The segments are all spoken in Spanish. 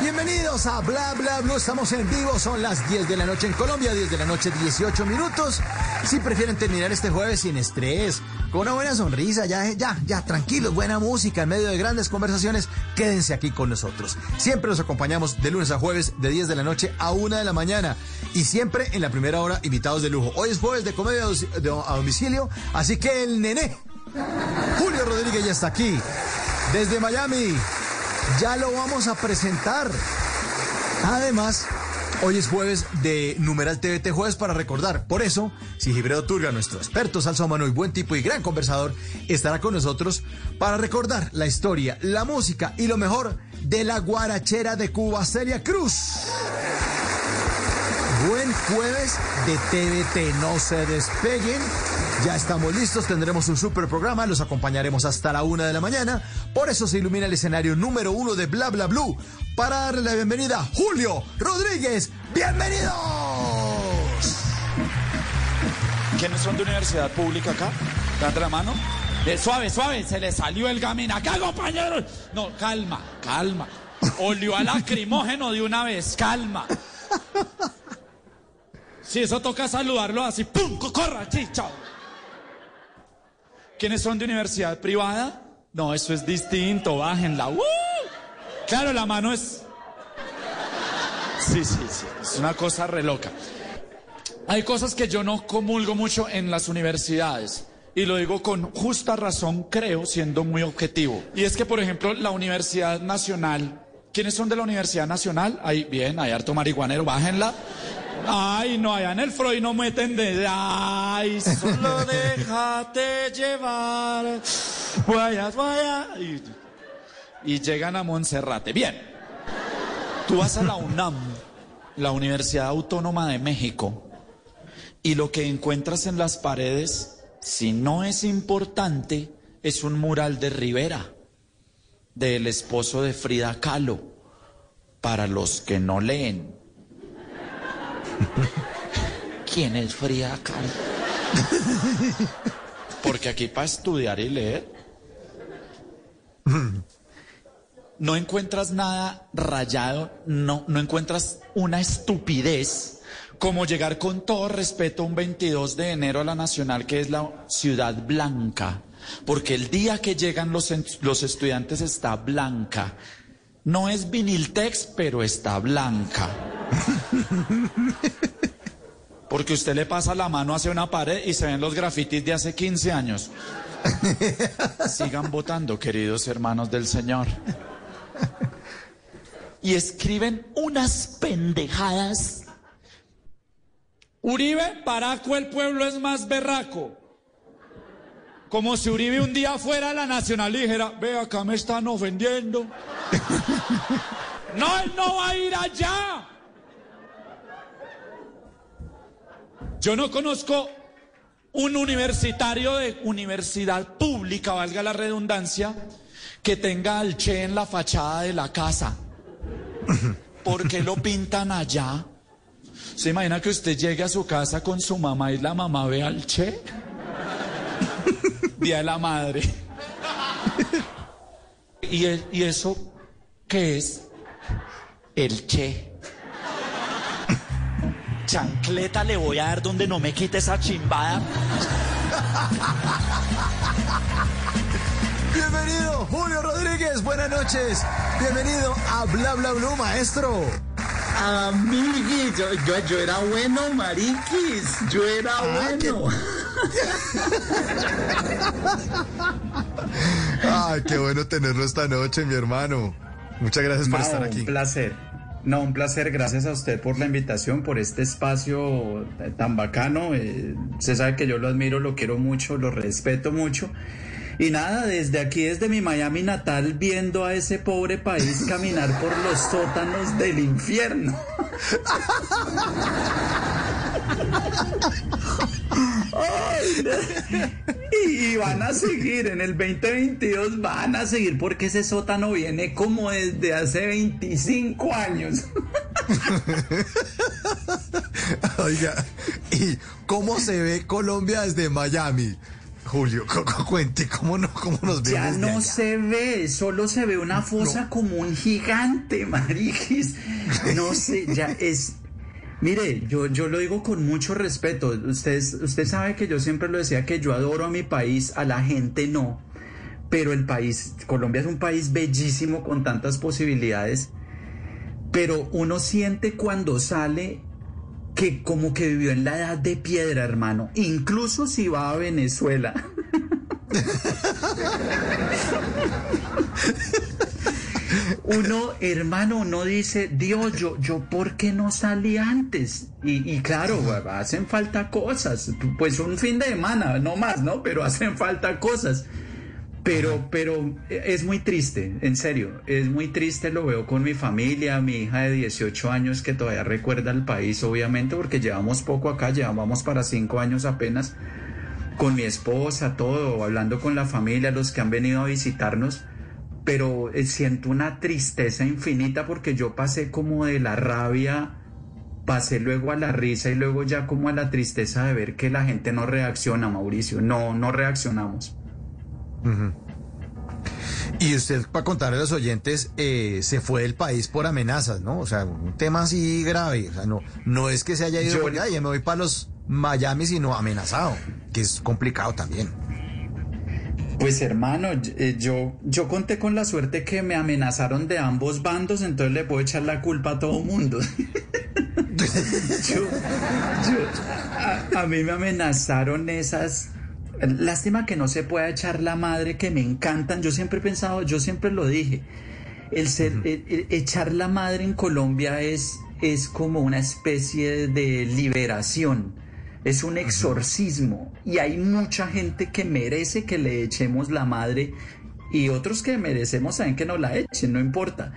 Bienvenidos a Bla Bla Blue. Estamos en vivo. Son las 10 de la noche en Colombia, 10 de la noche, 18 minutos. Si prefieren terminar este jueves sin estrés, con una buena sonrisa, ya, ya, ya, tranquilos, buena música, en medio de grandes conversaciones, quédense aquí con nosotros. Siempre nos acompañamos de lunes a jueves, de 10 de la noche a 1 de la mañana. Y siempre en la primera hora, invitados de lujo. Hoy es jueves de comedia a domicilio, así que el nené, Julio Rodríguez, ya está aquí. Desde Miami, ya lo vamos a presentar. Además, hoy es jueves de Numeral TVT Jueves para recordar. Por eso, Sigibredo Turga, nuestro experto salsómano y buen tipo y gran conversador, estará con nosotros para recordar la historia, la música y lo mejor de la guarachera de Cuba, Celia Cruz. Buen jueves de TVT, no se despeguen. Ya estamos listos, tendremos un super programa, los acompañaremos hasta la una de la mañana. Por eso se ilumina el escenario número uno de Bla Bla Blue para darle la bienvenida a Julio Rodríguez. ¡Bienvenidos! ¿Quiénes son de universidad pública acá? Levanta la mano. Eh, suave, suave, se le salió el gamín. Acá, compañeros. No, calma, calma. Olió a lacrimógeno de una vez, calma. Si eso toca saludarlo así, ¡pum! ¡Corra! ¡Sí, chao! ¿Quiénes son de universidad privada? No, eso es distinto, bájenla. ¡Uh! Claro, la mano es... Sí, sí, sí, es una cosa re loca. Hay cosas que yo no comulgo mucho en las universidades. Y lo digo con justa razón, creo, siendo muy objetivo. Y es que, por ejemplo, la Universidad Nacional. ¿Quiénes son de la Universidad Nacional? Ahí, bien, hay harto marihuanero, bájenla. Ay, no, allá en el Freud no meten de. Ay, solo déjate llevar. Vaya, vaya. Y, y llegan a Monserrate. Bien. Tú vas a la UNAM, la Universidad Autónoma de México, y lo que encuentras en las paredes, si no es importante, es un mural de Rivera, del esposo de Frida Kahlo, para los que no leen. ¿Quién es Frida Kahlo? Porque aquí para estudiar y leer no encuentras nada rayado, no, no encuentras una estupidez como llegar con todo respeto un 22 de enero a la Nacional, que es la ciudad blanca, porque el día que llegan los, estudiantes está blanca. No es viniltex, pero está blanca. Porque usted le pasa la mano hacia una pared y se ven los grafitis de hace 15 años. Sigan votando, queridos hermanos del Señor. Y escriben unas pendejadas. Uribe, Paraco, el pueblo es más berraco. Como si Uribe un día fuera la nacional y dijera, ve acá me están ofendiendo. no, él no va a ir allá. Yo no conozco un universitario de universidad pública, valga la redundancia, que tenga al Che en la fachada de la casa. ¿Por qué lo pintan allá? ¿Se imagina que usted llegue a su casa con su mamá y la mamá ve al Che? Día de la madre. ¿Y, el- y eso qué es? El Che. Chancleta le voy a dar donde no me quite esa chimbada. Bienvenido, Julio Rodríguez. Buenas noches. Bienvenido a Bla Bla Blue, maestro. Amigui, yo, yo, yo era bueno, mariquis. Yo era bueno. Ay, qué bueno tenerlo esta noche, mi hermano. Muchas gracias por estar aquí. Un placer. No, un placer. Gracias a usted por la invitación, por este espacio tan bacano. Eh, usted sabe que yo lo admiro, lo quiero mucho, lo respeto mucho. Y nada, desde aquí, desde mi Miami natal, viendo a ese pobre país caminar por los sótanos del infierno. y van a seguir en el 2022, van a seguir porque ese sótano viene como desde hace 25 años. Oiga, ¿y cómo se ve Colombia desde Miami? Julio, cuente, ¿cómo, no, cómo nos ve? Ya no se ve, solo se ve una fosa como un gigante, Mariquis. No sé, ya es, Mire, yo, yo lo digo con mucho respeto. Usted, usted sabe que yo siempre lo decía que yo adoro a mi país, a la gente no. Pero el país, Colombia es un país bellísimo con tantas posibilidades. Pero uno siente cuando sale que como que vivió en la edad de piedra, hermano. Incluso si va a Venezuela. uno, hermano, uno dice, Dios, yo, yo, ¿por qué no salí antes? Y, claro, hacen falta cosas. Pues un fin de semana, no más, ¿no? Pero hacen falta cosas. Pero, pero es muy triste, en serio, es muy triste, lo veo con mi familia, mi hija de 18 años que todavía recuerda el país, obviamente, porque llevamos poco acá, llevamos para cinco años apenas, con mi esposa, todo, hablando con la familia, los que han venido a visitarnos pero eh, siento una tristeza infinita porque yo pasé como de la rabia, pasé luego a la risa y luego ya como a la tristeza de ver que la gente no reacciona, Mauricio, no, no reaccionamos. Y usted, para contarle a los oyentes, eh, se fue del país por amenazas, ¿no? O sea, un tema así grave. O sea, no, no es que se haya ido por allá, me voy para los Miami, sino amenazado, que es complicado también. Pues hermano, eh, yo, yo conté con la suerte que me amenazaron de ambos bandos, entonces le puedo echar la culpa a todo mundo. a, mí me amenazaron esas... Lástima que no se pueda echar la madre, que me encantan. Yo siempre he pensado, yo siempre lo dije, el ser, echar la madre en Colombia es, es como una especie de liberación es un exorcismo y hay mucha gente que merece que le echemos la madre y otros que merecemos saben que nos la echen, no importa.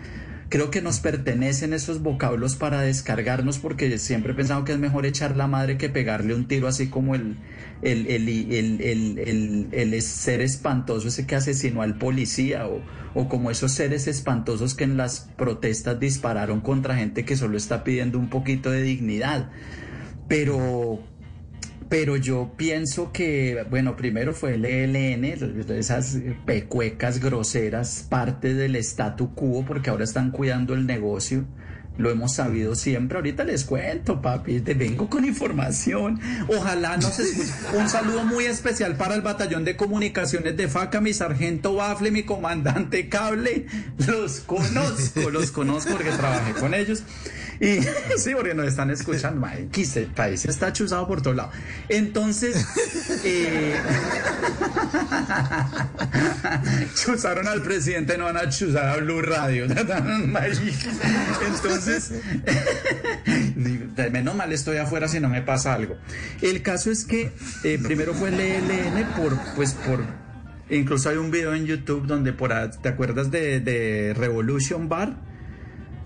Creo que nos pertenecen esos vocablos para descargarnos porque siempre he pensado que es mejor echar la madre que pegarle un tiro así como el, el, el, el ser espantoso ese que asesinó al policía o, o como esos seres espantosos que en las protestas dispararon contra gente que solo está pidiendo un poquito de dignidad. Pero pero yo pienso que, bueno, primero fue el ELN, esas pecuecas groseras, parte del statu quo, porque ahora están cuidando el negocio. Lo hemos sabido siempre. Ahorita les cuento, papi. Te vengo con información. Ojalá nos escuchen. Un saludo muy especial para el batallón de comunicaciones de FACA, mi sargento Bafle, mi comandante Cable. Los conozco, los conozco porque trabajé con ellos. Y sí, porque nos están escuchando. el país está chuzado por todos lados. Entonces, eh, chuzaron al presidente, no van a chuzar a Blue Radio. Entonces, menos mal estoy afuera si no me pasa algo. El caso es que eh, primero fue el ELN por, pues por Incluso hay un video en YouTube donde por ¿te acuerdas de, de Revolution Bar?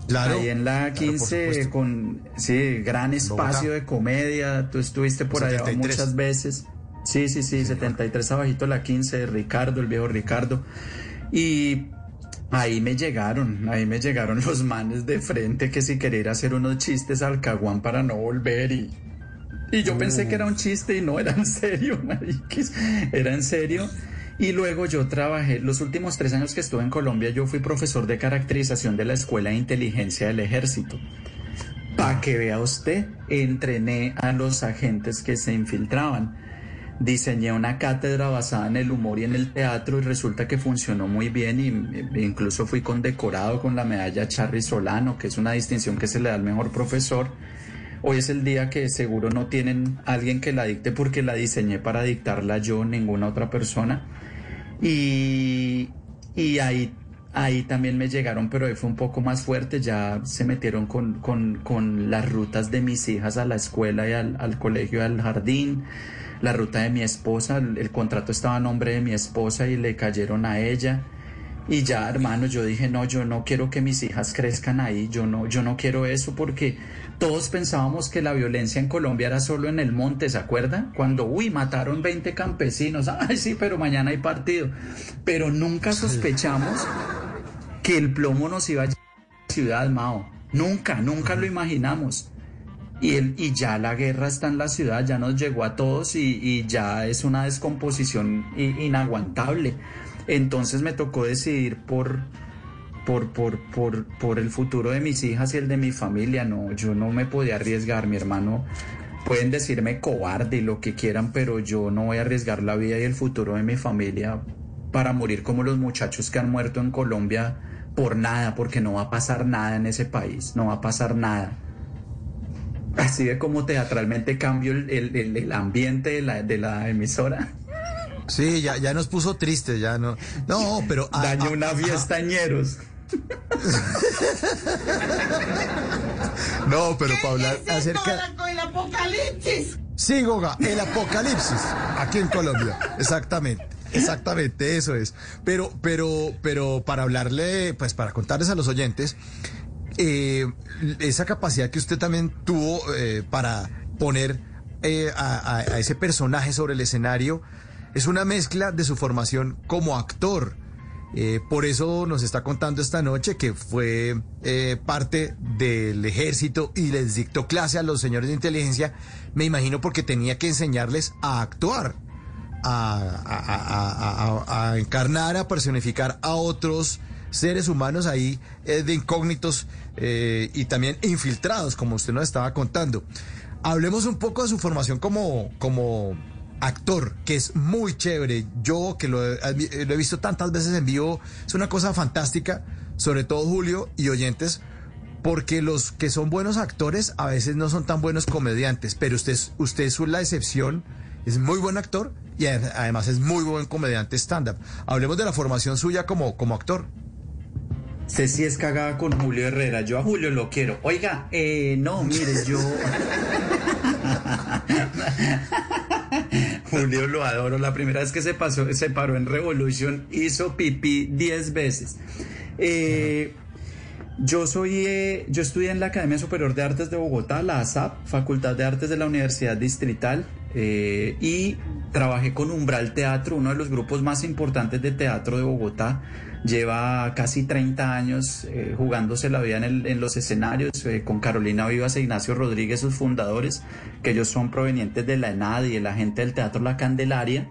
Claro. Ahí en la 15 con sí, gran espacio de comedia. Tú estuviste por allá muchas veces. Sí, sí, sí, 73 abajito la 15 de Ricardo, el viejo Ricardo. Y ahí me llegaron, ahí me llegaron los manes de frente que si quería hacer unos chistes al caguán para no volver y y yo pensé que era un chiste y no era en serio, mariquis, era en serio. Y luego yo trabajé, los últimos tres años que estuve en Colombia, yo fui profesor de caracterización de la Escuela de Inteligencia del Ejército. Para que vea usted, entrené a los agentes que se infiltraban. Diseñé una cátedra basada en el humor y en el teatro y resulta que funcionó muy bien y incluso fui condecorado con la medalla Charly Solano, que es una distinción que se le da al mejor profesor. Hoy es el día que seguro no tienen alguien que la dicte porque la diseñé para dictarla yo, ninguna otra persona. Y, y ahí ahí también me llegaron, pero ahí fue un poco más fuerte, ya se metieron con, con, con las rutas de mis hijas a la escuela y al, al colegio, al jardín, la ruta de mi esposa, el, contrato estaba a nombre de mi esposa y le cayeron a ella. Y ya, hermano, yo dije, no, yo no quiero que mis hijas crezcan ahí, yo no, yo no quiero eso porque todos pensábamos que la violencia en Colombia era solo en el monte, ¿se acuerdan? Cuando, uy, mataron 20 campesinos, ay, sí, pero mañana hay partido. Pero nunca sospechamos que el plomo nos iba a llevar a la ciudad, Mao. Nunca, nunca lo imaginamos. Y, el, y ya la guerra está en la ciudad, ya nos llegó a todos y, y ya es una descomposición inaguantable. Entonces me tocó decidir por, por, por, por, por el futuro de mis hijas y el de mi familia. No, yo no me podía arriesgar, mi hermano. Pueden decirme cobarde y lo que quieran, pero yo no voy a arriesgar la vida y el futuro de mi familia para morir como los muchachos que han muerto en Colombia por nada, porque no va a pasar nada en ese país, no va a pasar nada. Así de como teatralmente cambio el, el- el- ambiente de la, de la emisora. Sí, ya, ya nos puso tristes, ya no. No, pero. Daño una fiesta ñeros. No, pero para hablar acerca. el apocalipsis. Sí, Goga, el apocalipsis aquí en Colombia. Exactamente. Exactamente, eso es. Pero, pero, pero para hablarle, pues para contarles a los oyentes, eh, esa capacidad que usted también tuvo eh, para poner eh, a ese personaje sobre el escenario es una mezcla de su formación como actor. Eh, por eso nos está contando esta noche que fue eh, parte del ejército y les dictó clase a los señores de inteligencia, me imagino porque tenía que enseñarles a actuar, a, encarnar, a personificar a otros seres humanos ahí eh, de incógnitos y también infiltrados, como usted nos estaba contando. Hablemos un poco de su formación como actor, que es muy chévere. Yo que lo he, visto tantas veces en vivo, es una cosa fantástica, sobre todo Julio y oyentes, porque los que son buenos actores a veces no son tan buenos comediantes, pero usted, usted es la excepción, es muy buen actor y ade- además es muy buen comediante stand-up. Hablemos de la formación suya como, como actor. Sí es cagada con Julio Herrera. Yo a Julio lo quiero. Oiga, eh, no, mire, yo. Julio lo adoro. La primera vez que se pasó, se paró en Revolution, hizo pipí 10 veces. Eh, yo soy, eh, yo estudié en la Academia Superior de Artes de Bogotá, la ASAP, Facultad de Artes de la Universidad Distrital, eh, y trabajé con Umbral Teatro, uno de los grupos más importantes de teatro de Bogotá. Lleva casi 30 años eh, jugándose la vida en, los escenarios eh, con Carolina Vivas e Ignacio Rodríguez, sus fundadores, que ellos son provenientes de la ENAD y de la gente del Teatro La Candelaria,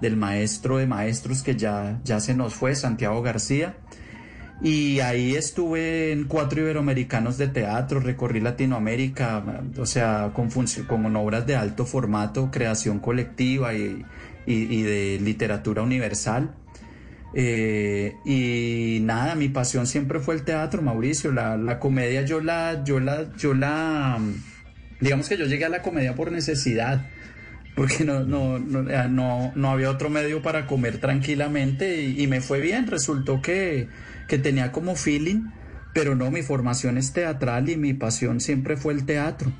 del maestro de maestros que ya, ya se nos fue, Santiago García. Y ahí estuve en cuatro iberoamericanos de teatro, recorrí Latinoamérica, o sea, con, con obras de alto formato, creación colectiva y- y de literatura universal. Eh, y nada, mi pasión siempre fue el teatro, Mauricio. La, la comedia yo la, yo la, yo la, digamos que yo llegué a la comedia por necesidad porque no, no, no, eh, no, no había otro medio para comer tranquilamente y, y me fue bien. Resultó que, que tenía como feeling, pero no, mi formación es teatral y mi pasión siempre fue el teatro.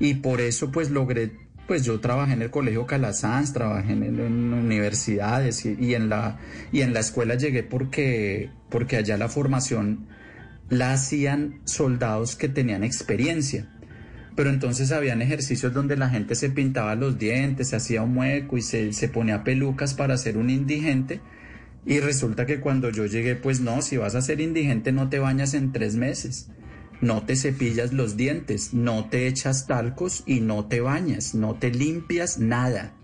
Y por eso pues logré, pues yo trabajé en el Colegio Calasanz, trabajé en, universidades y, y en la, y en la escuela llegué porque, porque allá la formación la hacían soldados que tenían experiencia pero entonces habían ejercicios donde la gente se pintaba los dientes, se hacía un mueco y se, se ponía pelucas para ser un indigente. Y resulta que cuando yo llegué, pues no, si vas a ser indigente no te bañas en tres meses, no te cepillas los dientes, no te echas talcos y no te bañas, no te limpias nada.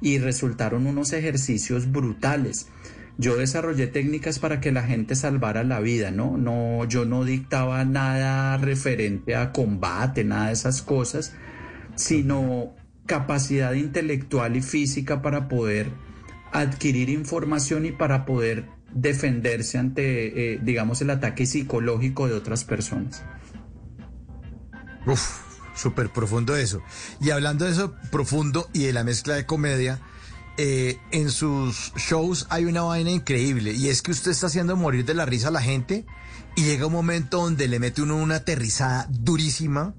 Y resultaron unos ejercicios brutales. Yo desarrollé técnicas para que la gente salvara la vida, ¿no? No, yo no dictaba nada referente a combate, nada de esas cosas, sino capacidad intelectual y física para poder adquirir información y para poder defenderse ante, eh, digamos, el ataque psicológico de otras personas. Uf, súper profundo eso. Y hablando de eso profundo y de la mezcla de comedia, eh, en sus shows hay una vaina increíble y es que usted está haciendo morir de la risa a la gente y llega un momento donde le mete uno una aterrizada durísima,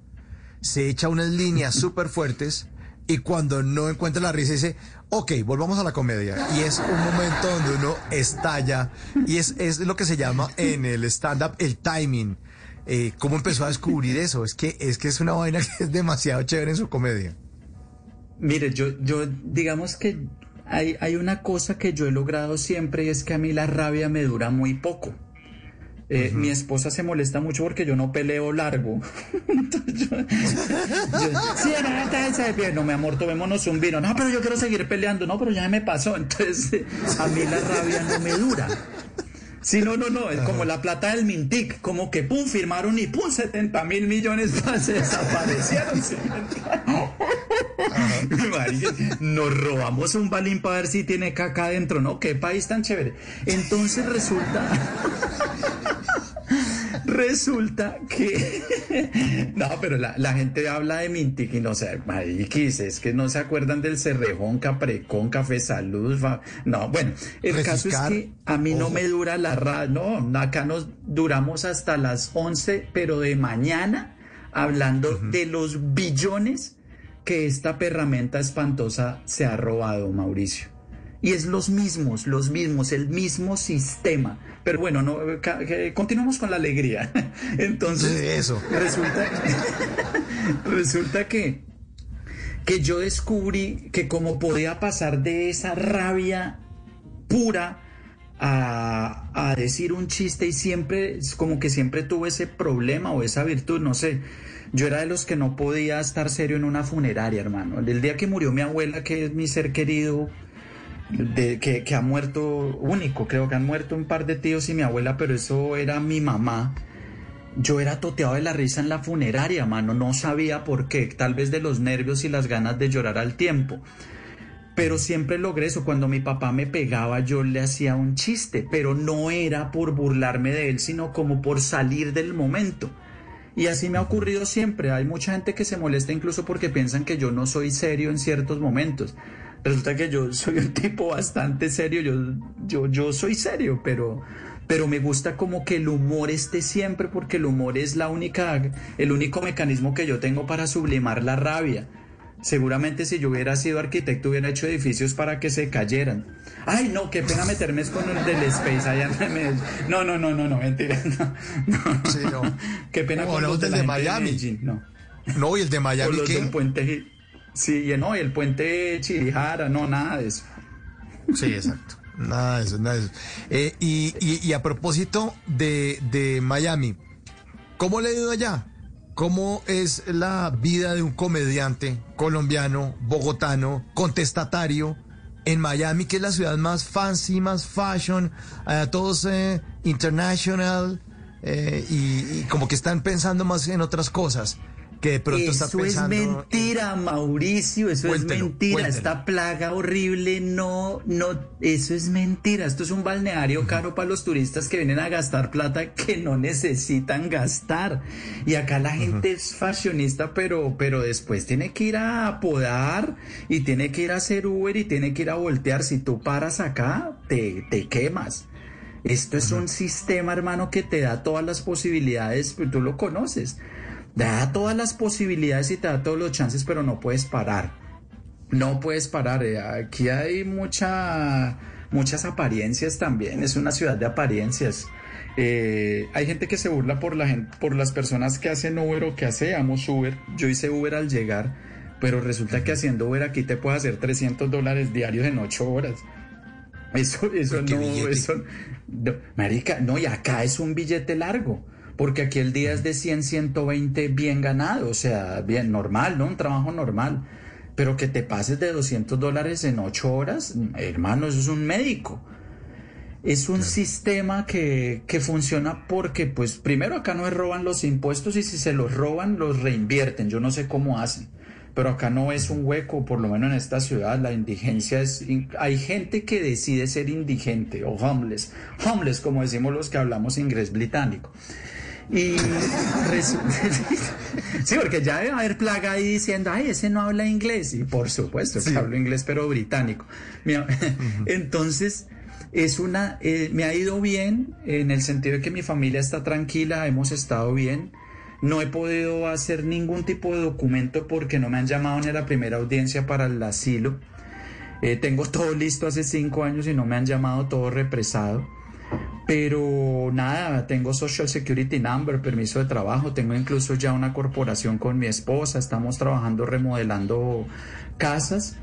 se echa unas líneas súper fuertes y cuando no encuentra la risa dice, ok, volvamos a la comedia. Y es un momento donde uno estalla y es, es lo que se llama en el stand-up el timing. Eh, ¿Cómo empezó a descubrir eso? Es que, es que es una vaina que es demasiado chévere en su comedia. Mire, yo, yo digamos que hay, hay una cosa que yo he logrado siempre y es que a mí la rabia me dura muy poco. Eh, Mi esposa se molesta mucho porque yo no peleo largo. Entonces yo, yo, sí, no, no, mi amor, tomémonos un vino. No, pero yo quiero seguir peleando. No, pero ya me pasó. Entonces, a mí la rabia no me dura. Sí, no, no, no, es como la plata del Mintic, como que pum, firmaron y pum, 70 mil millones se desaparecieron. Nos robamos un balín para ver si tiene caca adentro, ¿no? Qué país tan chévere. Entonces resulta. Resulta que. no, pero la, gente habla de Mintic y no sé, mariquis, es que no se acuerdan del Cerrejón, Caprecón, Café Salud. No, bueno, el caso es que a mí no me dura la radio. No, acá nos duramos hasta las 11, pero de mañana, hablando de los billones que esta perramenta espantosa se ha robado, Mauricio. Y es los mismos, los mismos, el mismo sistema. Pero bueno, no, continuamos con la alegría. Entonces, eso. resulta, resulta que, que yo descubrí que como podía pasar de esa rabia pura a, a, decir un chiste y siempre, como que siempre tuve ese problema o esa virtud, no sé. Yo era de los que no podía estar serio en una funeraria, hermano. El día que murió mi abuela, que es mi ser querido, de, que, que, ha muerto único, creo que han muerto un par de tíos y mi abuela, pero eso era mi mamá. Yo era toteado de la risa en la funeraria, mano, no sabía por qué, tal vez de los nervios y las ganas de llorar al tiempo. Pero siempre logré eso, cuando mi papá me pegaba yo le hacía un chiste, pero no era por burlarme de él, sino como por salir del momento. Y así me ha ocurrido siempre. Hay mucha gente que se molesta incluso porque piensan que yo no soy serio en ciertos momentos. Resulta que yo soy un tipo bastante serio, yo, yo, yo soy serio, pero, pero me gusta como que el humor esté siempre porque el humor es la única, el único mecanismo que yo tengo para sublimar la rabia. Seguramente si yo hubiera sido arquitecto hubiera hecho edificios para que se cayeran. Ay, no, qué pena meterme con el del Space allá No, no, no, no, no, mentira. No, Sí, no. Qué pena con los de, Miami. no. No, y el de Miami. los del puente Sí, y no, y el puente Chirijara, no, nada de eso. Sí, exacto. Nada de eso, nada de eso. Eh, y, y, y, a propósito de, de Miami, ¿cómo le ha ido allá? ¿Cómo es la vida de un comediante colombiano, bogotano, contestatario en Miami, que es la ciudad más fancy, más fashion, eh, todos eh, international, y, como que están pensando más en otras cosas? Que de pronto eso está pensando... es mentira, Mauricio, eso cuéntelo, es mentira. Cuéntelo. Esta plaga horrible, no, no, eso es mentira. Esto es un balneario caro para los turistas que vienen a gastar plata que no necesitan gastar. Y acá la gente uh -huh. es fashionista, pero, pero después tiene que ir a podar y tiene que ir a hacer Uber y tiene que ir a voltear. Si tú paras acá, te, te quemas. Esto es uh -huh. un sistema, hermano, que te da todas las posibilidades, pues tú lo conoces te da todas las posibilidades y te da todos los chances, pero no puedes parar. No puedes parar. Eh, aquí hay mucha, muchas apariencias también. Es una ciudad de apariencias. Eh, hay gente que se burla por, la gente, por las personas que hacen Uber o que hacemos Uber. Yo hice Uber al llegar, pero resulta que haciendo Uber aquí te puedes hacer 300 dólares diarios en 8 horas. Eso, eso no, eso, no, marica, no, y acá es un billete largo porque aquí el día es de 100, 120 bien ganado, o sea, bien normal, ¿no? Un trabajo normal. Pero que te pases de 200 dólares en 8 horas, hermano, eso es un médico. Es un sistema que, que, funciona porque, pues, primero acá no roban los impuestos y si se los roban, los reinvierten. Yo no sé cómo hacen. Pero acá no es un hueco, por lo menos en esta ciudad, la indigencia es... Hay gente que decide ser indigente o homeless. Homeless, como decimos los que hablamos inglés británico. Y sí, porque ya debe haber plaga ahí diciendo, ay, ese no habla inglés. Y por supuesto que hablo inglés, pero británico. Entonces, es una, eh, me ha ido bien en el sentido de que mi familia está tranquila, hemos estado bien. No he podido hacer ningún tipo de documento porque no me han llamado ni a la primera audiencia para el asilo. Eh, tengo todo listo hace cinco años y no me han llamado todo represado. Pero nada, tengo Social Security Number, permiso de trabajo, tengo incluso ya una corporación con mi esposa, estamos trabajando remodelando casas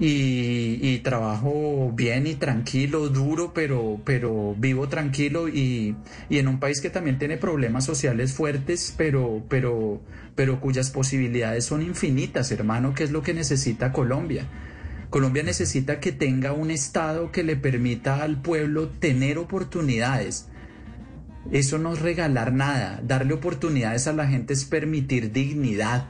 y, trabajo bien y tranquilo, duro, pero, pero vivo tranquilo y, y, en un país que también tiene problemas sociales fuertes, pero, pero, pero cuyas posibilidades son infinitas, hermano, que es lo que necesita Colombia. Colombia necesita que tenga un Estado que le permita al pueblo tener oportunidades. Eso no es regalar nada. Darle oportunidades a la gente es permitir dignidad.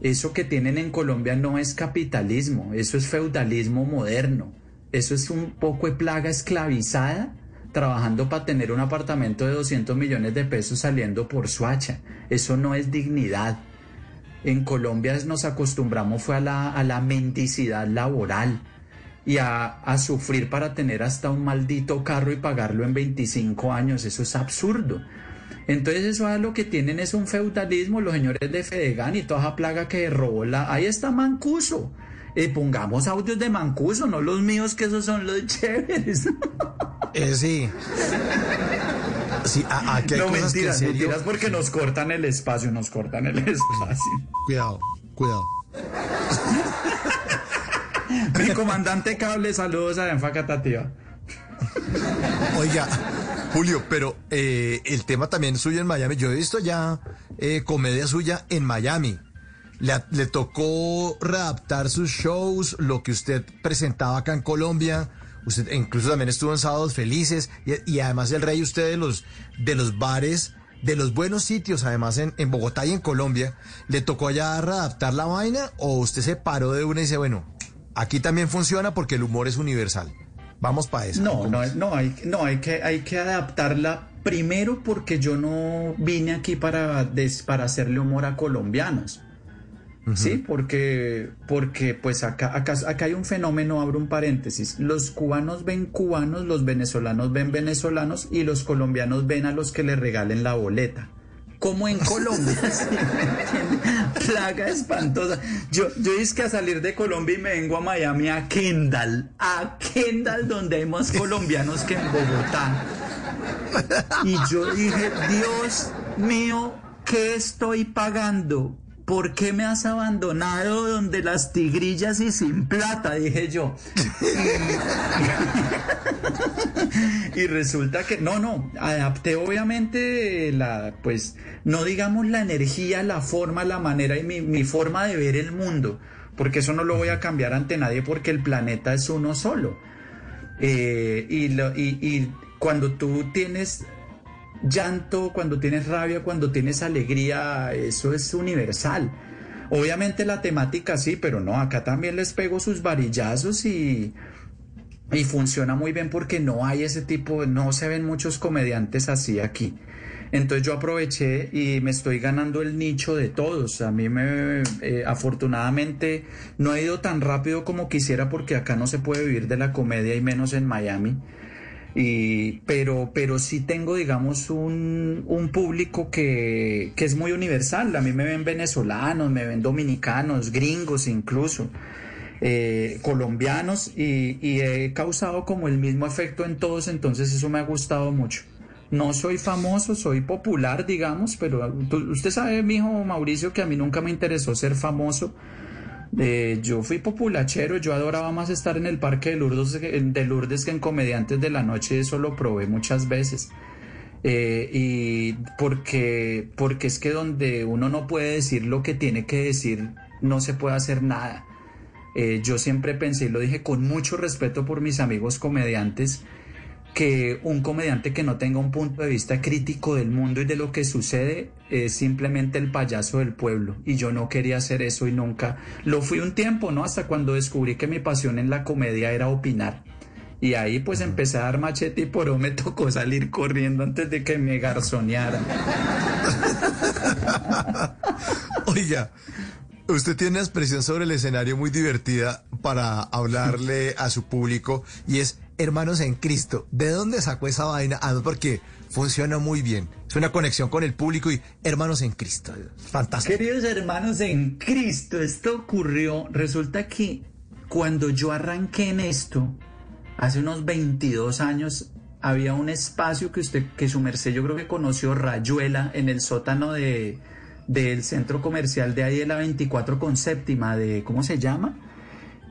Eso que tienen en Colombia no es capitalismo, eso es feudalismo moderno. Eso es un poco de plaga esclavizada trabajando para tener un apartamento de 200 millones de pesos saliendo por Suacha. Eso no es dignidad. En Colombia nos acostumbramos fue a la, a la mendicidad laboral y a, a, sufrir para tener hasta un maldito carro y pagarlo en 25 años. Eso es absurdo. Entonces eso es lo que tienen es un feudalismo, los señores de Fedegan y toda esa plaga que robó la... Ahí está Mancuso. Eh, pongamos audios de Mancuso, no los míos, que esos son los chéveres. Eh, sí. Sí, aquí hay no, cosas mentiras, que en serio... mentiras porque nos cortan el espacio, nos cortan el espacio. Cuidado, cuidado. Mi comandante cable, saludos a Enfacatativa. Oiga, Julio, pero eh, el tema también suyo en Miami. Yo he visto ya eh, comedia suya en Miami. Le, le, tocó readaptar sus shows, lo que usted presentaba acá en Colombia. Usted incluso también estuvo en Sábados Felices y, y además el rey usted de los, de los bares, de los buenos sitios, además en, en Bogotá y en Colombia. ¿Le tocó allá readaptar la vaina o usted se paró de una y dice, bueno, aquí también funciona porque el humor es universal? Vamos para eso. No, no, no, hay, no hay, que, hay que adaptarla primero porque yo no vine aquí para, des, para hacerle humor a colombianos. Uh -huh. Sí, porque, porque pues acá, acá, acá hay un fenómeno, abro un paréntesis. Los cubanos ven cubanos, los venezolanos ven venezolanos y los colombianos ven a los que le regalen la boleta como en Colombia. Plaga espantosa. Yo, yo es que a salir de Colombia y me vengo a Miami, a Kendall. A Kendall, donde hay más colombianos que en Bogotá. Y yo dije, Dios mío, ¿qué estoy pagando? ¿Por qué me has abandonado donde las tigrillas y sin plata? Dije yo. Y, resulta que, no, no, adapté obviamente la, pues, no digamos la energía, la forma, la manera y mi, mi forma de ver el mundo, porque eso no lo voy a cambiar ante nadie porque el planeta es uno solo. Eh, y, lo, y, y cuando tú tienes llanto, cuando tienes rabia, cuando tienes alegría, eso es universal. Obviamente la temática sí, pero no, acá también les pego sus varillazos y, y funciona muy bien porque no hay ese tipo, no se ven muchos comediantes así aquí. Entonces yo aproveché y me estoy ganando el nicho de todos. A mí me, eh, afortunadamente, no he ido tan rápido como quisiera porque acá no se puede vivir de la comedia y menos en Miami. Y, pero, pero sí tengo, digamos, un, un público que, que, es muy universal. A mí me ven venezolanos, me ven dominicanos, gringos incluso, eh, colombianos, y, y, he causado como el mismo efecto en todos, entonces eso me ha gustado mucho. No soy famoso, soy popular, digamos, pero usted sabe, mi hijo Mauricio, que a mí nunca me interesó ser famoso. Yo fui populachero, yo adoraba más estar en el parque de Lourdes, de Lourdes que en Comediantes de la Noche, eso lo probé muchas veces. Eh, y porque, porque es que donde uno no puede decir lo que tiene que decir, no se puede hacer nada. Eh, yo siempre pensé, y lo dije con mucho respeto por mis amigos comediantes, que un comediante que no tenga un punto de vista crítico del mundo y de lo que sucede es simplemente el payaso del pueblo. Y yo no quería hacer eso y nunca lo fui un tiempo, ¿no? Hasta cuando descubrí que mi pasión en la comedia era opinar. Y ahí pues empecé a dar machete y por me tocó salir corriendo antes de que me garzonearan. Oiga, usted tiene una expresión sobre el escenario muy divertida para hablarle a su público y es hermanos en Cristo. ¿De dónde sacó esa vaina? Ah, porque funciona muy bien. Es una conexión con el público y hermanos en Cristo. Fantástico. Queridos hermanos en Cristo, esto ocurrió, resulta que cuando yo arranqué en esto, hace unos 22 años, había un espacio que usted, que su merced yo creo que conoció, Rayuela, en el sótano de, del centro comercial de ahí de la 24 con séptima, de, ¿cómo se llama?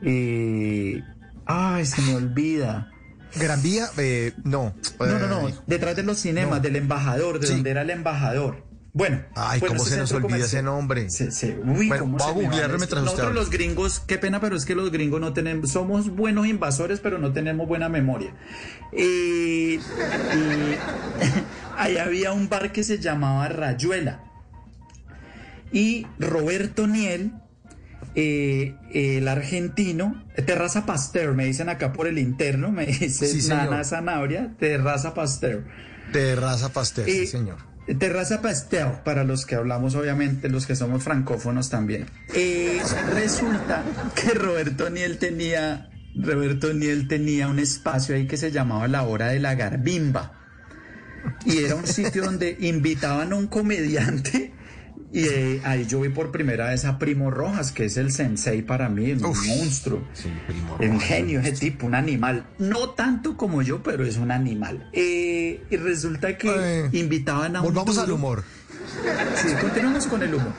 Eh, ay, se me olvida. Gran Vía, eh, no. No, no, no, Eh, detrás de los cinemas, no. del embajador, de Sí. donde era el embajador. Bueno, Ay, bueno, ¿cómo se nos olvida comercial- ese nombre? Se- se- uy, Bueno, ¿cómo a se va esto? mientras usted Nosotros los gringos, qué pena, pero es que los gringos no tenemos, somos buenos invasores, pero no tenemos buena memoria. Y, y ahí había un bar que se llamaba Rayuela. Y Roberto Niel, eh, el argentino, Terraza Pasteur, me dicen acá por el interno, me dice Sí. Nana Zanabria, Terraza Pasteur. Terraza Pastel, sí, Eh, señor. Terraza Pastel, para los que hablamos, obviamente, los que somos francófonos también. Eh, resulta que Roberto Niel tenía, Roberto Niel tenía un espacio ahí que se llamaba La Hora de la Garbimba. Y era un sitio donde invitaban a un comediante. Y eh, ahí yo vi por primera vez a Primo Rojas, que es el sensei para mí, un Uf. monstruo. Sí, Primo Un genio ese tipo, un animal. No tanto como yo, pero es un animal. Eh, y resulta que Eh, invitaban a un. Volvamos al humor. Sí, continuamos con el humo.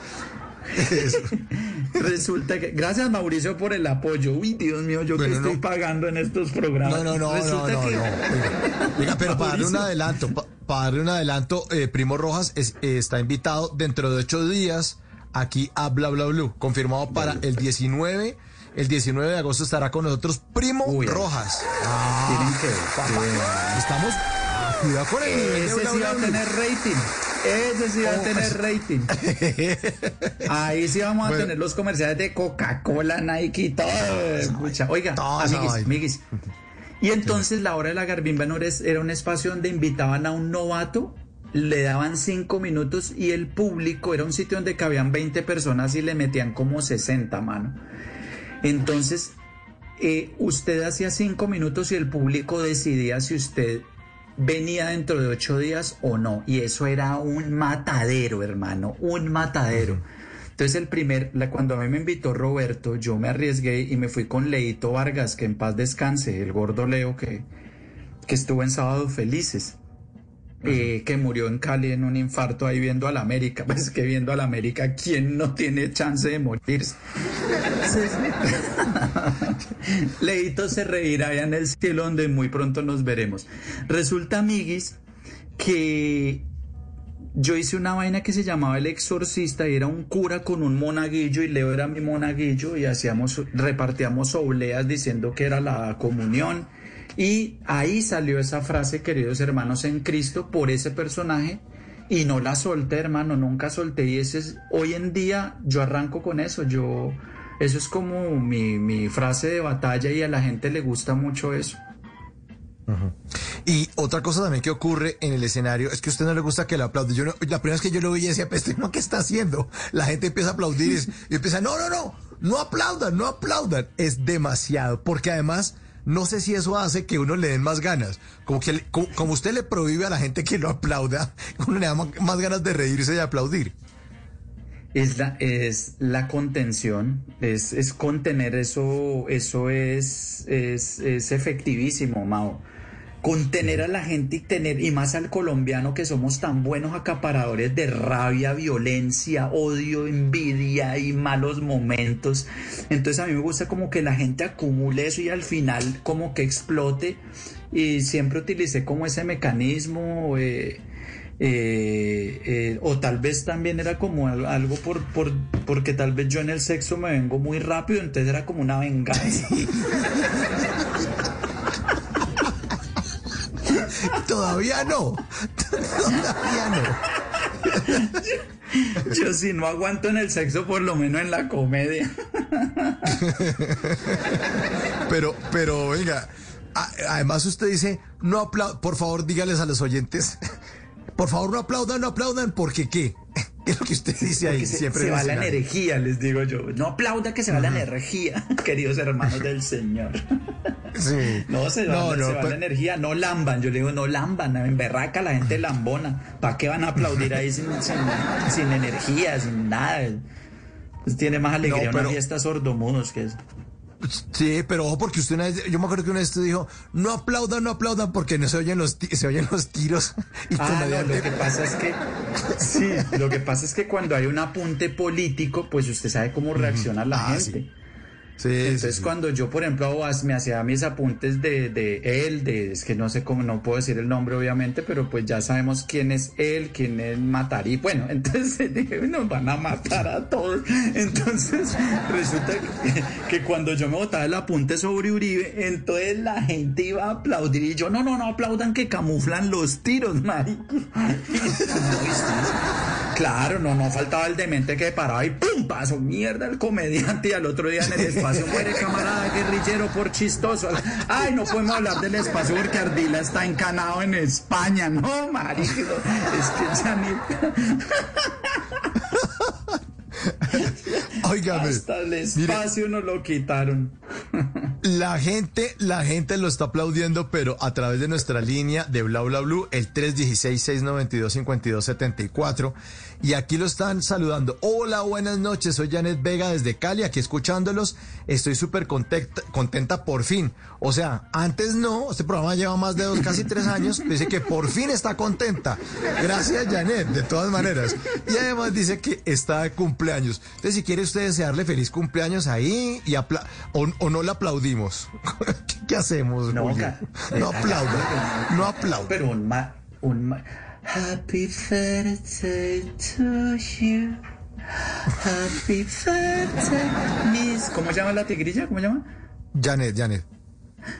Resulta que. Gracias, Mauricio, por el apoyo. Uy, Dios mío, yo Bueno, que estoy no. pagando en estos programas. No, no, no, no, Resulta no, que- no. Oiga, oiga, pero para darle un adelanto, pa- para darle un adelanto, eh, Primo Rojas es- eh, está invitado dentro de ocho días aquí a Bla Bla Blue, confirmado para el 19. El 19 de agosto estará con nosotros Primo Uy. Rojas. Tienen que. Papá, Estamos. ah, Cuidado con el Ese sí va a tener rating. Ese sí va a Oh, tener rating. Ahí sí vamos a Bueno. tener los comerciales de Coca-Cola, Nike y todo. Pucha, Oiga, amiguis, amiguis. Y entonces la hora de la garbimba no era, era un espacio donde invitaban a un novato, le daban cinco minutos y el público era un sitio donde cabían 20 personas y le metían como 60, mano. Entonces, eh, usted hacía cinco minutos y el público decidía si usted venía dentro de ocho días o no. Y eso era un matadero, hermano, un matadero. Entonces el primer, la- cuando a mí me invitó Roberto, yo me arriesgué y me fui con Leito Vargas, que en paz descanse, el gordo Leo que, que estuvo en Sábados Felices. eh, que murió en Cali en un infarto ahí viendo a la América. Pues que viendo a la América, ¿quién no tiene chance de morirse? Leito se reirá allá en el cielo donde muy pronto nos veremos. Resulta, amiguis, que yo hice una vaina que se llamaba El Exorcista y era un cura con un monaguillo y Leo era mi monaguillo y hacíamos, repartíamos obleas diciendo que era la comunión. Y ahí salió esa frase, queridos hermanos en Cristo, por ese personaje. Y no la solté, hermano, nunca solté. Y ese es, hoy en día yo arranco con eso. Yo, eso es como mi, mi frase de batalla y a la gente le gusta mucho eso. Y otra cosa también que ocurre en el escenario es que a usted no le gusta que le aplaude. Yo no- la primera vez que yo lo vi decía, pues, ¿este man ¿qué está haciendo? La gente empieza a aplaudir y, y empieza, no, no, no, no aplaudan, no aplaudan. Es demasiado, porque además, no sé si eso hace que uno le den más ganas. Como que, como, como usted le prohíbe a la gente que lo aplauda, uno le da ma- más ganas de reírse y aplaudir. Es la, es la contención, es, es contener eso, eso es, es, es efectivísimo, Mao. Contener a la gente y tener, y más al colombiano que somos tan buenos acaparadores de rabia, violencia, odio, envidia y malos momentos. Entonces a mí me gusta como que la gente acumule eso y al final como que explote. Y siempre utilicé como ese mecanismo. eh, eh, eh, o tal vez también era como al- algo por, por, porque tal vez yo en el sexo me vengo muy rápido, entonces era como una venganza. Todavía no, todavía no. Yo si no aguanto en el sexo, por lo menos en la comedia. Pero, pero, venga, además usted dice, no aplaudan, por favor dígales a los oyentes, por favor no aplaudan, no aplaudan, porque qué, ¿qué es lo que usted dice ahí? Se, Siempre se va la energía, les digo yo. No aplauda que se va la energía, queridos hermanos del Señor. Sí. No, se va, No, se va pero- la energía, no lamban. Yo le digo, no lamban, en berraca la gente lambona. ¿Para qué van a aplaudir ahí sin, sin, sin energía, sin nada? Pues tiene más alegría No, una pero- fiesta sordomudos que es. Sí, pero ojo porque usted una vez, yo me acuerdo que una vez usted dijo, no aplaudan, no aplaudan porque no se oyen los, se oyen los tiros y Ah, no, lo que pasa es que sí, lo que pasa es que cuando hay un apunte político, pues usted sabe cómo reacciona la Ah, gente. sí. Sí, Entonces sí. cuando yo, por ejemplo, me hacía mis apuntes de, de él, de, es que no sé cómo, no puedo decir el nombre obviamente, pero pues ya sabemos quién es él, quién es Matarí. Bueno, entonces dije, nos van a matar a todos. Entonces resulta que, que cuando yo me botaba el apunte sobre Uribe, entonces la gente iba a aplaudir y yo, no, no, no aplaudan que camuflan los tiros, marico. Claro, no, no faltaba el demente que paraba y ¡pum! Pasó mierda el comediante y al otro día en el espacio muere camarada guerrillero por chistoso. Ay, no podemos hablar del espacio porque Ardila está encanado en España. No, marico, es que ya. Óigame, Hasta el mire, espacio nos lo quitaron. La gente, la gente lo está aplaudiendo, pero a través de nuestra línea de Bla Bla Blue, el 316-692-5274. Y aquí lo están saludando. Hola, buenas noches. Soy Janet Vega desde Cali, aquí escuchándolos. Estoy súper contenta, contenta por fin. O sea, antes no, este programa lleva más de dos, casi tres años. Dice que por fin está contenta. Gracias, Janet, de todas maneras. Y además dice que está de cumpleaños. Entonces, si quiere usted desearle feliz cumpleaños ahí y apla o, o no le aplaudimos. ¿Qué, qué hacemos, No, No aplauda. No aplauda. Pero un ma... Un ma... Happy birthday to you. Happy birthday, Miss... ¿Cómo se llama la tigrilla? ¿Cómo se llama? Janet, Janet.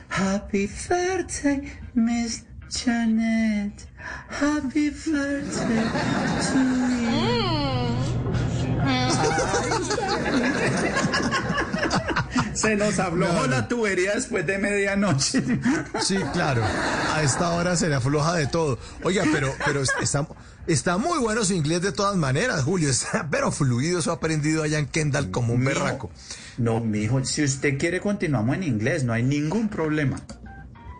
Happy birthday, Miss Janet. Happy birthday to you. Se nos No, no. la tubería después de medianoche. Sí, claro. A esta hora se le afloja de todo. Oiga, pero, pero está, está muy bueno su inglés de todas maneras, Julio. Está, pero fluido, eso ha aprendido allá en Kendall como un Mijo, berraco. No, mijo, si usted quiere continuamos en inglés, no hay ningún problema.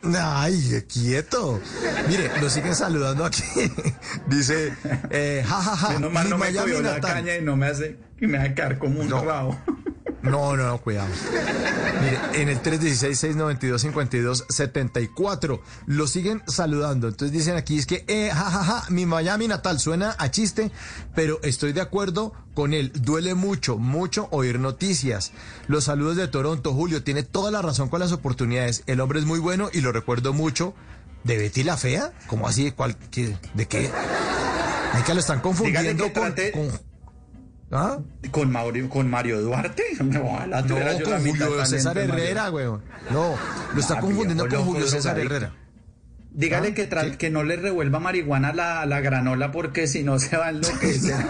Ay, quieto. Mire, lo siguen saludando aquí. Dice, eh, ja, ja, ja. Mi no me Miami la natal. caña y no me hace que me haga caer como un No. rabo. No, no, no, cuidado. Mire, en el 316-692-5274 lo siguen saludando. Entonces dicen aquí, es que, eh, ja, ja, ja, mi Miami natal suena a chiste, pero estoy de acuerdo con él. Duele mucho, mucho oír noticias. Los saludos de Toronto, Julio, tiene toda la razón con las oportunidades. El hombre es muy bueno y lo recuerdo mucho. ¿De Betty la Fea? ¿Cómo así? ¿De, cuál, qué- ¿De qué? Ay, que lo están confundiendo que con... trate- con- ¿Ah? ¿Con Mario, con Mario Duarte? Ojalá tuviera No, con la Julio César. Herrera, weón. No, lo está Ah, confundiendo con Julio César. Herrera. Dígale ¿Ah? que, que no le revuelva marihuana a la, la granola porque si no se va a enloquecer.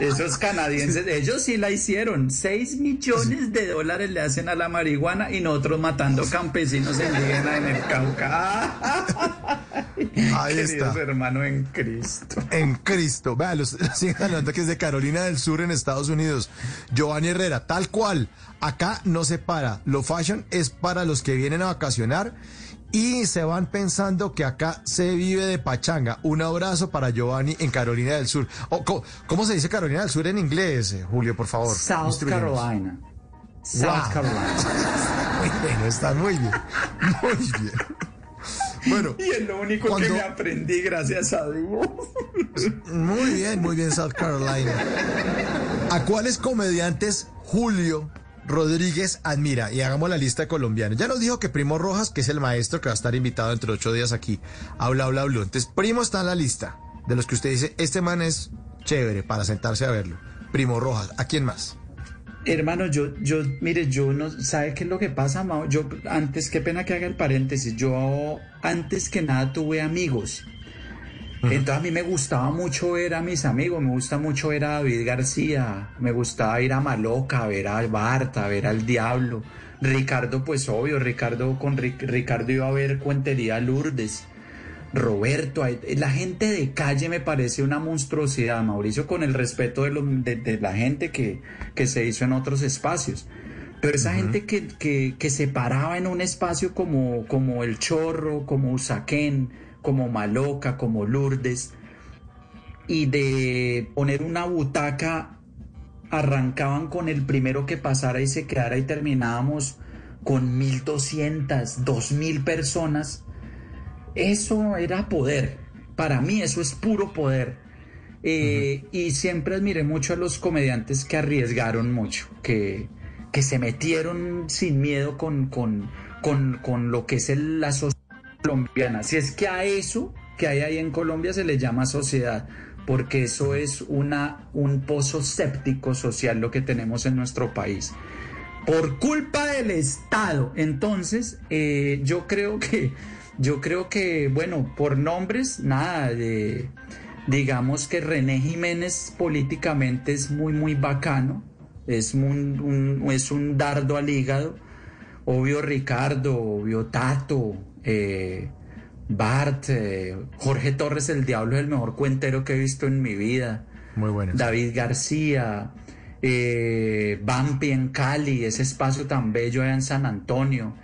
Esos canadienses, ellos sí la hicieron. 6 millones de dólares le hacen a la marihuana y nosotros matando campesinos indígenas en el Cauca. Ahí está. hermano en Cristo. En Cristo. Vea, los los siguen hablando que es de Carolina del Sur en Estados Unidos. Giovanni Herrera, tal cual. Acá no se para. Lo fashion es para los que vienen a vacacionar y se van pensando que acá se vive de pachanga. Un abrazo para Giovanni en Carolina del Sur. O, co- ¿Cómo se dice Carolina del Sur en inglés, eh, Julio, por favor? South. Carolina. South Wow. Carolina. Muy bueno, está muy bien. Muy bien. Bueno, Y es lo único Cuando- que me aprendí, gracias a Dios. muy bien, muy bien, South Carolina. ¿A cuáles comediantes Julio Rodríguez admira? Y hagamos la lista de colombianos. Ya nos dijo que Primo Rojas, que es el maestro que va a estar invitado entre ocho días aquí, habla, habla, habla. Entonces, Primo está en la lista de los que usted dice, este man es chévere para sentarse a verlo. Primo Rojas, ¿a quién más? Hermano, yo, yo, mire, yo no, ¿sabe qué es lo que pasa, Mao? Yo, antes, qué pena que haga el paréntesis, yo antes que nada tuve amigos. Entonces a mí me gustaba mucho ver a mis amigos, me gusta mucho ver a David García, me gustaba ir a Maloca, ver a Barta, ver al Diablo. Ricardo, pues obvio, Ricardo con Ricardo iba a ver Cuentería Lourdes. Roberto, la gente de calle me parece una monstruosidad, Mauricio, con el respeto de, la gente que, que, se hizo en otros espacios. Pero esa gente que, que, se paraba en un espacio como, como El Chorro, como Usaquén, como Maloca, como Lourdes, y de poner una butaca, arrancaban con el primero que pasara y se quedara y terminábamos con 1.200, 2.000 personas. Eso era poder. Para mí eso es puro poder. Eh, y siempre admiré mucho a los comediantes que arriesgaron mucho, que, que se metieron sin miedo con, con, con, con lo que es la sociedad colombiana. Si es que a eso que hay ahí en Colombia se le llama sociedad, porque eso es una, un pozo séptico social lo que tenemos en nuestro país. Por culpa del Estado. Entonces, eh, yo creo que, yo creo que, bueno, por nombres, nada de digamos que René Jiménez políticamente es muy, muy bacano es un, es un dardo al hígado. Obvio Ricardo, obvio Tato, eh, Bart, eh, Jorge Torres, el diablo es el mejor cuentero que he visto en mi vida. Muy bueno. David García, eh, Bampi en Cali, ese espacio tan bello allá en San Antonio.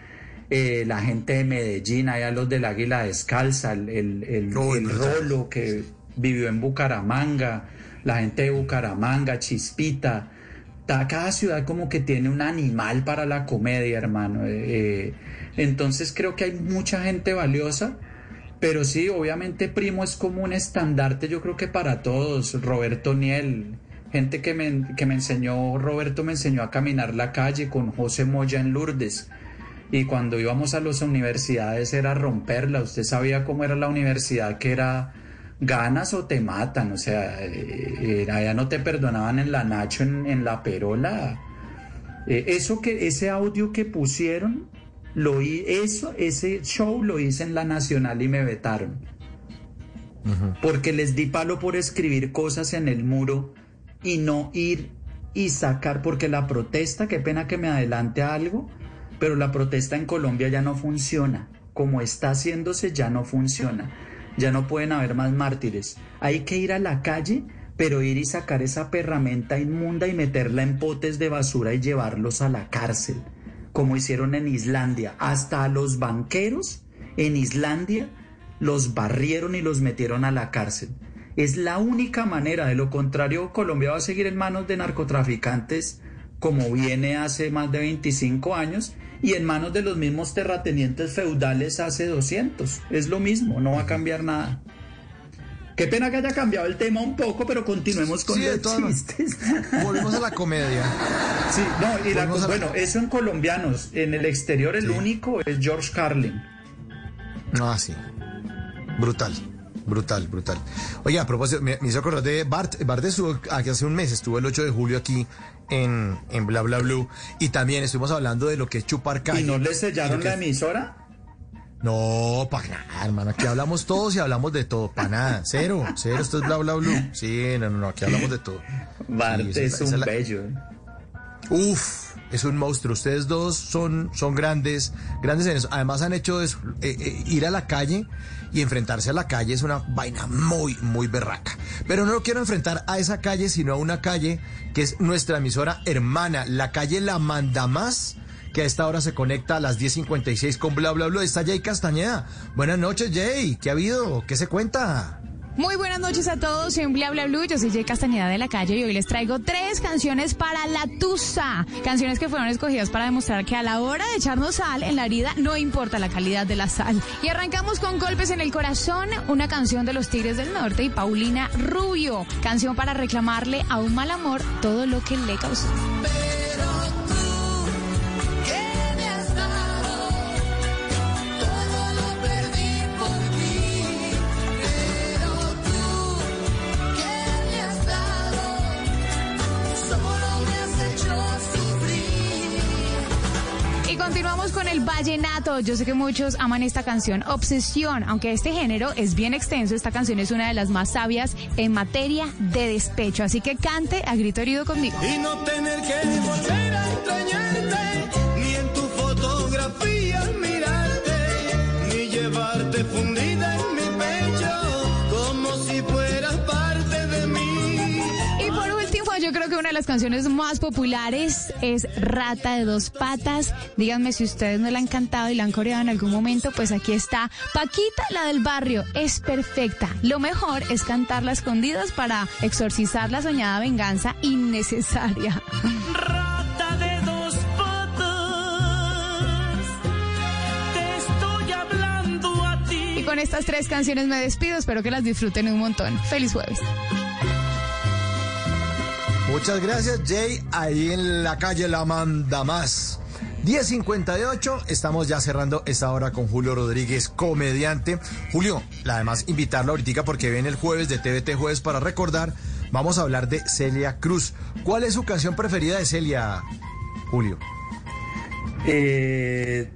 Eh, la gente de Medellín, allá los del Águila Descalza, el, el, el Rolo que vivió en Bucaramanga, la gente de Bucaramanga, Chispita, cada ciudad como que tiene un animal para la comedia, hermano. Eh, eh, entonces creo que hay mucha gente valiosa, pero sí, obviamente Primo es como un estandarte, yo creo que para todos. Roberto Niel, gente que me, que me enseñó, Roberto me enseñó a caminar la calle con José Moya en Lourdes. Y cuando íbamos a las universidades era romperla. Usted sabía cómo era la universidad, que era ganas o te matan, o sea, eh, allá no te perdonaban en la Nacho, en, la Perola. Eh, eso que, ese audio que pusieron, lo eso, ese show lo hice en la Nacional y me vetaron. Porque les di palo por escribir cosas en el muro y no ir y sacar, porque la protesta, qué pena que me adelante a algo, pero la protesta en Colombia ya no funciona. Como está haciéndose, ya no funciona ya no pueden haber más mártires. Hay que ir a la calle, pero ir y sacar esa perramenta inmunda y meterla en potes de basura y llevarlos a la cárcel, como hicieron en Islandia. Hasta a los banqueros en Islandia los barrieron y los metieron a la cárcel. Es la única manera, de lo contrario Colombia va a seguir en manos de narcotraficantes como viene hace más de 25 años y en manos de los mismos terratenientes feudales hace 200. Es lo mismo, no va a cambiar nada. Qué pena que haya cambiado el tema un poco, pero continuemos con los chistes. Volvemos a la comedia. Sí, no, y la, bueno, eso en colombianos. En el exterior el único es George Carlin. Ah, sí. Brutal. Brutal, brutal. Oye, a propósito, me, hizo acordar de Bart. Bart estuvo aquí hace un mes, estuvo el 8 de julio aquí en, en Bla Bla Blue. Y también estuvimos hablando de lo que es chupar calle. ¿Y no le sellaron la emisora? No, para nada, hermano. Aquí hablamos todos y hablamos de todo. Para nada. Cero. Cero. Esto es bla bla blue. Sí, no, no, no. Aquí hablamos de todo. Bart es un bello. Uf, es un monstruo. Ustedes dos son, son grandes, grandes en eso. Además han hecho eso, eh, eh, ir a la calle y enfrentarse a la calle es una vaina muy, muy berraca. Pero no lo quiero enfrentar a esa calle, sino a una calle que es nuestra emisora hermana, la calle La Manda Más que a esta hora se conecta a las 10.56 con bla bla bla. Está Jay Castañeda. Buenas noches, Jay. ¿Qué ha habido? ¿Qué se cuenta? Muy buenas noches a todos en Bla Bla Blue. Yo soy Jay Castañeda de la calle y hoy les traigo tres canciones para la Tusa. Canciones que fueron escogidas para demostrar que a la hora de echarnos sal en la herida no importa la calidad de la sal. Y arrancamos con Golpes en el Corazón, una canción de los Tigres del Norte y Paulina Rubio. Canción para reclamarle a un mal amor todo lo que le causó. Con el vallenato. Yo sé que muchos aman esta canción, Obsesión. Aunque este género es bien extenso, esta canción es una de las más sabias en materia de despecho. Así que cante a grito herido conmigo. Y no tener que volver a extrañarte, yo creo que una de las canciones más populares es Rata de dos patas. Díganme si ustedes no la han cantado y la han coreado en algún momento, pues aquí está. Paquita, la del barrio, es perfecta. Lo mejor es cantarla escondidas para exorcizar la soñada venganza innecesaria. Rata de dos patas, te estoy hablando a ti. Y con estas tres canciones me despido. Espero que las disfruten un montón. Feliz jueves. Muchas gracias, Jay. Ahí en la calle La Manda Más. 10.58, estamos ya cerrando esta hora con Julio Rodríguez, comediante. Julio, además invitarlo ahorita porque viene el jueves de TVT Jueves para recordar. Vamos a hablar de Celia Cruz. ¿Cuál es su canción preferida de Celia, Julio? Eh,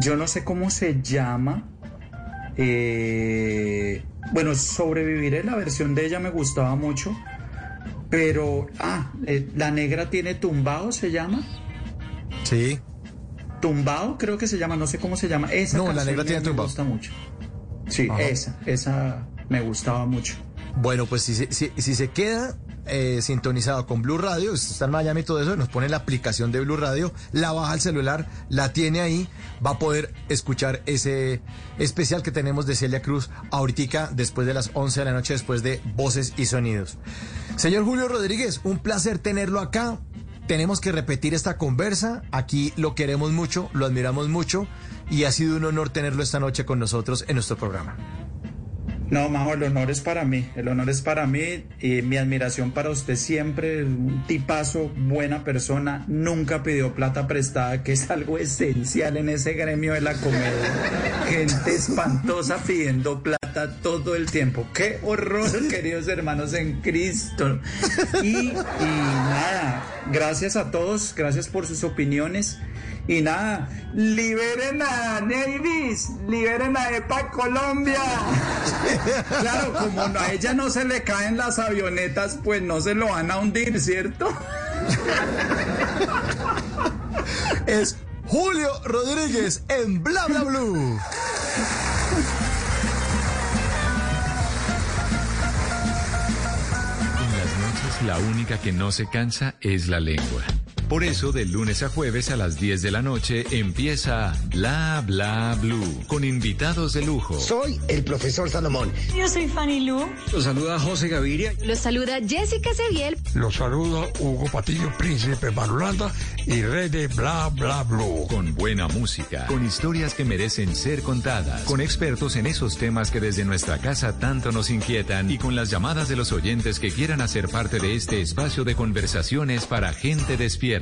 yo no sé cómo se llama. Eh, bueno, sobreviviré, la versión de ella me gustaba mucho. Pero, ah, eh, la negra tiene tumbao, se llama. Sí. Tumbao, creo que se llama, no sé cómo se llama. Esa No, La Negra me- tiene me tumbao. gusta mucho. Sí, Ajá. esa, esa me gustaba mucho. Bueno, pues si, se- si, si se queda eh, sintonizado con Blue Radio, está en Miami y todo eso, nos pone la aplicación de Blue Radio, la baja al celular, la tiene ahí, va a poder escuchar ese especial que tenemos de Celia Cruz ahorita después de las 11 de la noche, después de Voces y Sonidos. Señor Julio Rodríguez, un placer tenerlo acá. Tenemos que repetir esta conversa. Aquí lo queremos mucho, lo admiramos mucho y ha sido un honor tenerlo esta noche con nosotros en nuestro programa. No, Majo, el honor es para mí. El honor es para mí y mi admiración para usted siempre. Un tipazo, buena persona. Nunca pidió plata prestada, que es algo esencial en ese gremio de la comedia. Gente espantosa pidiendo plata todo el tiempo. ¡Qué horror, queridos hermanos en Cristo! Y, y nada, gracias a todos, gracias por sus opiniones. Y nada, liberen a Davis, liberen a EPA Colombia. Claro, como no- a ella no se le caen las avionetas, pues no se lo van a hundir, ¿cierto? es Julio Rodríguez en Bla Bla Blue. En las noches la única que no se cansa es la lengua. Por eso, de lunes a jueves a las 10 de la noche empieza Bla Bla Blue con invitados de lujo. Soy el profesor Salomón. Yo soy Fanny Lu. Los saluda José Gaviria. Los saluda Jessica Seviel. Los saluda Hugo Patillo, príncipe Barulanda y rey de Bla Bla Blue. Con buena música, con historias que merecen ser contadas, con expertos en esos temas que desde nuestra casa tanto nos inquietan y con las llamadas de los oyentes que quieran hacer parte de este espacio de conversaciones para gente despierta.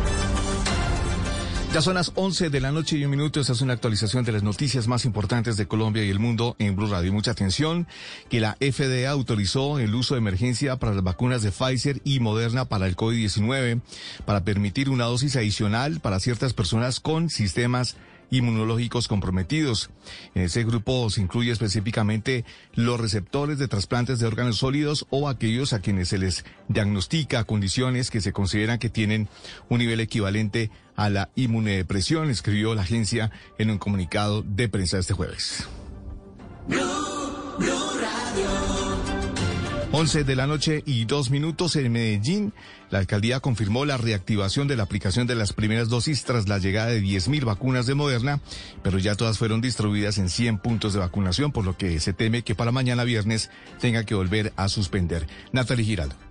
Ya son las 11 de la noche y un minuto. Esta es una actualización de las noticias más importantes de Colombia y el mundo en Blue Radio. Mucha atención que la FDA autorizó el uso de emergencia para las vacunas de Pfizer y Moderna para el COVID-19 para permitir una dosis adicional para ciertas personas con sistemas inmunológicos comprometidos. En ese grupo se incluye específicamente los receptores de trasplantes de órganos sólidos o aquellos a quienes se les diagnostica condiciones que se consideran que tienen un nivel equivalente a la inmunodepresión, escribió la agencia en un comunicado de prensa este jueves. 11 de la noche y dos minutos en Medellín. La alcaldía confirmó la reactivación de la aplicación de las primeras dosis tras la llegada de 10.000 vacunas de Moderna, pero ya todas fueron distribuidas en 100 puntos de vacunación, por lo que se teme que para mañana viernes tenga que volver a suspender. Natalie Giraldo.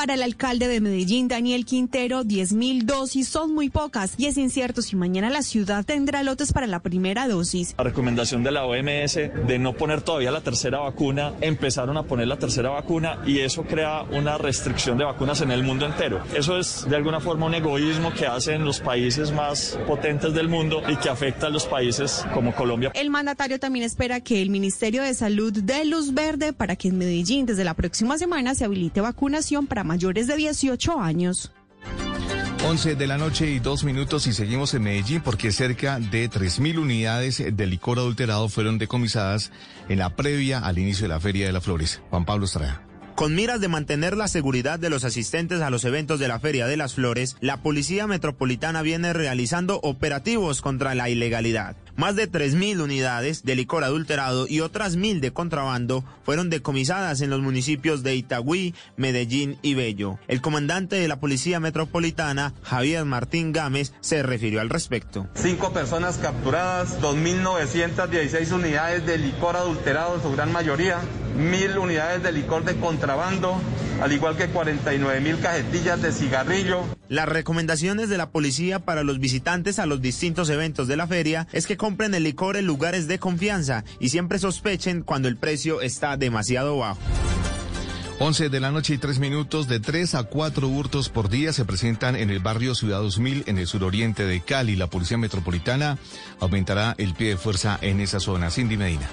Para el alcalde de Medellín, Daniel Quintero, 10 mil dosis son muy pocas y es incierto si mañana la ciudad tendrá lotes para la primera dosis. La recomendación de la OMS de no poner todavía la tercera vacuna, empezaron a poner la tercera vacuna y eso crea una restricción de vacunas en el mundo entero. Eso es de alguna forma un egoísmo que hacen los países más potentes del mundo y que afecta a los países como Colombia. El mandatario también espera que el Ministerio de Salud dé luz verde para que en Medellín desde la próxima semana se habilite vacunación para mayores de 18 años. 11 de la noche y dos minutos y seguimos en Medellín porque cerca de 3.000 unidades de licor adulterado fueron decomisadas en la previa al inicio de la Feria de las Flores. Juan Pablo Estrada. Con miras de mantener la seguridad de los asistentes a los eventos de la Feria de las Flores, la Policía Metropolitana viene realizando operativos contra la ilegalidad. Más de 3.000 unidades de licor adulterado y otras 1.000 de contrabando fueron decomisadas en los municipios de Itagüí, Medellín y Bello. El comandante de la Policía Metropolitana, Javier Martín Gámez, se refirió al respecto. Cinco personas capturadas, 2.916 unidades de licor adulterado en su gran mayoría, 1.000 unidades de licor de contrabando, al igual que 49.000 cajetillas de cigarrillo. Las recomendaciones de la policía para los visitantes a los distintos eventos de la feria es que compren el licor en lugares de confianza y siempre sospechen cuando el precio está demasiado bajo. 11 de la noche y 3 minutos, de 3 a 4 hurtos por día se presentan en el barrio Ciudad 2000 en el suroriente de Cali. La Policía Metropolitana aumentará el pie de fuerza en esa zona. Cindy Medina.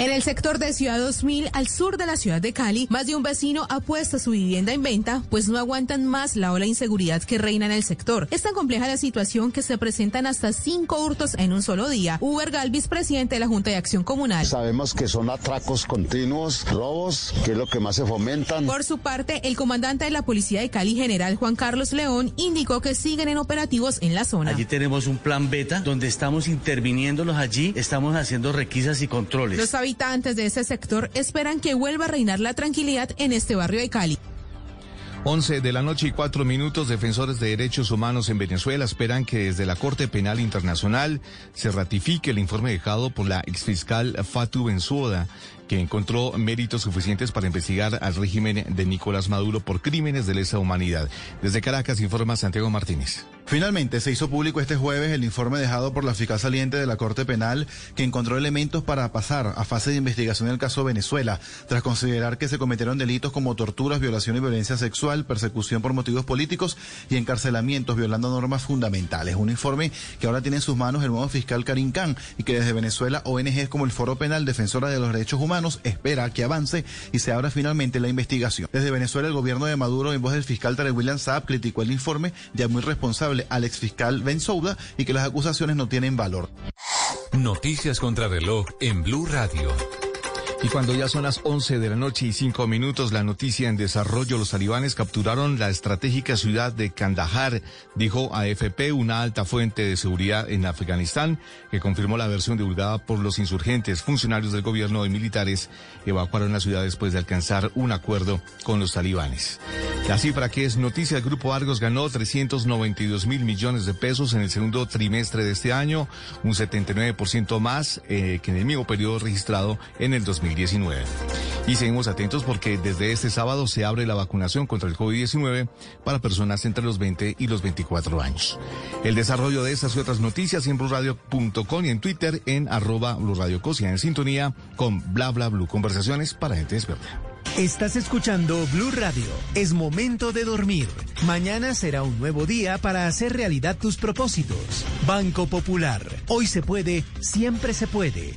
En el sector de Ciudad 2000, al sur de la ciudad de Cali, más de un vecino ha puesto su vivienda en venta, pues no aguantan más la ola de inseguridad que reina en el sector. Es tan compleja la situación que se presentan hasta cinco hurtos en un solo día. Uber Galvis, presidente de la Junta de Acción Comunal. Sabemos que son atracos continuos, robos, que es lo que más se fomentan. Por su parte, el comandante de la Policía de Cali, general Juan Carlos León, indicó que siguen en operativos en la zona. Allí tenemos un plan beta donde estamos interviniéndolos allí, estamos haciendo requisas y controles. Los habitantes de ese sector esperan que vuelva a reinar la tranquilidad en este barrio de Cali. 11 de la noche y cuatro minutos, defensores de derechos humanos en Venezuela esperan que desde la Corte Penal Internacional se ratifique el informe dejado por la exfiscal Fatu Benzuoda, que encontró méritos suficientes para investigar al régimen de Nicolás Maduro por crímenes de lesa humanidad. Desde Caracas informa Santiago Martínez. Finalmente se hizo público este jueves el informe dejado por la fiscal saliente de la Corte Penal que encontró elementos para pasar a fase de investigación del caso Venezuela, tras considerar que se cometieron delitos como torturas, violación y violencia sexual, persecución por motivos políticos y encarcelamientos violando normas fundamentales. Un informe que ahora tiene en sus manos el nuevo fiscal Karim Khan y que desde Venezuela ONGs como el Foro Penal Defensora de los Derechos Humanos espera que avance y se abra finalmente la investigación. Desde Venezuela el gobierno de Maduro en voz del fiscal Tarek William Saab criticó el informe ya muy responsable al exfiscal Ben Souda y que las acusaciones no tienen valor. Noticias contra reloj en Blue Radio. Y cuando ya son las 11 de la noche y 5 minutos, la noticia en desarrollo, los talibanes capturaron la estratégica ciudad de Kandahar, dijo AFP, una alta fuente de seguridad en Afganistán, que confirmó la versión divulgada por los insurgentes. Funcionarios del gobierno y militares evacuaron la ciudad después de alcanzar un acuerdo con los talibanes. La cifra que es noticia, el Grupo Argos ganó 392 mil millones de pesos en el segundo trimestre de este año, un 79% más eh, que en el mismo periodo registrado en el 2000. 2019. Y seguimos atentos porque desde este sábado se abre la vacunación contra el COVID-19 para personas entre los 20 y los 24 años. El desarrollo de estas y otras noticias en blurradio.com y en Twitter en arroba en sintonía con bla bla blue. Conversaciones para gente despierta. Estás escuchando Blue Radio. Es momento de dormir. Mañana será un nuevo día para hacer realidad tus propósitos. Banco Popular. Hoy se puede, siempre se puede.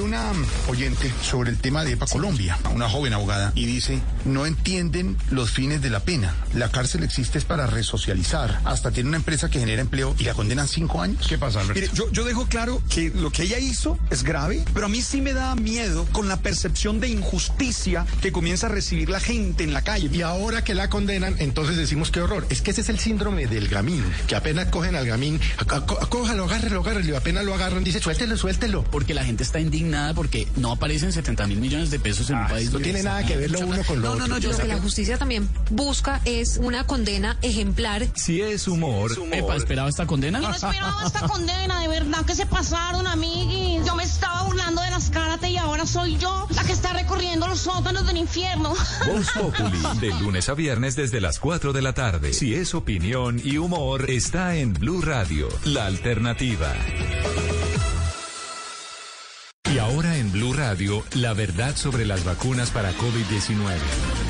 escribe una oyente sobre el tema de EPA Colombia, una joven abogada, y dice, no entienden los fines de la pena. La cárcel existe es para resocializar. Hasta tiene una empresa que genera empleo y la condenan cinco años. ¿Qué pasa, Alberto? Mire, yo, yo dejo claro que lo que ella hizo es grave, pero a mí sí me da miedo con la percepción de injusticia que comienza a recibir la gente en la calle. Y ahora que la condenan, entonces decimos qué horror. Es que ese es el síndrome del gamín, que apenas cogen al gamín, cójalo, agárrelo, agárrelo, y apenas lo agarran, dice, suéltelo, suéltelo. Porque la gente está indignada porque no aparecen 70 mil millones de pesos en un país. No tiene nada que ver lo uno con lo no, otro. No, no, yo lo que la justicia también busca es una condena ejemplar. Si es humor. Epa, ¿esperaba esta condena? Yo no esperaba esta condena, de verdad que se pasaron, amiguis. Yo me estaba burlando de las karate y ahora soy yo la que está recorriendo los sótanos del infierno. Voz Populi, de lunes a viernes desde las 4 de la tarde. Si es opinión y humor, está en Blue Radio, la alternativa. Y ahora en Blue Radio, la verdad sobre las vacunas para COVID-19.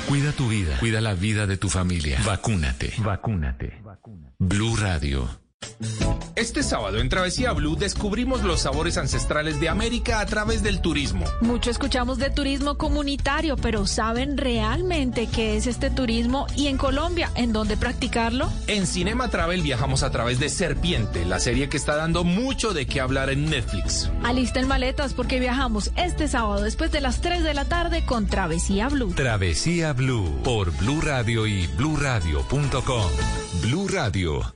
Cuida tu vida, cuida la vida de tu familia. Vacúnate. Vacúnate. Blue Radio. Este sábado en Travesía Blue descubrimos los sabores ancestrales de América a través del turismo. Mucho escuchamos de turismo comunitario, pero ¿saben realmente qué es este turismo y en Colombia, en dónde practicarlo? En Cinema Travel viajamos a través de Serpiente, la serie que está dando mucho de qué hablar en Netflix. Alisten maletas porque viajamos este sábado después de las 3 de la tarde con Travesía Blue. Travesía Blue por Blue Radio y bluradio.com. Blue Radio,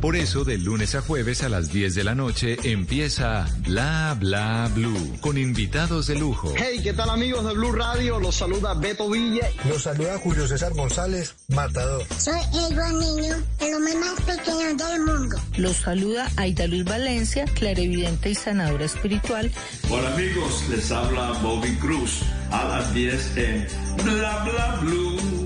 Por eso, de lunes a jueves a las 10 de la noche empieza Bla Bla Blue con invitados de lujo. Hey, ¿qué tal amigos de Blue Radio? Los saluda Beto Villa. Los saluda Julio César González, Matador. Soy Edward Niño, el hombre más pequeño del mundo. Los saluda Aida Luis Valencia, clarividente y sanadora espiritual. Hola amigos, les habla Bobby Cruz a las 10 en Bla Bla Blue.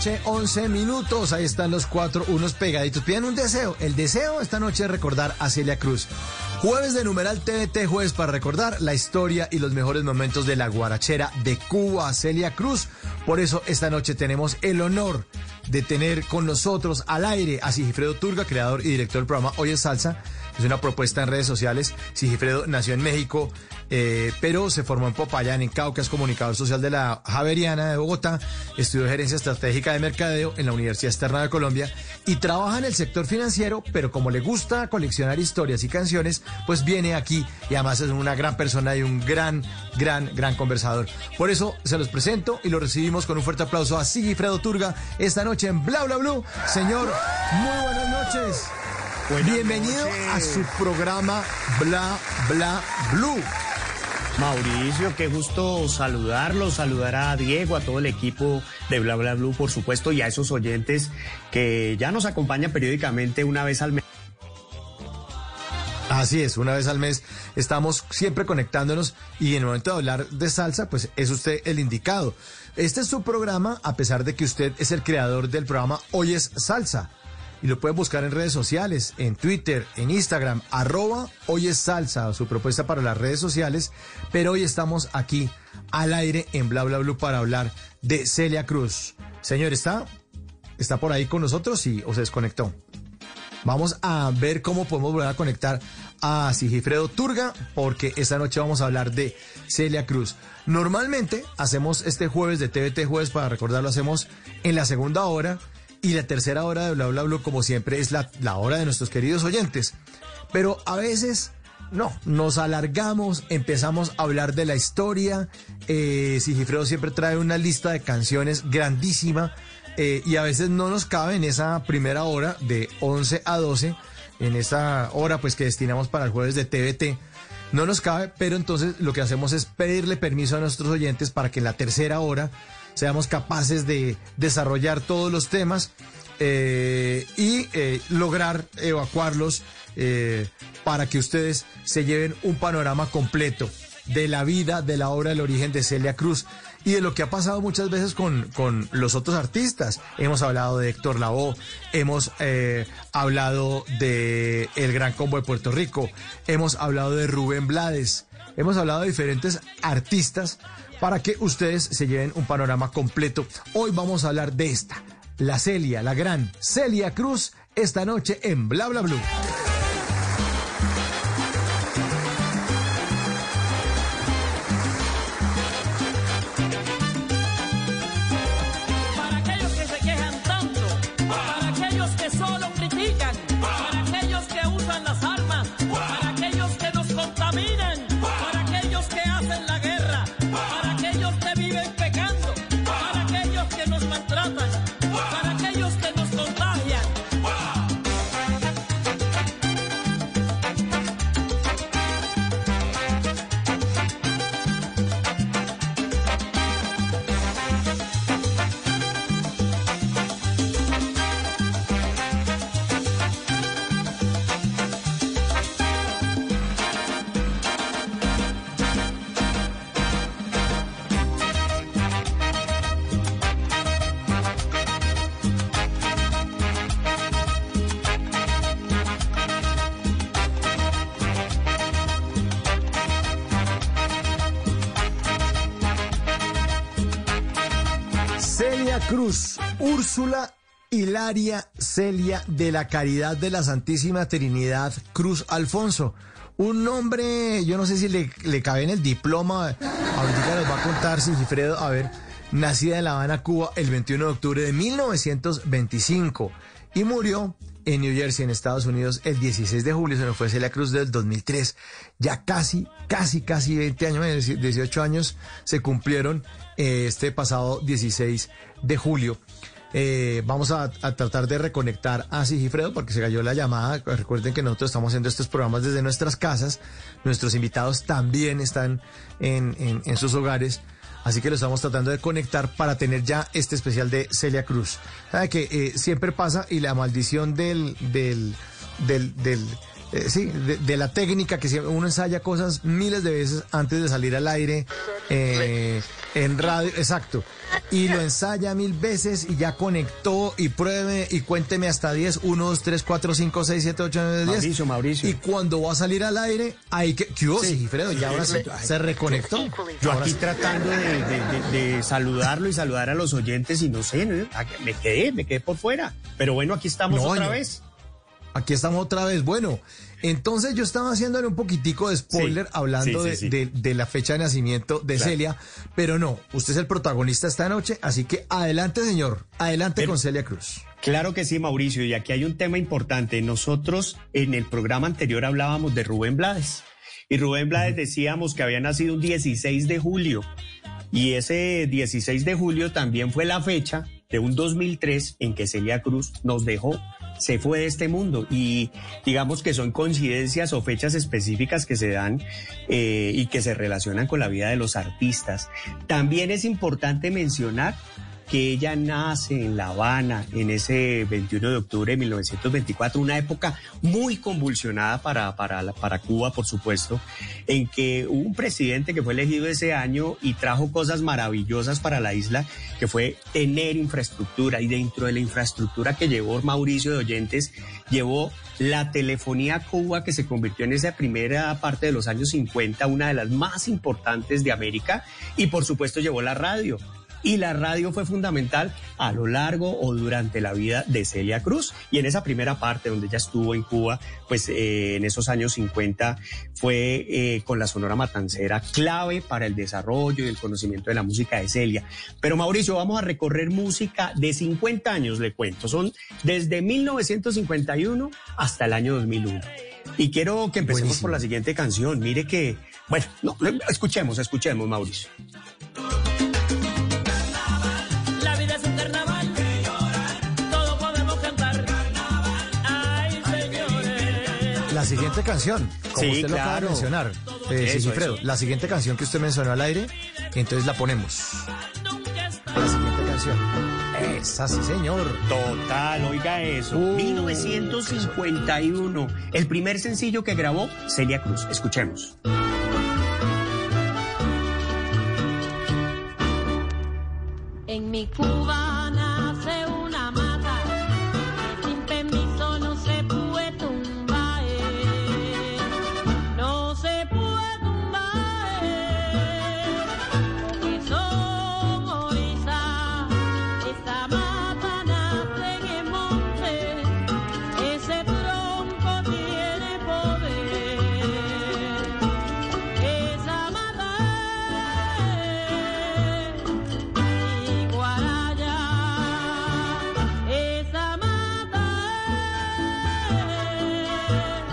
Noche, 11 minutos. Ahí están los cuatro, unos pegaditos. Piden un deseo. El deseo esta noche es recordar a Celia Cruz. Jueves de numeral TVT, jueves para recordar la historia y los mejores momentos de la guarachera de Cuba, Celia Cruz. Por eso esta noche tenemos el honor de tener con nosotros al aire a Sigifredo Turga, creador y director del programa Hoy es Salsa, Es una propuesta en redes sociales. Sigifredo nació en México, eh, pero se formó en Popayán, en Cauca, es comunicador social de la Javeriana de Bogotá, estudió gerencia estratégica de mercadeo en la Universidad Externa de Colombia y trabaja en el sector financiero, pero como le gusta coleccionar historias y canciones, pues viene aquí y además es una gran persona y un gran, gran, gran conversador. Por eso se los presento y lo recibimos con un fuerte aplauso a Sigifredo Turga esta noche en Bla Bla Blue. Señor, muy buenas noches. Bienvenido a su programa Bla Bla Blue. Mauricio, qué gusto saludarlo, saludar a Diego, a todo el equipo de Bla Bla Blue, por supuesto, y a esos oyentes que ya nos acompañan periódicamente una vez al mes. Así es, una vez al mes estamos siempre conectándonos y en el momento de hablar de salsa, pues es usted el indicado. Este es su programa, a pesar de que usted es el creador del programa Hoy es Salsa. Y lo pueden buscar en redes sociales, en Twitter, en Instagram, arroba Hoy es Salsa, su propuesta para las redes sociales. Pero hoy estamos aquí al aire en Bla Bla Blue para hablar de Celia Cruz. Señor, ¿está? ¿Está por ahí con nosotros y, o se desconectó? Vamos a ver cómo podemos volver a conectar a Sigifredo Turga, porque esta noche vamos a hablar de Celia Cruz. Normalmente hacemos este jueves de TVT Jueves, para recordarlo, hacemos en la segunda hora y la tercera hora de Bla Bla Bla, como siempre, es la, hora de nuestros queridos oyentes. Pero a veces no, nos alargamos, empezamos a hablar de la historia. Eh, Sigifredo siempre trae una lista de canciones grandísima eh, y a veces no nos cabe en esa primera hora de 11 a 12, en esa hora pues que destinamos para el jueves de TVT. No nos cabe, pero entonces lo que hacemos es pedirle permiso a nuestros oyentes para que en la tercera hora seamos capaces de desarrollar todos los temas eh, y eh, lograr evacuarlos eh, para que ustedes se lleven un panorama completo de la vida, de la obra, del origen de Celia Cruz y de lo que ha pasado muchas veces con, con los otros artistas. Hemos hablado de Héctor Lavoe, hemos hablado de El Gran Combo de Puerto Rico, hemos hablado de Rubén Blades, hemos hablado de diferentes artistas para que ustedes se lleven un panorama completo. Hoy vamos a hablar de esta, la Celia, la gran Celia Cruz, esta noche en Bla Bla Blue. Úrsula Hilaria Celia de la Caridad de la Santísima Trinidad Cruz Alfonso. Un nombre, yo no sé si le, le cabe en el diploma. Ahorita nos va a contar Sigifredo, a ver, nacida en La Habana, Cuba, el 21 de octubre de 1925 y murió en New Jersey, en Estados Unidos, el 16 de julio, se nos fue Celia Cruz del 2003. Ya casi, casi, casi 20 años, 18 años se cumplieron eh, este pasado 16 de julio. Eh, vamos a, a tratar de reconectar a Sigifredo porque se cayó la llamada. Recuerden que nosotros estamos haciendo estos programas desde nuestras casas. Nuestros invitados también están en, en- en sus hogares. Así que lo estamos tratando de conectar para tener ya este especial de Celia Cruz. Sabe que eh, siempre pasa y la maldición del, del, del, del, eh, sí, de, de la técnica que siempre- uno ensaya cosas miles de veces antes de salir al aire eh, en radio, exacto. Y lo ensaya mil veces y ya conectó y pruebe y cuénteme hasta 10, 1, 2, 3, 4, 5, 6, 7, 8, 9, 10. Mauricio, Mauricio. Y cuando va a salir al aire, hay que... ¿Qué hubo, Sigifredo? Ya ahora se, se reconectó. Yo aquí sí. tratando de, de- de- saludarlo y saludar a los oyentes y no sé, ¿no? me quedé, me quedé por fuera. Pero bueno, aquí estamos No, otra no. vez. Aquí estamos otra vez. Bueno, entonces yo estaba haciéndole un poquitico de spoiler Sí, hablando sí, sí, de, sí. de- de la fecha de nacimiento de Claro. Celia, pero no, usted es el protagonista esta noche, así que adelante, señor, adelante con Celia Cruz. Claro que sí, Mauricio, y aquí hay un tema importante. Nosotros en el programa anterior hablábamos de Rubén Blades. Y Rubén Blades decíamos que había nacido un 16 de julio. Y ese 16 de julio también fue la fecha de un 2003 en que Celia Cruz nos dejó, se fue de este mundo. Y digamos que son coincidencias o fechas específicas que se dan eh, y que se relacionan con la vida de los artistas. También es importante mencionar que ella nace en La Habana en ese 21 de octubre de 1924, una época muy convulsionada para, para, para Cuba, por supuesto, en que hubo un presidente que fue elegido ese año y trajo cosas maravillosas para la isla, que fue tener infraestructura. Y dentro de la infraestructura que llevó Mauricio de Oyentes, llevó la telefonía Cuba, que se convirtió en esa primera parte de los años 50, una de las más importantes de América, y por supuesto llevó la radio. Y la radio fue fundamental a lo largo o durante la vida de Celia Cruz. Y en esa primera parte donde ella estuvo en Cuba, pues eh, en esos años 50 fue eh, con la Sonora Matancera clave para el desarrollo y el conocimiento de la música de Celia. Pero Mauricio, vamos a recorrer música de 50 años, le cuento. Son desde 1951 hasta el año 2001. Y quiero que empecemos por la siguiente canción. Mire que, bueno, no, escuchemos, escuchemos, Mauricio. La siguiente canción, como Sí, usted lo acaba de mencionar, eh, Eso, Sigifredo, eso. la siguiente canción que usted mencionó al aire, entonces la ponemos. La siguiente canción. Esa sí, señor. Total, oiga eso. 1951, el primer sencillo que grabó Celia Cruz. Escuchemos. En mi Cuba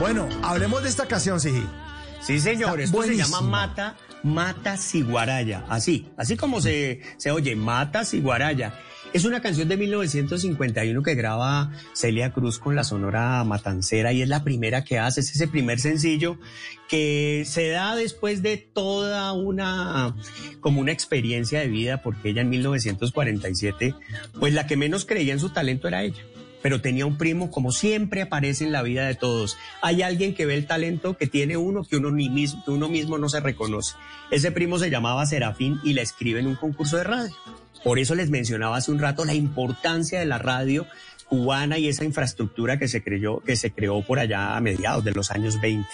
Bueno, hablemos de esta canción, Sigi. Sí, señor, esto se llama Mata, Mata Siguaraya. Así, así como se, se oye, Mata Siguaraya. Es una canción de 1951 que graba Celia Cruz con la Sonora Matancera y es la primera que hace, es ese primer sencillo que se da después de toda una, como una experiencia de vida, porque ella en 1947, pues la que menos creía en su talento era ella pero tenía un primo, como siempre aparece en la vida de todos. Hay alguien que ve el talento que tiene uno que uno, mismo no se reconoce. Ese primo se llamaba Serafín y la escribe en un concurso de radio. Por eso les mencionaba hace un rato la importancia de la radio cubana y esa infraestructura que se creyó, que se creó por allá a mediados de los años 20.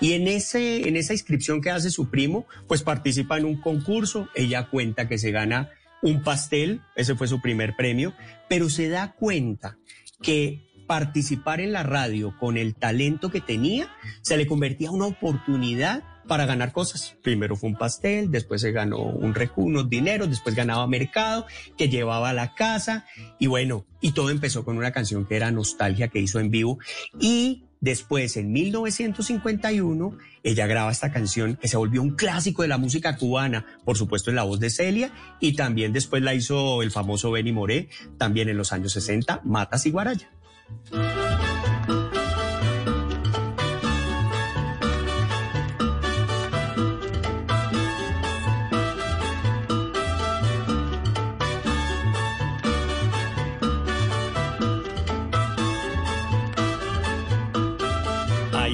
Y en ese, en esa inscripción que hace su primo, pues participa en un concurso, ella cuenta que se gana un pastel, ese fue su primer premio, pero se da cuenta que participar en la radio con el talento que tenía se le convertía en una oportunidad para ganar cosas. Primero fue un pastel, después se ganó un recu, unos dineros, después ganaba mercado que llevaba a la casa y bueno, y todo empezó con una canción que era Nostalgia que hizo en vivo y después en 1951 ella graba esta canción que se volvió un clásico de la música cubana, por supuesto en la voz de Celia y también después la hizo el famoso Benny Moré, también en los años 60, Matas y Guaraya.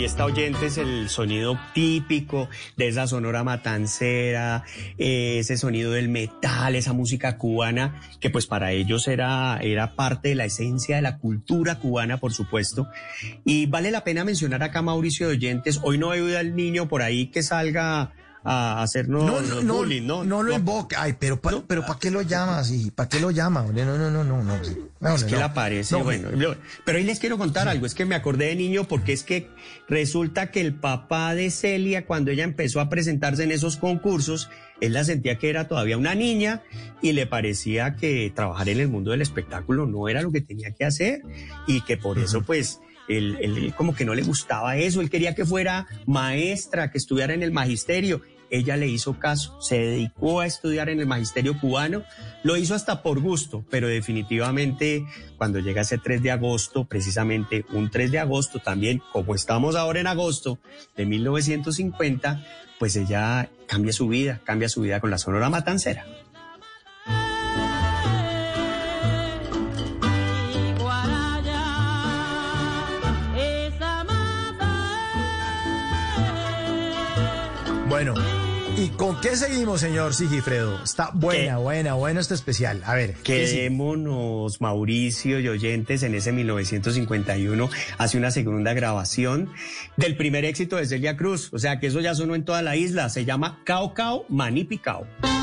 Ahí está oyentes el sonido típico de esa sonora matancera, eh, ese sonido del metal, esa música cubana, que pues para ellos era, era parte de la esencia de la cultura cubana, por supuesto. Y vale la pena mencionar acá, Mauricio de Oyentes, hoy no oído al niño por ahí que salga a hacernos No, no, no, bullying, ¿no? no lo invoca. Ay, pero, pa- pero ¿para qué lo llamas? y ¿Para qué lo llama? No, no, no, no, no. es que le aparece, No, bueno. Pero ahí les quiero contar algo, es que me acordé de niño porque es que resulta que el papá de Celia, cuando ella empezó a presentarse en esos concursos, él la sentía que era todavía una niña y le parecía que trabajar en el mundo del espectáculo no era lo que tenía que hacer y que por eso pues... Él, como que no le gustaba eso, él quería que fuera maestra, que estudiara en el magisterio. Ella le hizo caso, se dedicó a estudiar en el magisterio cubano, lo hizo hasta por gusto, pero definitivamente cuando llega ese 3 de agosto, precisamente un 3 de agosto también, como estamos ahora en agosto de 1950, pues ella cambia su vida, cambia su vida con la Sonora Matancera. Bueno, ¿y con qué seguimos, señor Sigifredo? Está buena, buena, buena este especial. A ver, ¿qué? Quedémonos, Mauricio y oyentes, en ese 1951 hace una segunda grabación del primer éxito de Celia Cruz. O sea que eso ya sonó en toda la isla. Se llama Cao Cao Manipicao. Lo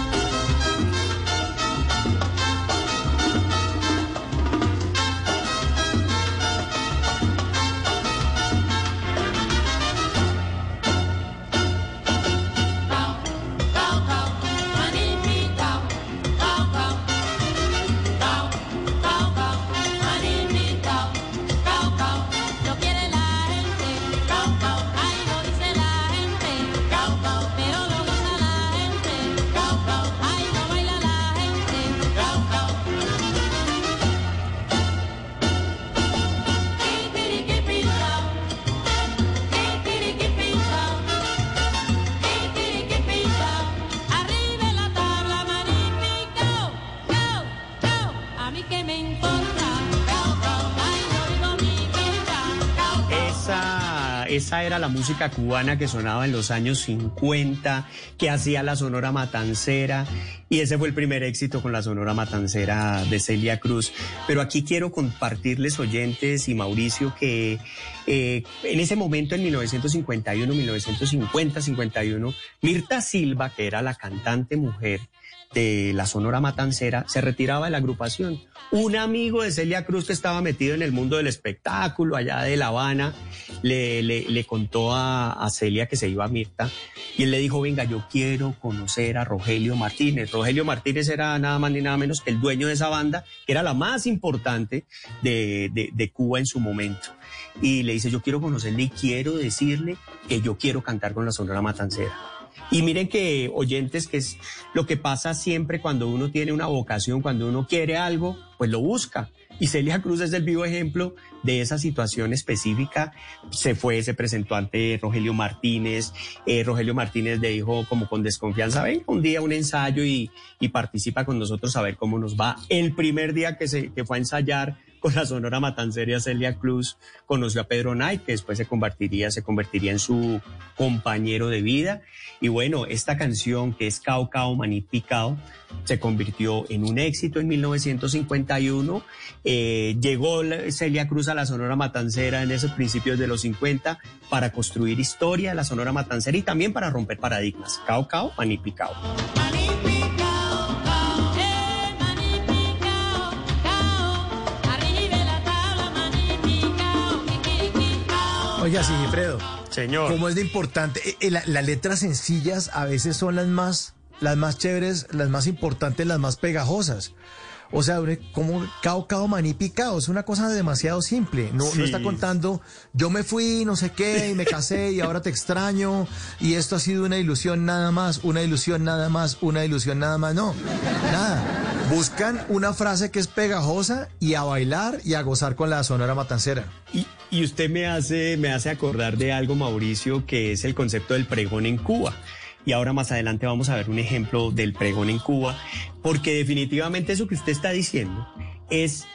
era la música cubana que sonaba en los años 50, que hacía la Sonora Matancera, y ese fue el primer éxito con la Sonora Matancera de Celia Cruz. Pero aquí quiero compartirles, oyentes y Mauricio, que eh, en ese momento, en 1951, 1950, 51, Mirta Silva, que era la cantante mujer, de la Sonora Matancera se retiraba de la agrupación. Un amigo de Celia Cruz que estaba metido en el mundo del espectáculo allá de La Habana le, le- contó a, a Celia que se iba a Mirta y él le dijo, venga, yo quiero conocer a Rogelio Martínez. Rogelio Martínez era nada más ni nada menos que el dueño de esa banda, que era la más importante de, de- de Cuba en su momento. Y le dice, yo quiero conocerle y quiero decirle que yo quiero cantar con la Sonora Matancera. Y miren que oyentes, que es lo que pasa siempre cuando uno tiene una vocación, cuando uno quiere algo, pues lo busca. Y Celia Cruz es el vivo ejemplo de esa situación específica. Se fue, se presentó ante Rogelio Martínez. Eh, Rogelio Martínez le dijo como con desconfianza, ven un día un ensayo y, y participa con nosotros a ver cómo nos va. El primer día que, se, que fue a ensayar con la Sonora Matanceria Celia Cruz conoció a Pedro Knight, que después se convertiría, se convertiría en su compañero de vida. Y bueno, esta canción que es Cao Cao Maní Picao se convirtió en un éxito en 1951. Eh, llegó Celia Cruz a la Sonora Matancera en esos principios de los 50 para construir historia de la Sonora Matancera y también para romper paradigmas. Cao Cao Maní Picao. Oiga, Sigifredo. Señor. Como es de importante, eh, eh, la- las letras sencillas a veces son las más, las más chéveres, las más importantes, las más pegajosas. O sea, como cao, cao, maní, picao, es una cosa demasiado simple. No, Sí. no está contando, yo me fui, no sé qué, y me casé, y ahora te extraño, y esto ha sido una ilusión nada más, una ilusión nada más, una ilusión nada más. No, nada. Buscan una frase que es pegajosa y a bailar y a gozar con la sonora matancera. Y, y usted me hace, me hace acordar de algo, Mauricio, que es el concepto del pregón en Cuba. Y ahora más adelante vamos a ver un ejemplo del pregón en Cuba, porque definitivamente eso que usted está diciendo es,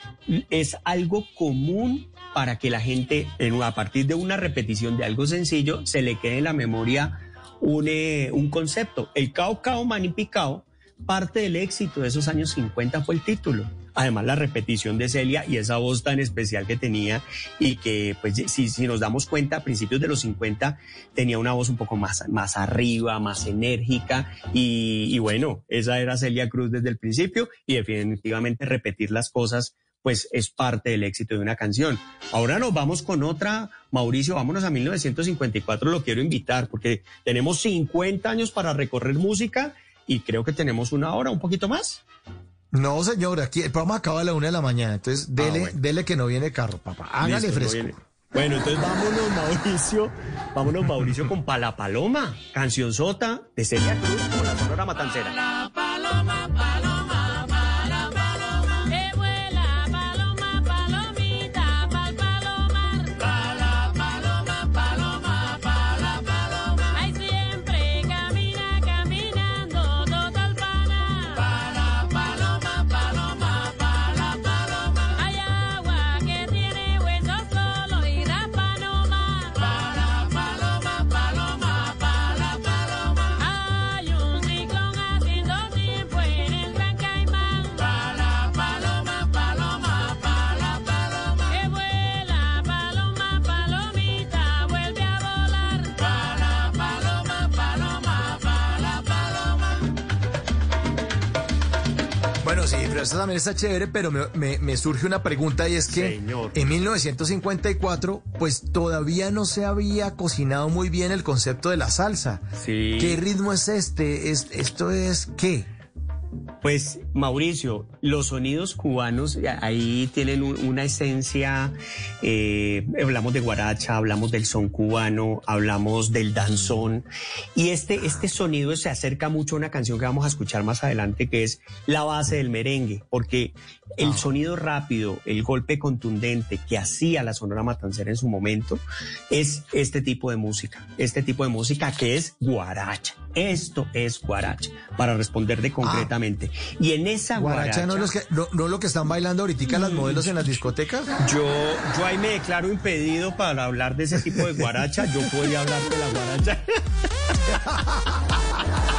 es algo común para que la gente, en- a partir de una repetición de algo sencillo, se le quede en la memoria un, eh, un concepto. El cao cao manipicao, parte del éxito de esos años 50 fue el título. además la repetición de Celia y esa voz tan especial que tenía y que pues si, si nos damos cuenta a principios de los 50 tenía una voz un poco más, más arriba, más enérgica y, y bueno, esa era Celia Cruz desde el principio y definitivamente repetir las cosas pues es parte del éxito de una canción. Ahora nos vamos con otra, Mauricio, vámonos a 1954, lo quiero invitar porque tenemos 50 años para recorrer música y creo que tenemos una hora, un poquito más. No, señor, aquí el programa acaba a la una de la mañana, entonces dele, bueno. dele que no viene carro, papá. Hágale Listo, fresco. Bueno, entonces vámonos, Mauricio, vámonos, Mauricio, con Pala Paloma, canción sota de Celia Cruz con la Sonora Matancera. paloma, paloma, Bueno, esta también está chévere, pero me, me- me surge una pregunta y es que en 1954, pues todavía no se había cocinado muy bien el concepto de la salsa. Sí. ¿Qué ritmo es este? ¿Es, ¿Esto es qué? Pues Mauricio, los sonidos cubanos eh, ahí tienen un- una esencia, eh, hablamos de guaracha, hablamos del son cubano, hablamos del danzón y este, este sonido se acerca mucho a una canción que vamos a escuchar más adelante que es la base del merengue, porque el sonido rápido, el golpe contundente que hacía la Sonora Matancera en su momento es este tipo de música, este tipo de música que es guaracha. Esto es guaracha, para responder de concretamente. Y en esa Guaracha, guaracha... ¿no, los que, no, no lo que están bailando ahorita las modelos en las discotecas? Yo, yo ahí me declaro impedido para hablar de ese tipo de guaracha. Yo podría hablar de la guaracha.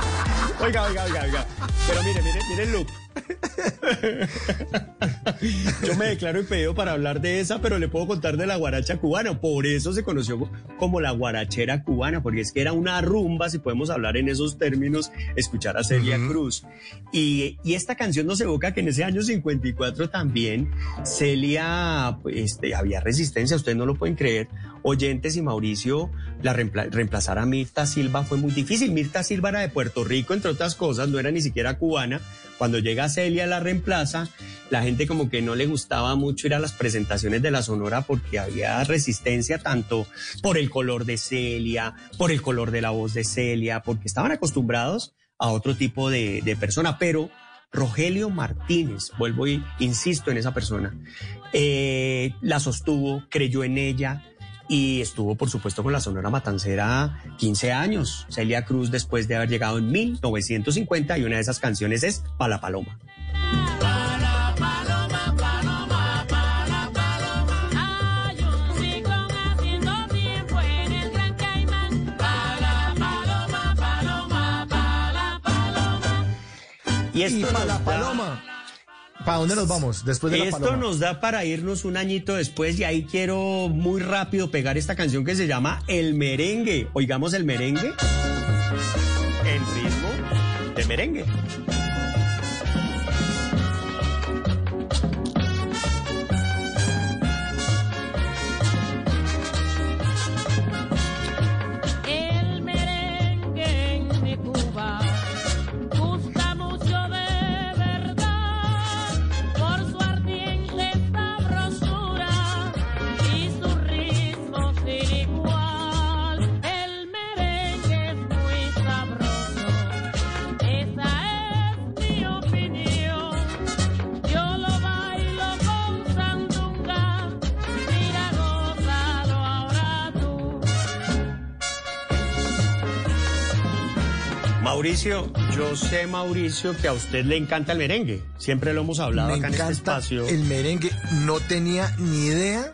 Oiga, oiga, oiga, oiga. Pero mire, mire, mire el look. Yo me declaro impedido para hablar de esa, pero le puedo contar de la guaracha cubana. Por eso se conoció como la guarachera cubana, porque es que era una rumba, si podemos hablar en esos términos, escuchar a Celia Cruz. Y, y esta canción nos evoca que en ese año 54 también Celia, pues, este, había resistencia, ustedes no lo pueden creer. Oyentes y Mauricio, la reempla- reemplazar a Mirta Silva fue muy difícil. Mirta Silva era de Puerto Rico, entre otras cosas, no era ni siquiera cubana. Cuando llega Celia la reemplaza, la gente como que no le gustaba mucho ir a las presentaciones de la Sonora porque había resistencia tanto por el color de Celia, por el color de la voz de Celia, porque estaban acostumbrados a otro tipo de, de persona, pero Rogelio Martínez, vuelvo y insisto en esa persona, eh, la sostuvo, creyó en ella y estuvo, por supuesto, con la Sonora Matancera 15 años. Celia Cruz, después de haber llegado en 1950, y una de esas canciones es Pala Paloma. Hay un ciclón haciendo tiempo en el Gran Caimán. Para paloma, paloma, para paloma. Y esto para la da- paloma. ¿Para dónde nos vamos después de la Esto paloma? nos da para irnos un añito después y ahí quiero muy rápido pegar esta canción que se llama El Merengue. Oigamos el merengue en ritmo de merengue. Mauricio, yo sé, Mauricio, que a usted le encanta el merengue. Siempre lo hemos hablado Me acá en este espacio. el merengue. No tenía ni idea,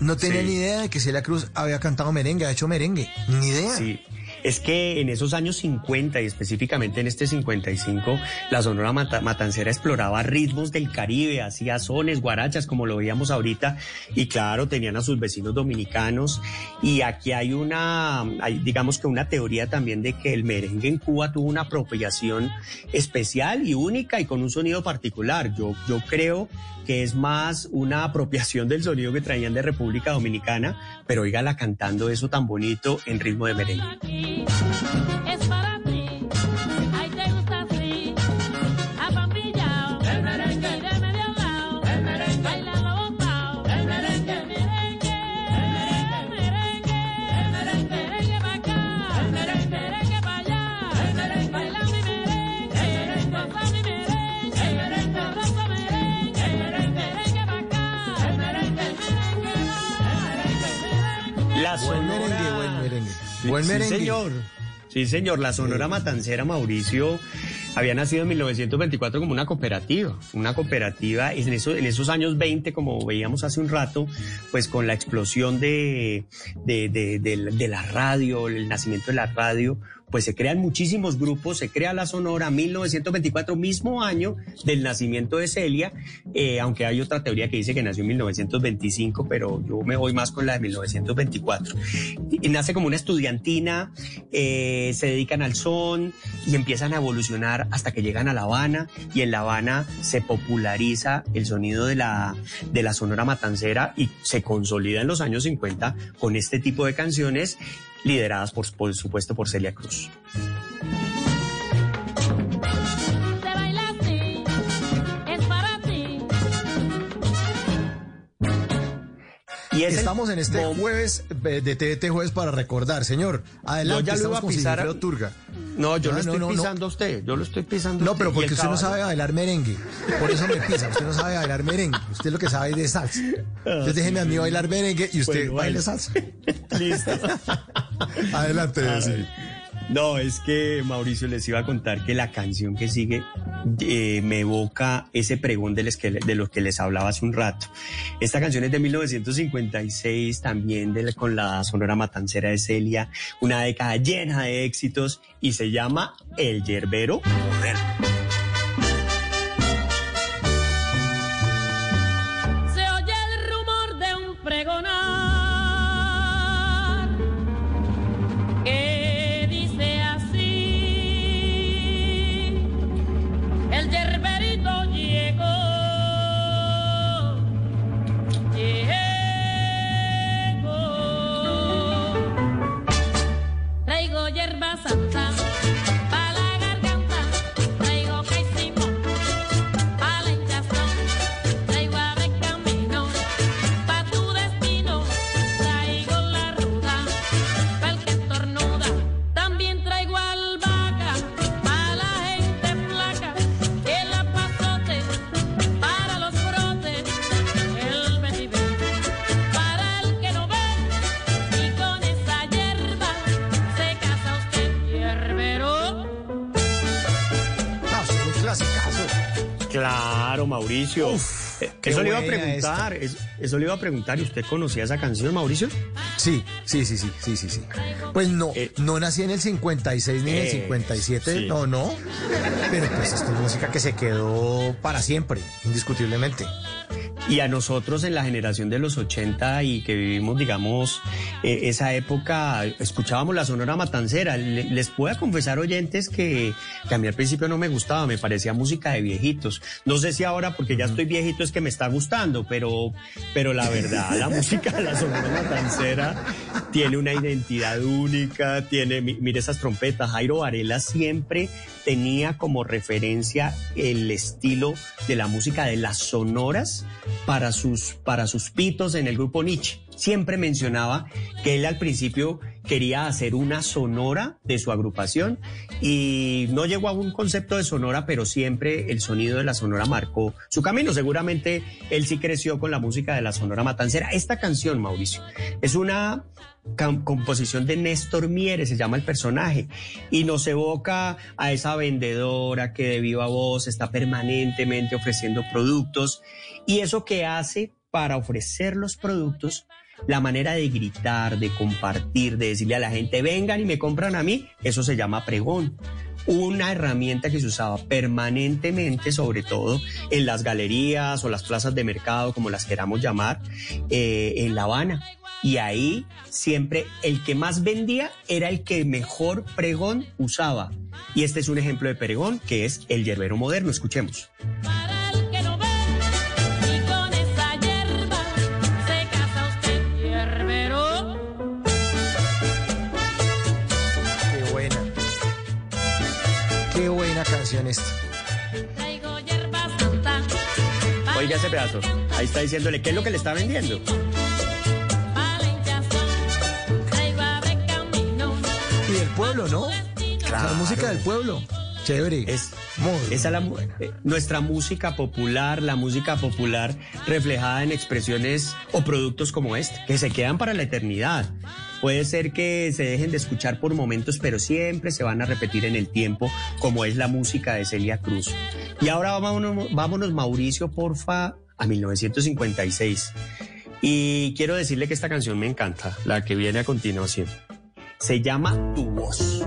no tenía Sí. ni idea de que Celia Cruz había cantado merengue, ha hecho merengue. Ni idea. Sí. Es que en esos años 50 y específicamente en este 55, la Sonora Mata- Matancera exploraba ritmos del Caribe, hacía sones, guarachas, como lo veíamos ahorita, y claro, tenían a sus vecinos dominicanos. Y aquí hay una, hay, digamos que una teoría también de que el merengue en Cuba tuvo una apropiación especial y única y con un sonido particular. Yo, yo creo que es más una apropiación del sonido que traían de República Dominicana, pero oígala cantando eso tan bonito en ritmo de merengue. La Buen merengue, buen merengue. Buen sí, señor. Sí, señor. La Sonora Matancera Mauricio había nacido en 1924 como una cooperativa. Una cooperativa en, eso- en esos años 20, como veíamos hace un rato, pues con la explosión de, de, de- de- de la radio, el nacimiento de la radio, pues se crean muchísimos grupos, se crea la Sonora 1924, mismo año del nacimiento de Celia, eh, aunque hay otra teoría que dice que nació en 1925, pero yo me voy más con la de 1924. Y, nace como una estudiantina, eh, se dedican al son y empiezan a evolucionar hasta que llegan a La Habana y en La Habana se populariza el sonido de la, de la Sonora Matancera y se consolida en los años 50 con este tipo de canciones lideradas por, por supuesto por Celia Cruz. Y es Estamos en este mom- jueves eh, de TVT Jueves para recordar, señor. Adelante, Yo ya lo iba a pisar. Sigifredo Turga. No, yo No, lo estoy no, no, no. pisando a usted. Yo lo estoy pisando. a No, pero porque usted no caballo- sabe bailar merengue. Por eso me pisa. Usted no sabe bailar merengue. Usted lo que sabe es de salsa. Entonces déjeme a mí bailar merengue y usted Bueno, baila. salsa. Listo. Adelante, Ay. sí. No, es que Mauricio les iba a contar que la canción que sigue eh, me evoca ese pregón de, los que les hablaba hace un rato. Esta canción es de 1956, también de, con la Sonora Matancera de Celia, una década llena de éxitos y se llama El Yerbero Moderno. Mauricio. Eh, eso le iba a preguntar, es- eso le iba a preguntar. ¿Y usted conocía esa canción, Mauricio? Sí, sí, sí, sí, sí, sí, sí. Pues no, no nací en el 56 ni en el eh, 57, sí. no, no. Pero pues esto es música que se quedó para siempre, indiscutiblemente. Y a nosotros en la generación de los 80 y que vivimos, digamos, eh, esa época, escuchábamos la Sonora Matancera. Le- les puedo confesar, oyentes, que, que a mí al principio no me gustaba, me parecía música de viejitos. No sé si ahora, porque ya estoy viejito, es que me está gustando, pero, pero la verdad, la música de la Sonora Matancera tiene una identidad única, tiene, mi- mire esas trompetas. Jairo Varela siempre tenía como referencia el estilo de la música de las sonoras para sus, para sus pitos en el grupo Nietzsche. Siempre mencionaba que él al principio quería hacer una sonora de su agrupación y no llegó a un concepto de sonora, pero siempre el sonido de la sonora marcó su camino. Seguramente él sí creció con la música de la sonora matancera. Esta canción, Mauricio, es una composición de Néstor Mieres, se llama el personaje, y nos evoca a esa vendedora que de viva voz está permanentemente ofreciendo productos, y eso que hace para ofrecer los productos, la manera de gritar, de compartir, de decirle a la gente, vengan y me compran a mí, eso se llama pregón una herramienta que se usaba permanentemente, sobre todo en las galerías o las plazas de mercado, como las queramos llamar, eh, en La Habana. Y ahí siempre el que más vendía era el que mejor pregón usaba. Y este es un ejemplo de pregón, que es el yerbero moderno. Escuchemos. Oiga ese pedazo. Ahí está diciéndole qué es lo que le está vendiendo. Y del pueblo, ¿no? O sea, la música del pueblo. Chévere. Es, esa la eh, nuestra música popular, la música popular reflejada en expresiones o productos como este, que se quedan para la eternidad. Puede ser que se dejen de escuchar por momentos, pero siempre se van a repetir en el tiempo, como es la música de Celia Cruz. Y ahora vámonos, vámonos Mauricio, porfa, a 1956. Y quiero decirle que esta canción me encanta, la que viene a continuación. Se llama Tu voz.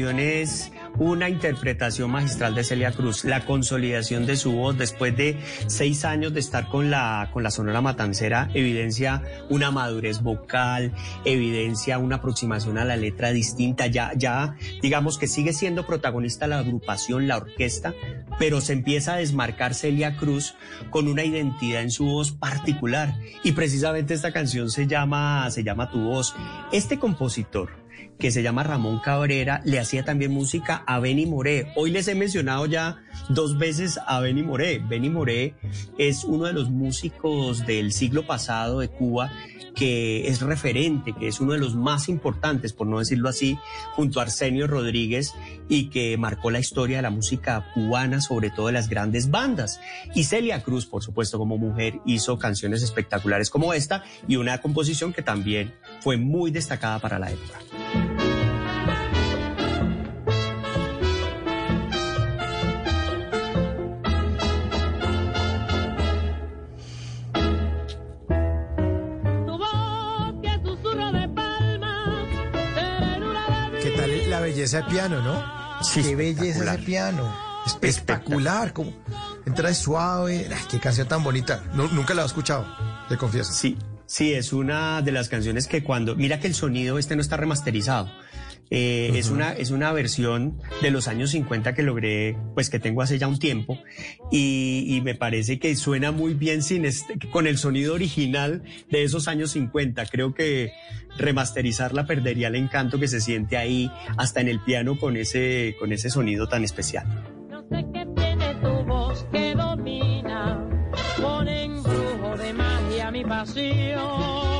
Es una interpretación magistral de Celia Cruz, la consolidación de su voz después de seis años de estar con la, con la Sonora Matancera, evidencia una madurez vocal, evidencia una aproximación a la letra distinta, ya, ya digamos que sigue siendo protagonista la agrupación, la orquesta, pero se empieza a desmarcar Celia Cruz con una identidad en su voz particular y precisamente esta canción se llama, se llama Tu voz. Este compositor que se llama Ramón Cabrera, le hacía también música a Benny Moré. Hoy les he mencionado ya dos veces a Benny Moré. Benny Moré es uno de los músicos del siglo pasado de Cuba que es referente, que es uno de los más importantes, por no decirlo así, junto a Arsenio Rodríguez y que marcó la historia de la música cubana, sobre todo de las grandes bandas. Y Celia Cruz, por supuesto, como mujer, hizo canciones espectaculares como esta y una composición que también fue muy destacada para la época. Belleza del piano, no? Qué belleza ese piano. Espectacular. Como entra suave. Ay, qué canción tan bonita. Nu- nunca la he escuchado, te confieso. Sí, sí, es una de las canciones que cuando. Mira que el sonido este no está remasterizado. Eh, es, una, es una versión de los años 50 que logré, pues que tengo hace ya un tiempo, y, y me parece que suena muy bien sin este, con el sonido original de esos años 50. Creo que remasterizarla perdería el encanto que se siente ahí, hasta en el piano con ese, con ese sonido tan especial. No sé qué tiene tu voz que domina, con embrujo de magia mi pasión.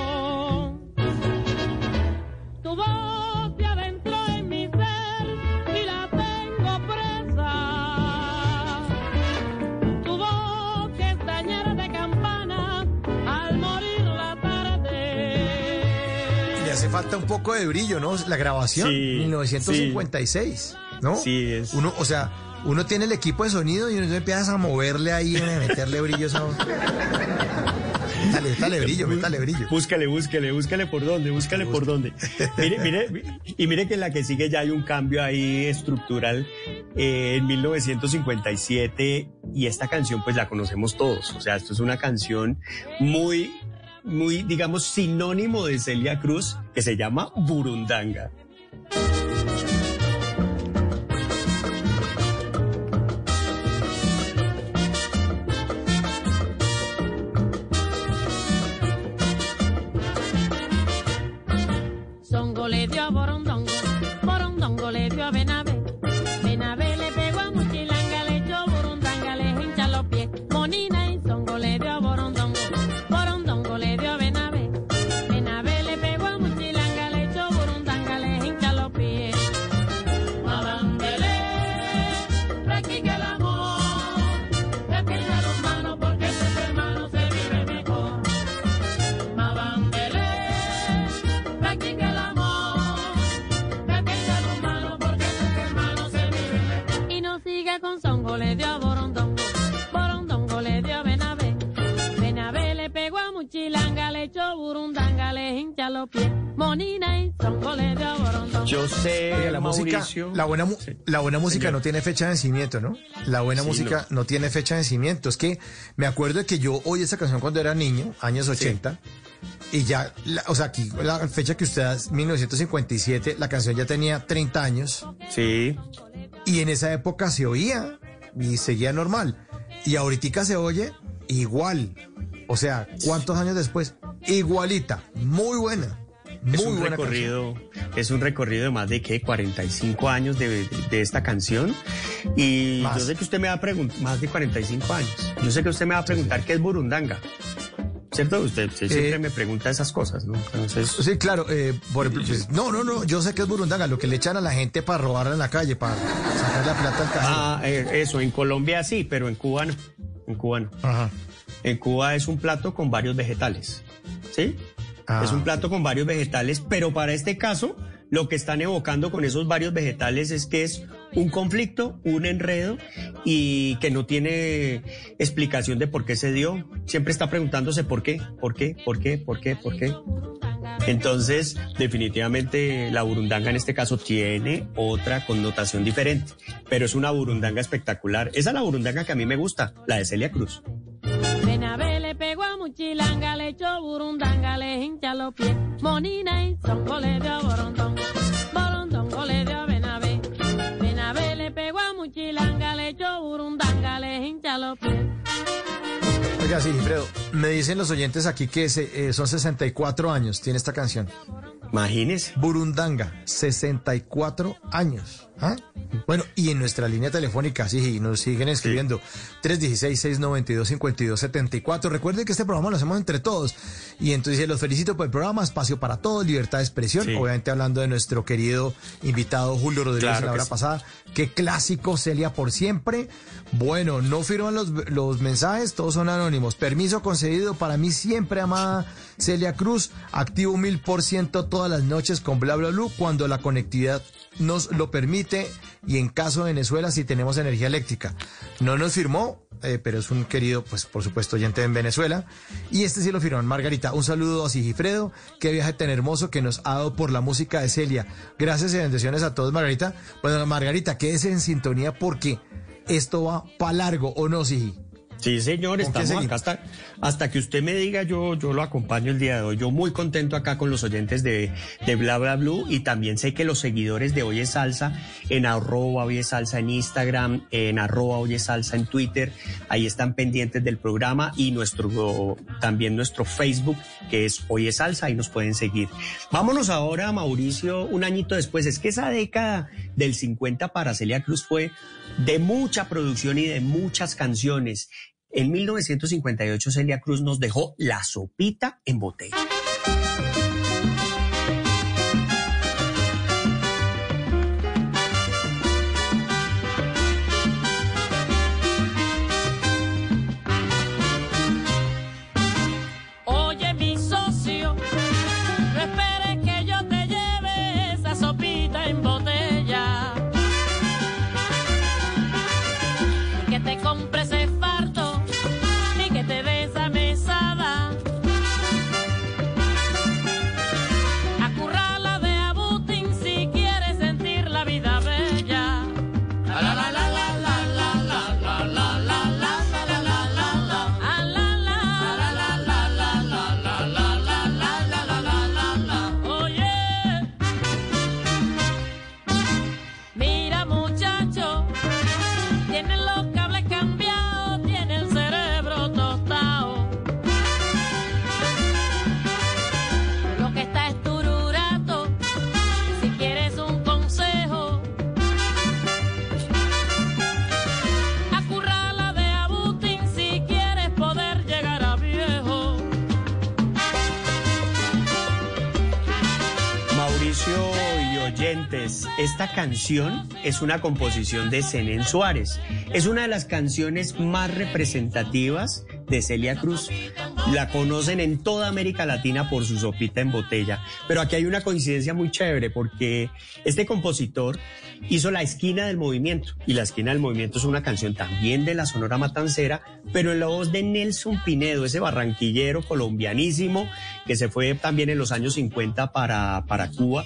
Falta un poco de brillo, ¿no? La grabación, Sí, 1956, ¿no? Sí, es. Uno, o sea, uno tiene el equipo de sonido y uno empieza a moverle ahí, a meterle brillo. Métale, métale brillo, métale brillo. Búscale, búscale, búscale por dónde, búscale por dónde. Mire, mire, y mire que en la que sigue ya hay un cambio ahí estructural eh, en 1957 y esta canción pues la conocemos todos. O sea, esto es una canción muy, muy, digamos, sinónimo de Celia Cruz que se llama Burundanga. Echó Burundanga, le hincha los pies. Monina y Songo le dio a Borondongo. Yo sé, la música, la buena, la buena música Señor. no tiene fecha de vencimiento, ¿no? La buena Sí, música no. tiene fecha de vencimiento. Es que me acuerdo de que yo oí esa canción cuando era niño, años 80, y ya, la- o sea, aquí la fecha que usted da es 1957, la canción ya tenía 30 años. Sí. Y en esa época se oía y seguía normal. Y ahorita se oye igual. O sea, ¿cuántos años después? Igualita, muy buena. Muy es un buena recorrido, es un recorrido de más de ¿qué? 45 años de, de esta canción. Y Más. yo sé que usted me va a preguntar, más de 45 años. Yo sé que usted me va a preguntar qué es Burundanga. ¿Cierto? Usted usted siempre Eh, me pregunta esas cosas, ¿no? Entonces, Sí, claro. eh, por ejemplo, pues, no, no, no. Yo sé que es burundanga, lo que le echan a la gente para robarla en la calle, para sacar la plata al cajero. ah, eh, eso, en Colombia sí, pero en Cuba no. En Cuba no. Ajá. En Cuba es un plato con varios vegetales. ¿Sí? Ah. Es un plato con varios vegetales, pero para este caso, lo que están evocando con esos varios vegetales es que es un conflicto, un enredo y que no tiene explicación de por qué se dio. Siempre está preguntándose por qué, por qué, por qué, por qué, por qué. Entonces, definitivamente la burundanga en este caso tiene otra connotación diferente, pero es una burundanga espectacular. Esa es la burundanga que a mí me gusta, la de Celia Cruz. A Muchilanga, le echó Burundanga, le hincha los pies. Monina y Songo le dio a Borondongo, le dio Benavé. Benavé le pegó a Muchilanga, le echó Burundanga, le hincha los pies. Oiga, sí, Fredo, me dicen los oyentes aquí que se- eh, son 64 años, tiene esta canción. Imagínese. Burundanga, 64 años. ¿Ah? Bueno, y en nuestra línea telefónica, sí, nos siguen escribiendo. 316-692-5274. Recuerden que este programa lo hacemos entre todos. Y entonces los felicito por el programa, espacio para todos, libertad de expresión. Sí. Obviamente hablando de nuestro querido invitado Julio Rodríguez Claro en la que hora sí. pasada. Qué clásico, Celia por siempre. Bueno, no firman los, los mensajes, todos son anónimos. Permiso concedido para mí siempre, amada Celia Cruz. Activo mil por ciento todas las noches con bla bla bla cuando la conectividad nos lo permite y en caso de Venezuela si tenemos energía eléctrica. No nos firmó, eh, pero es un querido, pues por supuesto, oyente en Venezuela. Y este sí lo firmó Margarita. Un saludo a Sigifredo, qué viaje tan hermoso que nos ha dado por la música de Celia. Gracias y bendiciones a todos, Margarita. Bueno, Margarita, quédese en sintonía porque esto va para largo, ¿o no, Sigi? Sí, señor, ¿Con qué estamos acá hasta, hasta que usted me diga, yo, yo lo acompaño el día de hoy. Yo muy contento acá con los oyentes de, de Bla Bla Blue y también sé que los seguidores de Hoy es Salsa en arroba Hoy es Salsa en Instagram, en arroba Hoy es Salsa en Twitter, ahí están pendientes del programa y nuestro, también nuestro Facebook que es Hoy es Salsa, ahí nos pueden seguir. Vámonos ahora, Mauricio, un añito después. Es que esa década del 50 para Celia Cruz fue de mucha producción y de muchas canciones. En 1958 Celia Cruz nos dejó La Sopita en botella. Canción es una composición de Zenén Suárez. Es una de las canciones más representativas de Celia Cruz. La conocen en toda América Latina por su sopita en botella. Pero aquí hay una coincidencia muy chévere porque este compositor hizo La esquina del movimiento. Y La esquina del movimiento es una canción también de la Sonora Matancera, pero en la voz de Nelson Pinedo, ese barranquillero colombianísimo que se fue también en los años 50 para, para Cuba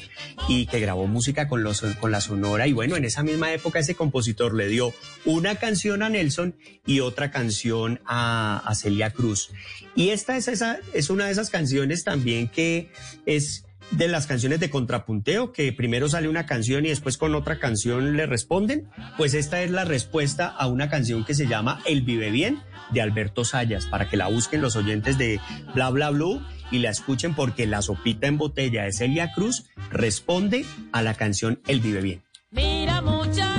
y que grabó música con, los, con la Sonora. Y bueno, en esa misma época ese compositor le dio una canción a Nelson y otra canción a, Celia Cruz. Y esta es, esa, es una de esas canciones también que es de las canciones de contrapunteo, que primero sale una canción y después con otra canción le responden, pues esta es la respuesta a una canción que se llama El Vive Bien de Alberto Sayas, para que la busquen los oyentes de Bla Bla Blue y la escuchen porque la sopita en botella de Celia Cruz responde a la canción El Vive Bien. Mira muchacho,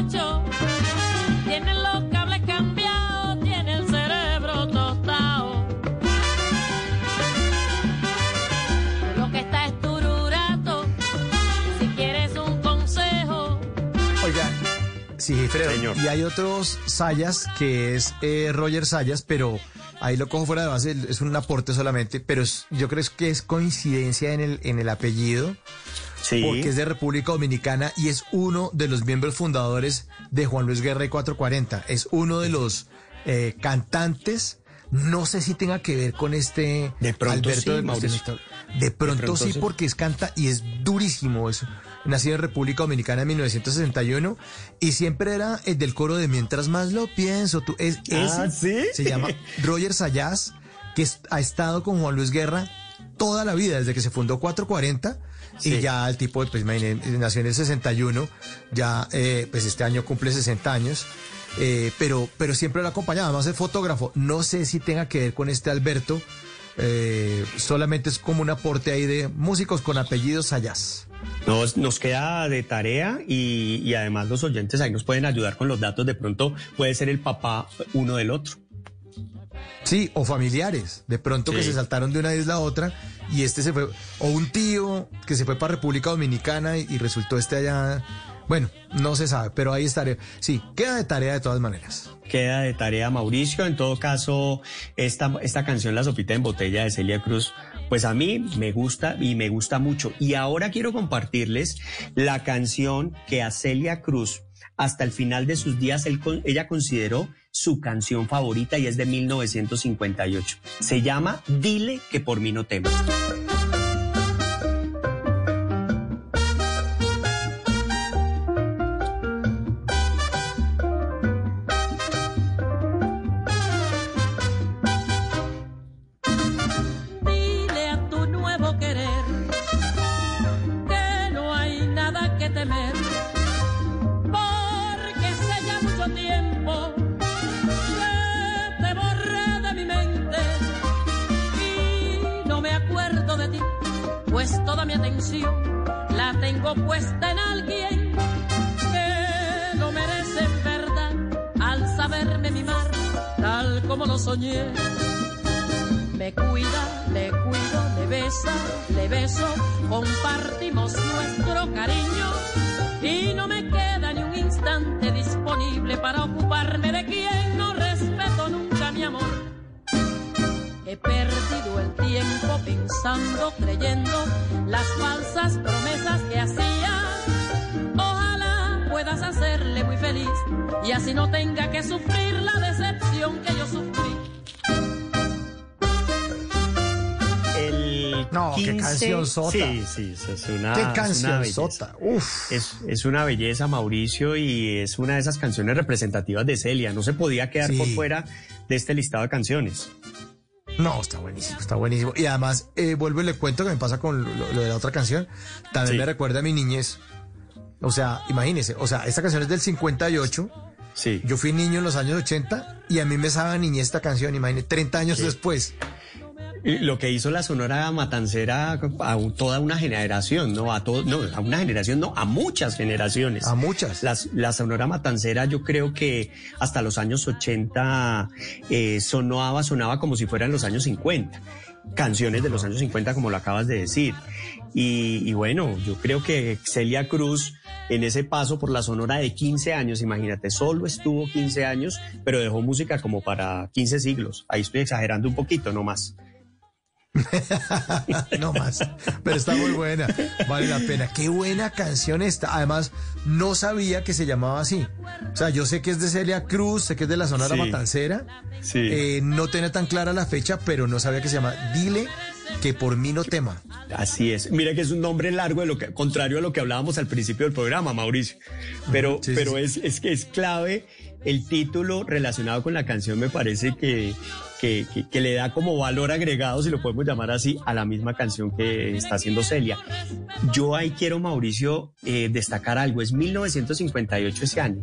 sí, Fredo. Y hay otros Sayas que es eh, Roger Sayas, pero ahí lo cojo fuera de base, es un aporte solamente, pero es- yo creo que es coincidencia en el, en el apellido. Sí. Porque es de República Dominicana y es uno de los miembros fundadores de Juan Luis Guerra y 440. Es uno de los eh, cantantes. No sé si tenga que ver con este De pronto Alberto sí, de Mauricio. De pronto, sí. porque es canta y es durísimo eso. Nacido en República Dominicana en 1961 y siempre era el del coro de Mientras más lo pienso. Tú, es, Ah, ese ¿sí? Se llama Roger Sayas, que es- ha estado con Juan Luis Guerra toda la vida, desde que se fundó 440. Y ya el tipo, pues imagínate, nació en el 61, ya eh, pues este año cumple 60 años, eh, pero, pero siempre lo ha acompañado, además es fotógrafo. No sé si tenga que ver con este Alberto, eh, solamente es como un aporte ahí de músicos con apellidos Sayas. Nos, nos queda de tarea y, y además los oyentes ahí nos pueden ayudar con los datos. De pronto puede ser el papá uno del otro. Sí, o familiares, de pronto que se saltaron de una isla a otra y este se fue, o un tío que se fue para República Dominicana y, y resultó este allá. Bueno, no se sabe, pero ahí estaré. Sí, queda de tarea de todas maneras. Queda de tarea Mauricio. En todo caso, esta, esta canción, La Sopita en Botella de Celia Cruz, pues a mí me gusta y me gusta mucho. Y ahora quiero compartirles la canción que a Celia Cruz, hasta el final de sus días, él ella consideró su canción favorita y es de 1958. Se llama Dile que por mí no temas. Puesta en alguien que lo merece verdad al saberme mimar tal como lo soñé. Me cuida, le cuido, le besa, le beso, compartimos nuestro cariño y no me queda ni un instante disponible para ocuparme de quien He perdido el tiempo pensando, creyendo las falsas promesas que hacías. Ojalá puedas hacerle muy feliz y así no tenga que sufrir la decepción que yo sufrí. El No, qué 15 cancionzota. Sí, sí, es- una, Qué es una cancionzota. belleza. Es, es una belleza, Mauricio, y es una de esas canciones representativas de Celia. No se podía quedar Sí. por fuera de este listado de canciones. No, está buenísimo, está buenísimo. Y además, eh, vuelvo y le cuento que me pasa con lo, lo de la otra canción. También Sí. me recuerda a mi niñez. O sea, imagínese, o sea, esta canción es del 58. Sí. Yo fui niño en los años 80 y a mí me sabe niñez esta canción, imagínese, 30 años Sí. después. Lo que hizo la Sonora Matancera a toda una generación, ¿no? A todo, no, a una generación, no, a muchas generaciones. A muchas. Las- la Sonora Matancera, yo creo que hasta los años 80 eh, sonaba, sonaba como si fueran los años 50. canciones de los años 50, como lo acabas de decir. Y, y bueno, yo creo que Celia Cruz en ese paso por la Sonora de 15 años, imagínate, solo estuvo 15 años, pero dejó música como para 15 siglos. Ahí estoy exagerando un poquito, no más. no más. Pero está muy buena. Vale la pena. Qué buena canción esta. Además, no sabía que se llamaba así. O sea, yo sé que es de Celia Cruz, sé que es de la Sonora Sí. Matancera. Sí. Eh, no tenía tan clara la fecha, pero no sabía que se llama Dile que por mí no tema. Así es. Mira que es un nombre largo, de lo que, contrario a lo que hablábamos al principio del programa, Mauricio. Pero, Sí, pero. Es, es que es clave el título relacionado con la canción, me parece que, que, le da como valor agregado, si lo podemos llamar así, a la misma canción que está haciendo Celia. Yo ahí quiero, Mauricio, eh, destacar algo. Es 1958 ese año.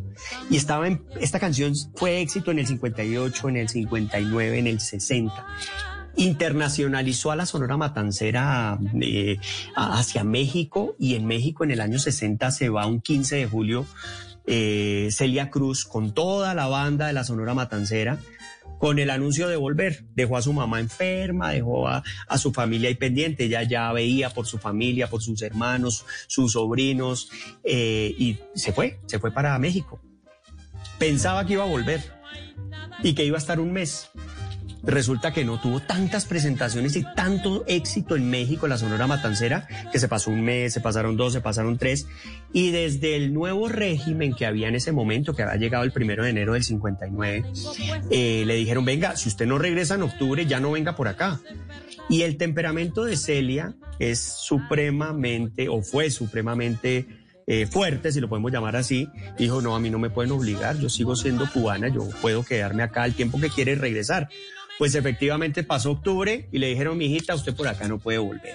Y estaba en, esta canción fue éxito en el 58, en el 59, en el 60 internacionalizó a la Sonora Matancera eh, hacia México y en México en el año 60 se va un 15 de julio eh, Celia Cruz con toda la banda de la Sonora Matancera con el anuncio de volver. Dejó a su mamá enferma, dejó a, a su familia ahí pendiente, ella ya veía por su familia, por sus hermanos, sus sobrinos eh, y se fue, se fue para México. Pensaba que iba a volver y que iba a estar un mes. Resulta que no tuvo tantas presentaciones y tanto éxito en México, la Sonora Matancera, que se pasó un mes, se pasaron dos, se pasaron tres. Y desde el nuevo régimen que había en ese momento, que había llegado el primero de enero del 59, eh, le dijeron, venga, si usted no regresa en octubre, ya no venga por acá. Y el temperamento de Celia es supremamente, o fue supremamente eh, fuerte, si lo podemos llamar así. Dijo, no, a mí no me pueden obligar, yo sigo siendo cubana, yo puedo quedarme acá el tiempo que quiere regresar. Pues efectivamente pasó octubre y le dijeron, mi hijita, usted por acá no puede volver.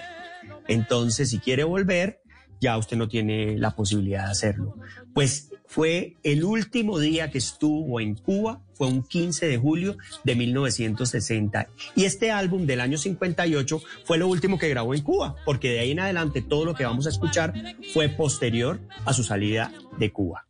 Entonces, si quiere volver, ya usted no tiene la posibilidad de hacerlo. Pues fue el último día que estuvo en Cuba, fue un 15 de julio de 1960. Y este álbum del año 58 fue lo último que grabó en Cuba, porque de ahí en adelante todo lo que vamos a escuchar fue posterior a su salida de Cuba.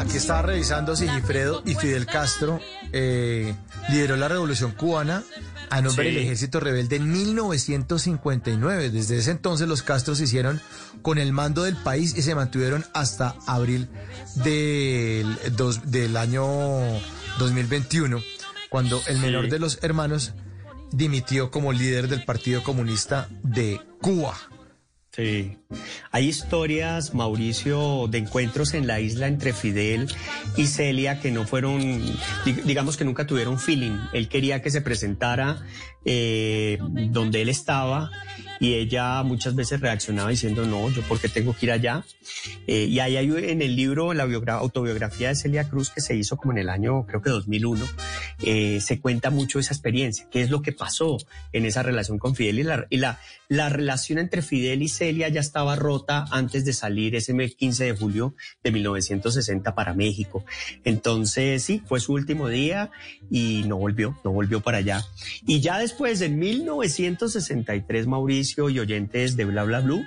Aquí estaba revisando si Gifredo y Fidel Castro eh, lideró la revolución cubana a nombre Sí. del ejército rebelde en 1959. Desde ese entonces los Castros se hicieron con el mando del país y se mantuvieron hasta abril del, dos- del año 2021, cuando el menor de los hermanos dimitió como líder del Partido Comunista de Cuba. Hay historias, Mauricio, de encuentros en la isla entre Fidel y Celia que no fueron, dig- digamos que nunca tuvieron feeling. Él quería que se presentara eh, donde él estaba y ella muchas veces reaccionaba diciendo, no, yo porque tengo que ir allá. Eh, y ahí hay en el libro, la biogra- autobiografía de Celia Cruz que se hizo como en el año, creo que 2001, eh, se cuenta mucho esa experiencia, qué es lo que pasó en esa relación con Fidel y la, y la, la relación entre Fidel y Celia ya estaba rota antes de salir ese mes 15 de julio de 1960 para México. Entonces, sí, fue su último día y no volvió, no volvió para allá. Y ya después, en 1963, Mauricio y oyentes de Bla Bla Blue,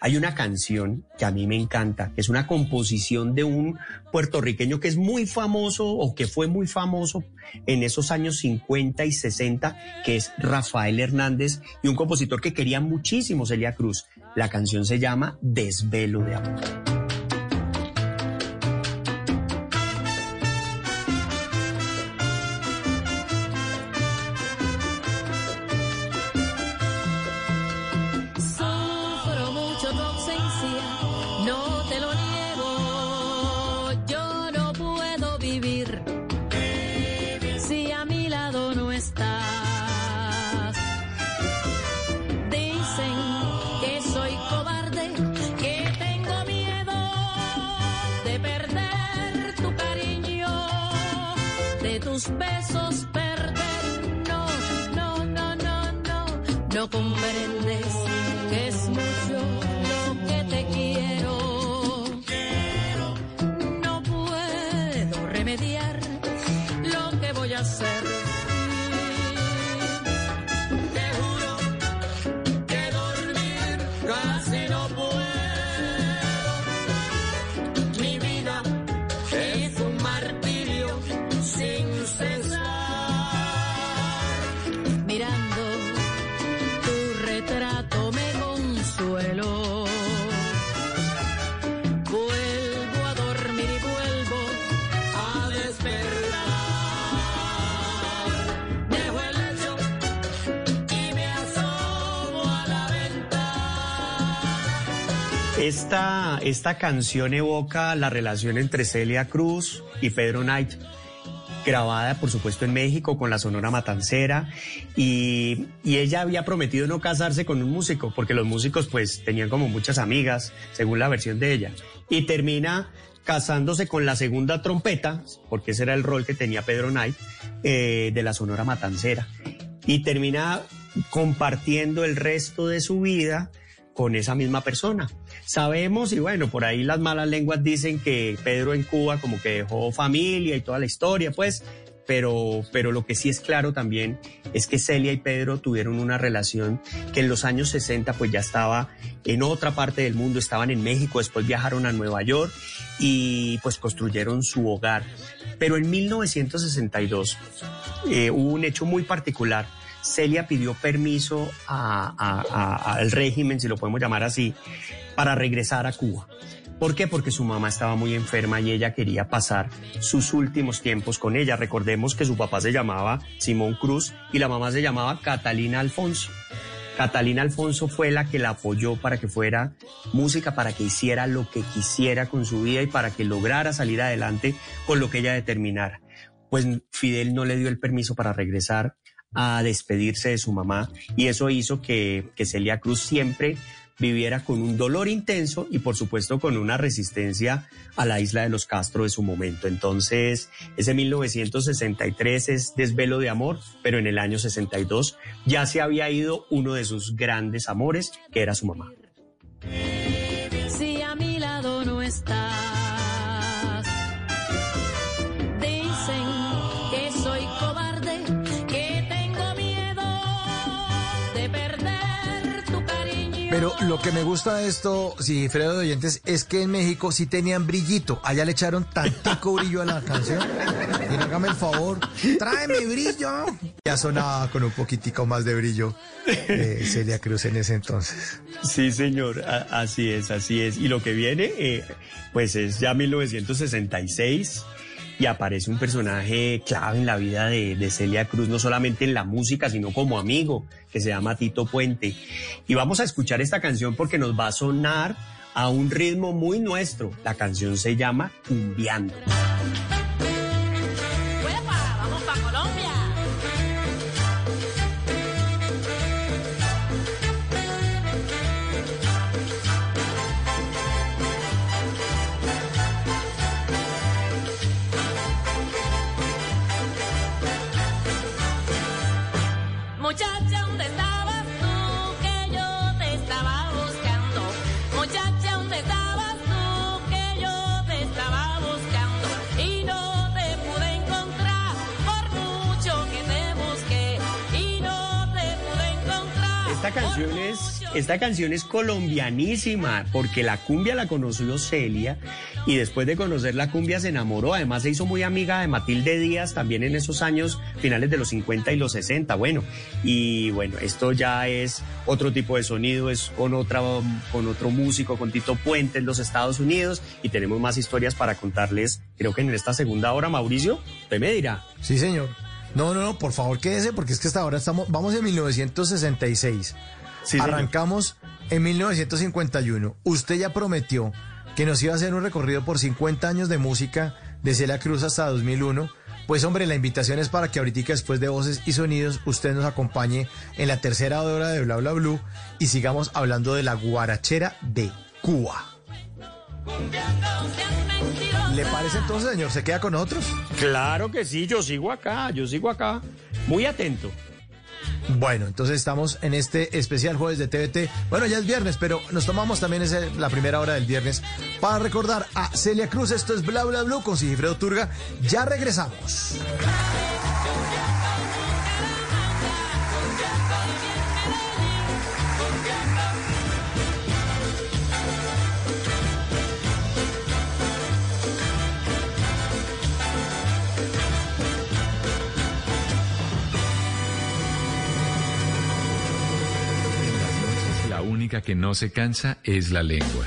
hay una canción que a mí me encanta, que es una composición de un puertorriqueño que es muy famoso o que fue muy famoso en esos años 50 y 60, que es Rafael Hernández y un compositor que quería muchísimo Celia Cruz. La canción se llama Desvelo de Amor. ausencia, no te lo niego, yo no puedo vivir si a mi lado no estás. Dicen que soy cobarde, que tengo miedo de perder tu cariño, de tus besos perder, no, no, no, no, no, no comprendo. Esta, canción evoca la relación entre Celia Cruz y Pedro Knight, grabada por supuesto en México con la Sonora Matancera. Y, y ella había prometido no casarse con un músico porque los músicos pues tenían como muchas amigas, según la versión de ella, y termina casándose con la segunda trompeta, porque ese era el rol que tenía Pedro Knight, eh, de la Sonora Matancera, y termina compartiendo el resto de su vida con esa misma persona. Sabemos, y bueno, por ahí las malas lenguas dicen que Pedro en Cuba como que dejó familia y toda la historia, pues, pero, pero lo que sí es claro también es que Celia y Pedro tuvieron una relación que en los años 60 pues ya estaba en otra parte del mundo, estaban en México, después viajaron a Nueva York y pues construyeron su hogar. Pero en 1962 eh, hubo un hecho muy particular. Celia pidió permiso al régimen, si lo podemos llamar así, para regresar a Cuba. ¿Por qué? Porque su mamá estaba muy enferma y ella quería pasar sus últimos tiempos con ella. Recordemos que su papá se llamaba Simón Cruz y la mamá se llamaba Catalina Alfonso. Catalina Alfonso fue la que la apoyó para que fuera música, para que hiciera lo que quisiera con su vida y para que lograra salir adelante con lo que ella determinara. Pues Fidel no le dio el permiso para regresar a despedirse de su mamá y eso hizo que, que Celia Cruz siempre viviera con un dolor intenso y por supuesto con una resistencia a la isla de los Castro de su momento. Entonces, ese 1963 es Desvelo de Amor, pero en el año 62 ya se había ido uno de sus grandes amores, que era su mamá. Si a mi lado no estás, Pero lo que me gusta de esto, si Fredo de oyentes, es que en México sí tenían brillito. Allá le echaron tantico brillo a la canción. Y hágame el favor, tráeme brillo. Ya sonaba con un poquitico más de brillo eh, Celia Cruz en ese entonces. Sí, señor, así es, así es. Y lo que viene, eh, pues es ya 1966 y aparece un personaje clave en la vida de, de Celia Cruz, no solamente en la música, sino como amigo, que se llama Tito Puente. Y vamos a escuchar esta canción porque nos va a sonar a un ritmo muy nuestro. La canción se llama Cumbiando. Muchacha, ¿dónde estabas tú? Que yo te estaba buscando. Muchacha, ¿dónde estabas tú? Que yo te estaba buscando. Y no te pude encontrar por mucho que te busqué. Y no te pude encontrar. Esta canción es, esta canción es colombianísima, porque la cumbia la conoció Celia y después de conocer la cumbia se enamoró. Además se hizo muy amiga de Matilde Díaz también en esos años finales de los 50 y los 60. Bueno, y bueno, esto ya es otro tipo de sonido, es con otra, con otro músico, con Tito Puente en los Estados Unidos y tenemos más historias para contarles. Creo que en esta segunda hora, Mauricio, usted me dirá. Sí, señor. No, no, no, por favor quédese porque es que hasta ahora estamos, vamos en 1966. Sí, señor. Arrancamos en 1951. Usted ya prometió que nos iba a hacer un recorrido por 50 años de música de Celia Cruz hasta 2001. Pues hombre, la invitación es para que ahorita después de Voces y Sonidos usted nos acompañe en la tercera hora de Bla Bla Blue y sigamos hablando de la guarachera de Cuba. ¿Le parece entonces, señor? ¿Se queda con nosotros? Claro que sí, yo sigo acá, yo sigo acá, muy atento. Bueno, entonces estamos en este especial jueves de TVT. Bueno, ya es viernes, pero nos tomamos también ese, la primera hora del viernes para recordar a Celia Cruz. Esto es Bla Bla Blue con Sigifredo Turga. Ya regresamos. Única que no se cansa es la lengua.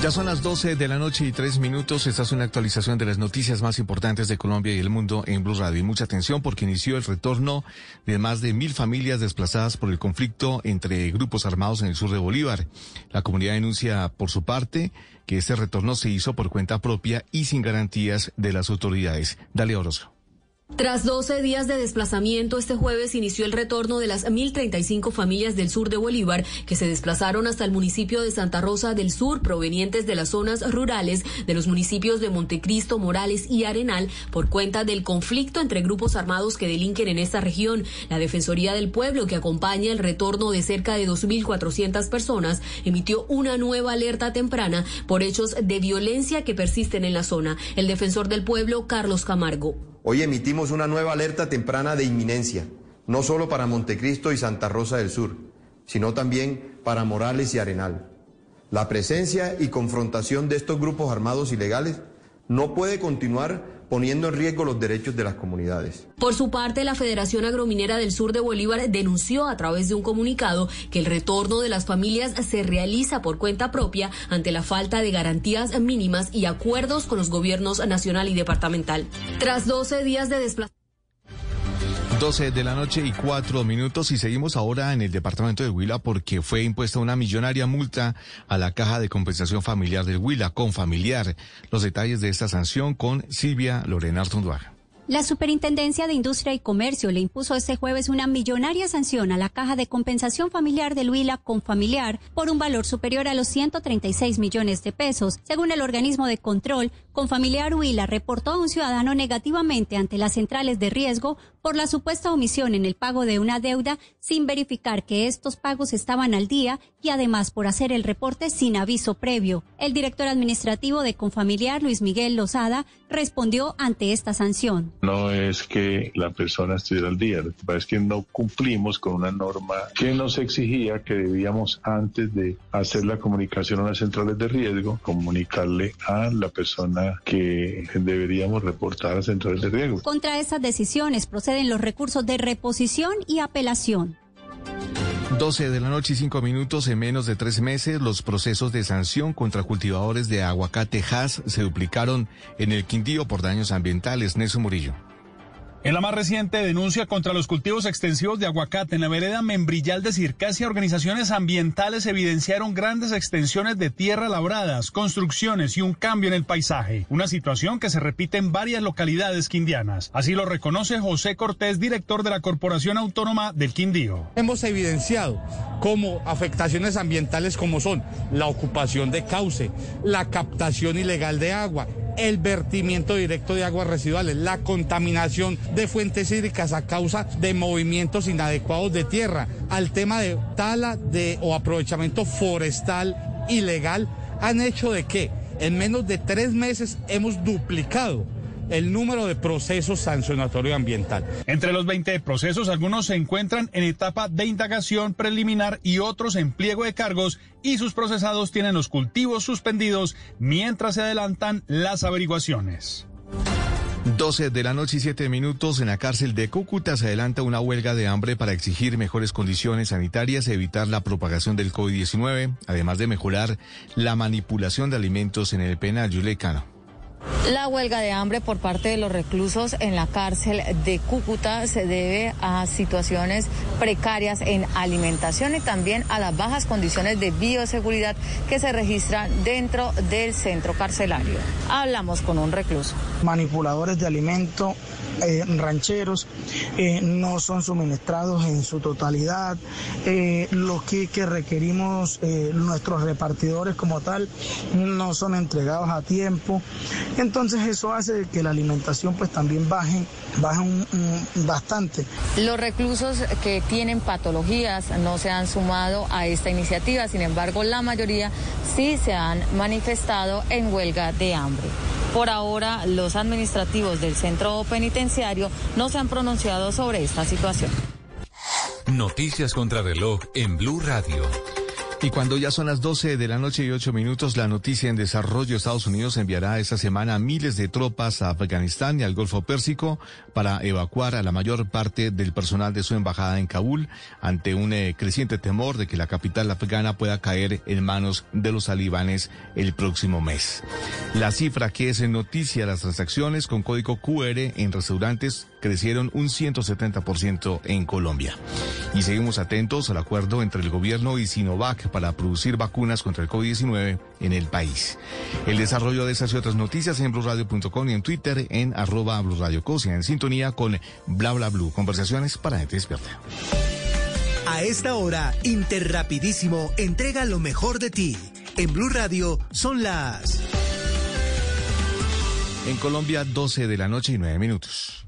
Ya son las 12 de la noche y tres minutos. Esta es una actualización de las noticias más importantes de Colombia y el mundo en Blue Radio. Y mucha atención porque inició el retorno de más de mil familias desplazadas por el conflicto entre grupos armados en el sur de Bolívar. La comunidad denuncia por su parte que este retorno se hizo por cuenta propia y sin garantías de las autoridades. Dale Orozco. Tras 12 días de desplazamiento, este jueves inició el retorno de las 1.035 familias del sur de Bolívar que se desplazaron hasta el municipio de Santa Rosa del Sur, provenientes de las zonas rurales de los municipios de Montecristo, Morales y Arenal, por cuenta del conflicto entre grupos armados que delinquen en esta región. La Defensoría del Pueblo, que acompaña el retorno de cerca de 2.400 personas, emitió una nueva alerta temprana por hechos de violencia que persisten en la zona. El defensor del pueblo, Carlos Camargo. Hoy emitimos una nueva alerta temprana de inminencia, no solo para Montecristo y Santa Rosa del Sur, sino también para Morales y Arenal. La presencia y confrontación de estos grupos armados ilegales no puede continuar poniendo en riesgo los derechos de las comunidades. Por su parte, la Federación Agrominera del Sur de Bolívar denunció a través de un comunicado que el retorno de las familias se realiza por cuenta propia ante la falta de garantías mínimas y acuerdos con los gobiernos nacional y departamental. Tras 12 días de desplazamiento. 12 de la noche y cuatro minutos y seguimos ahora en el departamento de Huila porque fue impuesta una millonaria multa a la caja de compensación familiar del Huila con familiar. Los detalles de esta sanción con Silvia Lorena Artunduaga. La Superintendencia de Industria y Comercio le impuso este jueves una millonaria sanción a la Caja de Compensación Familiar del Huila con familiar por un valor superior a los 136 millones de pesos. Según el organismo de control, Confamiliar Huila reportó a un ciudadano negativamente ante las centrales de riesgo por la supuesta omisión en el pago de una deuda sin verificar que estos pagos estaban al día y además por hacer el reporte sin aviso previo. El director administrativo de Confamiliar, Luis Miguel Lozada, respondió ante esta sanción. No es que la persona estuviera al día, lo que pasa es que no cumplimos con una norma que nos exigía que debíamos antes de hacer la comunicación a las centrales de riesgo, comunicarle a la persona que deberíamos reportar a las centrales de riesgo. Contra estas decisiones proceden los recursos de reposición y apelación. 12 de la noche y 5 minutos en menos de tres meses, los procesos de sanción contra cultivadores de aguacate Hass se duplicaron en el Quindío por daños ambientales. Nelson Murillo. En la más reciente denuncia contra los cultivos extensivos de aguacate en la vereda Membrillal de Circasia, organizaciones ambientales evidenciaron grandes extensiones de tierra labradas, construcciones y un cambio en el paisaje, una situación que se repite en varias localidades quindianas. Así lo reconoce José Cortés, director de la Corporación Autónoma del Quindío. Hemos evidenciado como afectaciones ambientales como son la ocupación de cauce, la captación ilegal de agua, el vertimiento directo de aguas residuales, la contaminación de fuentes hídricas a causa de movimientos inadecuados de tierra, al tema de tala de, o aprovechamiento forestal ilegal, han hecho de que en menos de tres meses hemos duplicado el número de procesos sancionatorios ambiental. Entre los 20 procesos, algunos se encuentran en etapa de indagación preliminar y otros en pliego de cargos y sus procesados tienen los cultivos suspendidos mientras se adelantan las averiguaciones. 12 de la noche y 7 minutos en la cárcel de Cúcuta se adelanta una huelga de hambre para exigir mejores condiciones sanitarias, evitar la propagación del COVID-19, además de mejorar la manipulación de alimentos en el penal yulecano. La huelga de hambre por parte de los reclusos en la cárcel de Cúcuta se debe a situaciones precarias en alimentación y también a las bajas condiciones de bioseguridad que se registran dentro del centro carcelario. Hablamos con un recluso. Manipuladores de alimento, eh, rancheros, eh, no son suministrados en su totalidad. Eh, los que requerimos nuestros repartidores como tal no son entregados a tiempo. Entonces eso hace que la alimentación pues también baje, baje bastante. Los reclusos que tienen patologías no se han sumado a esta iniciativa, sin embargo la mayoría sí se han manifestado en huelga de hambre. Por ahora, los administrativos del centro penitenciario no se han pronunciado sobre esta situación. Noticias contra reloj en Blue Radio. Y cuando ya son las 12 de la noche y 8 minutos, la noticia en desarrollo, Estados Unidos enviará esta semana miles de tropas a Afganistán y al Golfo Pérsico para evacuar a la mayor parte del personal de su embajada en Kabul ante un eh, creciente temor de que la capital afgana pueda caer en manos de los talibanes el próximo mes. La cifra que es en noticia, las transacciones con código QR en restaurantes crecieron un 170% en Colombia. Y seguimos atentos al acuerdo entre el gobierno y Sinovac para producir vacunas contra el COVID-19 en el país. El desarrollo de esas y otras noticias en blueradio.com y en Twitter en arroba bluradiocosia en sintonía con bla bla blue. Conversaciones para gente despierta. A esta hora, Interrapidísimo entrega lo mejor de ti. En Blue Radio son las... En Colombia, 12 de la noche y 9 minutos.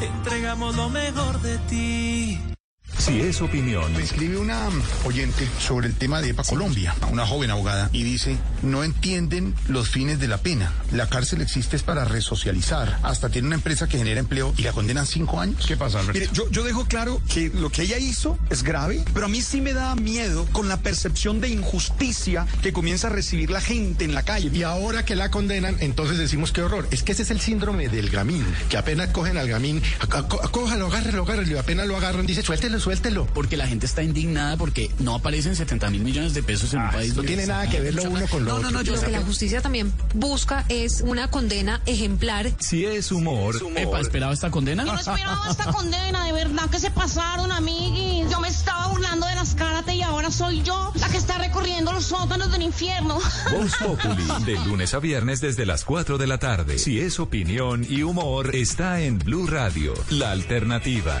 entregamos lo mejor de ti. Si es opinión. Me escribe una oyente sobre el tema de EPA Colombia, una joven abogada, y dice, no entienden los fines de la pena. La cárcel existe es para resocializar. Hasta tiene una empresa que genera empleo y la condenan cinco años. ¿Qué pasa, Alberto? Mire, yo, yo dejo claro que lo que ella hizo es grave, pero a mí sí me da miedo con la percepción de injusticia que comienza a recibir la gente en la calle. Y ahora que la condenan, entonces decimos qué horror. Es que ese es el síndrome del gamín, que apenas cogen al gamín, cójalo, agárrelo, agárrelo, y apenas lo agarran, dice, suéltelo, suéltelo. Porque la gente está indignada porque no aparecen 70 mil millones de pesos en un país. No tiene nada que ver lo uno con lo no, otro. No, no, lo que la justicia también busca es una condena ejemplar. Si es humor. Epa, ¿esperaba esta condena? Yo no esperaba esta condena, de verdad que se pasaron, amiguis. Yo me estaba burlando de las karate y ahora soy yo la que está recorriendo los sótanos del infierno. Voz Populi, de lunes a viernes desde las 4 de la tarde. Si es opinión y humor, está en Blue Radio, la alternativa.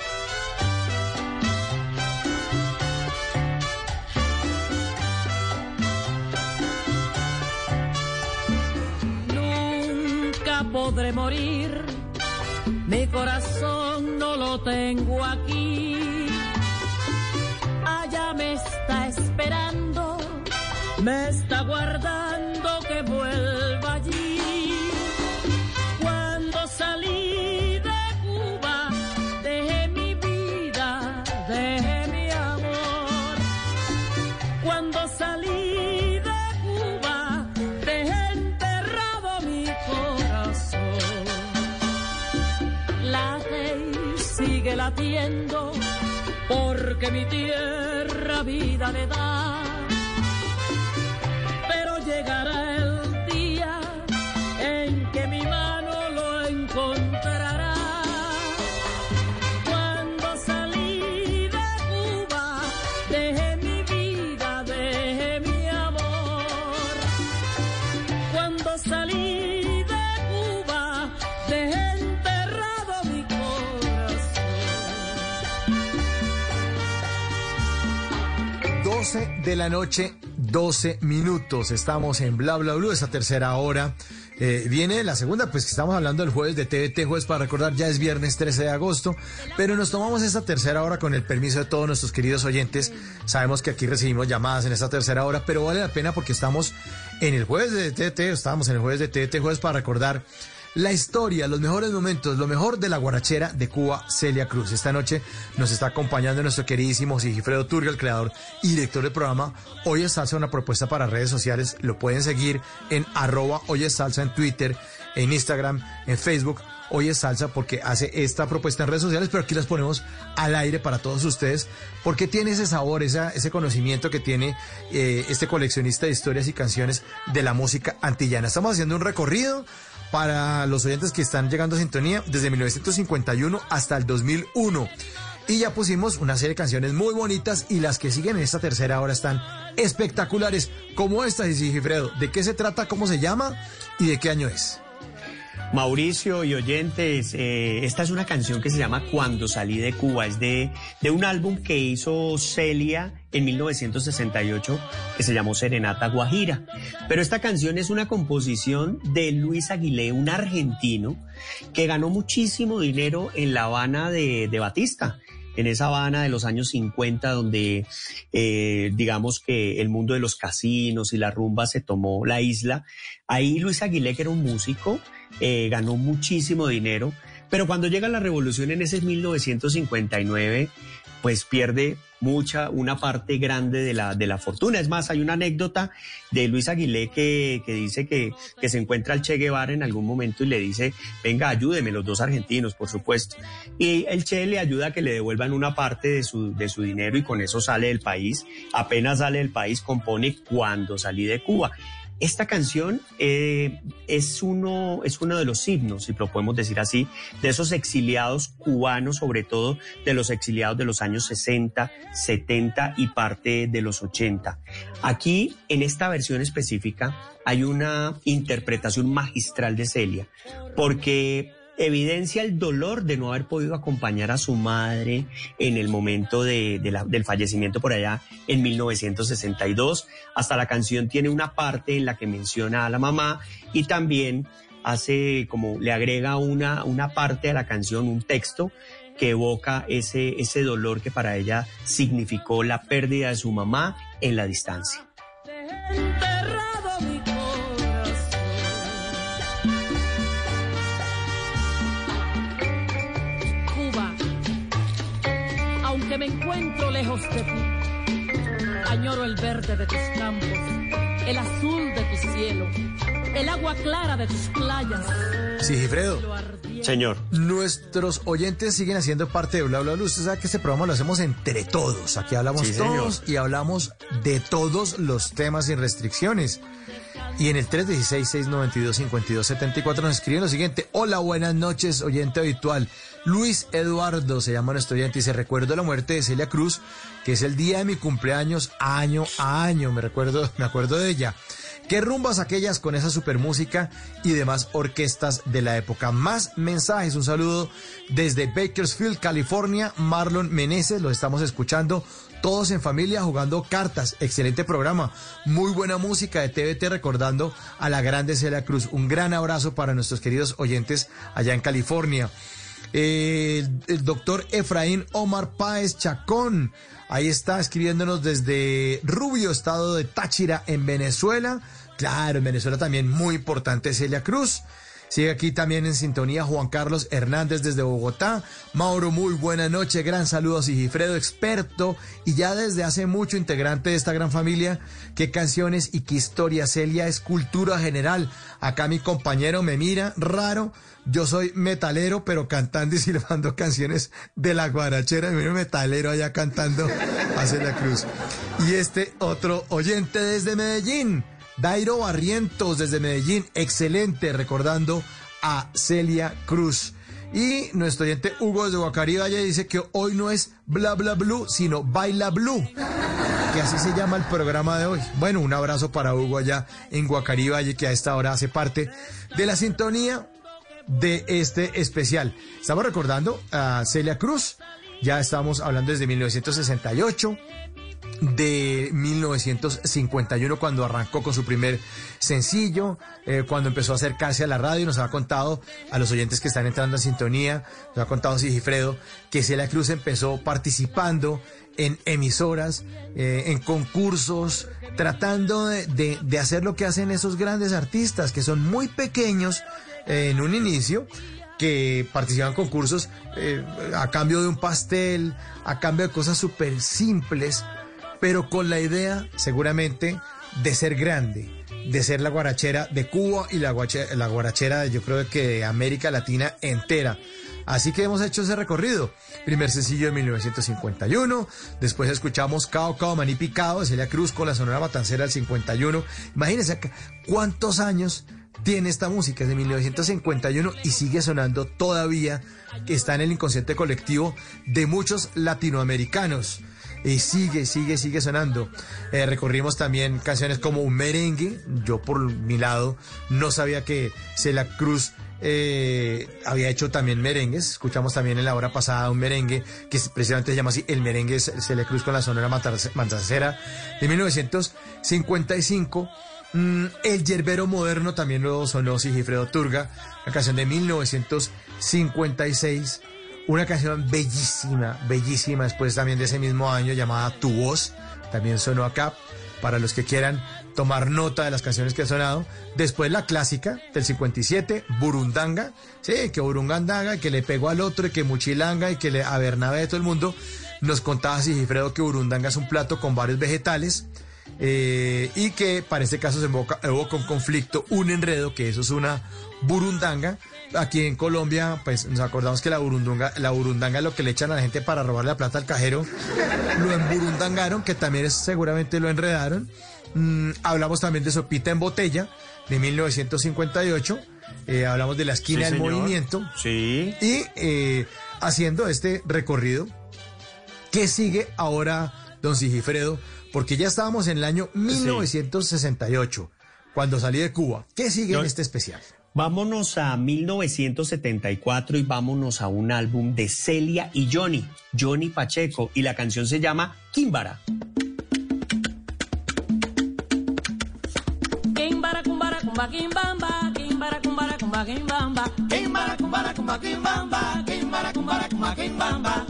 Podré morir. Mi corazón no lo tengo aquí. Allá me está esperando, me está guardando que vuelva porque mi tierra vida le da. De la noche, 12 minutos. Estamos en Bla Bla Blue, esa tercera hora. Eh, viene la segunda, pues que estamos hablando del jueves de TVT, jueves para recordar, ya es viernes 13 de agosto, pero nos tomamos esta tercera hora con el permiso de todos nuestros queridos oyentes. Sabemos que aquí recibimos llamadas en esta tercera hora, pero vale la pena porque estamos en el jueves de TVT, estamos en el jueves de TVT, jueves para recordar la historia, los mejores momentos, lo mejor de la guarachera de Cuba, Celia Cruz. Esta noche nos está acompañando nuestro queridísimo Sigifredo Turga, el creador y director del programa. Hoy es Salsa, una propuesta para redes sociales. Lo pueden seguir en arroba Hoy es Salsa en Twitter, en Instagram, en Facebook. Hoy es Salsa porque hace esta propuesta en redes sociales, pero aquí las ponemos al aire para todos ustedes porque tiene ese sabor, ese conocimiento que tiene eh, este coleccionista de historias y canciones de la música antillana. Estamos haciendo un recorrido para los oyentes que están llegando a sintonía desde 1951 hasta el 2001. Y ya pusimos una serie de canciones muy bonitas y las que siguen en esta tercera hora están espectaculares, como esta, dice Gifredo. ¿De qué se trata, cómo se llama y de qué año es? Mauricio y oyentes, eh, esta es una canción que se llama Cuando salí de Cuba, es de, de un álbum que hizo Celia en 1968 que se llamó Serenata Guajira. Pero esta canción es una composición de Luis Aguilé, un argentino que ganó muchísimo dinero en La Habana de, de Batista en esa Habana de los años 50, donde eh, digamos que el mundo de los casinos y la rumba se tomó la isla. Ahí Luis Aguilé, que era un músico, eh, ganó muchísimo dinero, pero cuando llega la revolución en ese 1959, pues pierde mucha, una parte grande de la, de la fortuna. Es más, hay una anécdota de Luis Aguilé que, que dice que, que se encuentra al Che Guevara en algún momento y le dice, venga, ayúdeme, los dos argentinos, por supuesto. Y el Che le ayuda a que le devuelvan una parte de su, de su dinero y con eso sale del país. Apenas sale del país, compone cuando salí de Cuba. Esta canción eh, es, uno, es uno de los himnos, si lo podemos decir así, de esos exiliados cubanos, sobre todo de los exiliados de los años 60, 70 y parte de los 80. Aquí, en esta versión específica, hay una interpretación magistral de Celia, porque evidencia el dolor de no haber podido acompañar a su madre en el momento del fallecimiento por allá en 1962. Hasta la canción tiene una parte en la que menciona a la mamá y también hace como le agrega una, una parte a la canción, un texto que evoca ese, ese dolor que para ella significó la pérdida de su mamá en la distancia. Aunque me encuentro lejos de ti, añoro el verde de tus campos, el azul de tu cielo, el agua clara de tus playas. Sigifredo. Señor. Nuestros oyentes siguen haciendo parte de Bla Bla Bla. Usted sabe que este programa lo hacemos entre todos. Aquí hablamos Sí, señor. todos y hablamos de todos los temas sin restricciones. Y en el 316-692-5274 nos escriben lo siguiente. Hola, buenas noches, oyente habitual. Luis Eduardo se llama nuestro oyente y se recuerdo la muerte de Celia Cruz, que es el día de mi cumpleaños año a año. Me recuerdo, me acuerdo de ella. Qué rumbas aquellas con esa super música y demás orquestas de la época. Más mensajes, un saludo desde Bakersfield, California. Marlon Meneses, lo estamos escuchando. Todos en familia jugando cartas. Excelente programa. Muy buena música de TVT recordando a la grande Celia Cruz. Un gran abrazo para nuestros queridos oyentes allá en California. El, el doctor Efraín Omar Páez Chacón. Ahí está escribiéndonos desde Rubio, estado de Táchira, en Venezuela. Claro, en Venezuela también muy importante Celia Cruz. Sigue aquí también en sintonía Juan Carlos Hernández desde Bogotá. Mauro, muy buena noche. Gran saludo a Sigifredo, experto y ya desde hace mucho integrante de esta gran familia. Qué canciones y qué historia. Celia es cultura general. Acá mi compañero me mira raro. Yo soy metalero, pero cantando y silbando canciones de la guarachera. Mi metalero allá cantando a Celia Cruz. Y este otro oyente desde Medellín. Dairo Barrientos desde Medellín, excelente, recordando a Celia Cruz. Y nuestro oyente Hugo desde Guacari Valle dice que hoy no es bla bla blue, sino baila blue, que así se llama el programa de hoy. Bueno, un abrazo para Hugo allá en Guacari Valle, que a esta hora hace parte de la sintonía de este especial. Estamos recordando a Celia Cruz, ya estamos hablando desde 1968 de 1951 cuando arrancó con su primer sencillo, eh, cuando empezó a acercarse a la radio, nos ha contado a los oyentes que están entrando en sintonía, nos ha contado Sigifredo que Celia Cruz empezó participando en emisoras, eh, en concursos, tratando de, de, hacer lo que hacen esos grandes artistas que son muy pequeños eh, en un inicio, que participan en concursos a cambio de un pastel, a cambio de cosas súper simples, pero con la idea seguramente de ser grande, de ser la guarachera de Cuba y la, guache, la guarachera yo creo que de América Latina entera. Así que hemos hecho ese recorrido. Primer sencillo de 1951, después escuchamos Cao Cao Maní Picado de Celia Cruz con la Sonora Matancera del 51. Imagínense cuántos años tiene esta música, es de 1951 y sigue sonando todavía, está en el inconsciente colectivo de muchos latinoamericanos. Y sigue, sigue, sigue sonando. Eh, recorrimos también canciones como un merengue. Yo por mi lado no sabía que Celia Cruz eh, había hecho también merengues. Escuchamos también en la hora pasada un merengue que precisamente se llama así El merengue Celia Cruz con la sonora matancera de 1955. Mm, el yerbero moderno también lo sonó Sigifredo Turga, la canción de 1956. Una canción bellísima, bellísima, después también de ese mismo año llamada Tu Voz, también sonó acá, para los que quieran tomar nota de las canciones que han sonado. Después la clásica del 57, Burundanga, sí, que Burundanga, que le pegó al otro, y que Muchilanga, y que le a de todo el mundo. Nos contaba Sigifredo que Burundanga es un plato con varios vegetales. Eh, y que para este caso se evoca, evoca un conflicto, un enredo, que eso es una burundanga. Aquí en Colombia, pues nos acordamos que la burundanga, la burundanga es lo que le echan a la gente para robarle la plata al cajero. Lo emburundangaron, que también es, seguramente lo enredaron. Mm, hablamos también de Sopita en Botella, de 1958. Eh, hablamos de la esquina Sí, del señor. movimiento. Sí. Y eh, haciendo este recorrido, ¿qué sigue ahora, don Sigifredo? Porque ya estábamos en el año 1968, cuando salí de Cuba. ¿Qué sigue en este especial? Vámonos a 1974 y vámonos a un álbum de Celia y Johnny, Johnny Pacheco, y la canción se llama Kimbara. Kimbara kumbara kumba kimbamba, kimbara kumbara kumba kimbamba, kimbara kumbara kumba kimbamba, kimbara kumbara kumba kimbamba.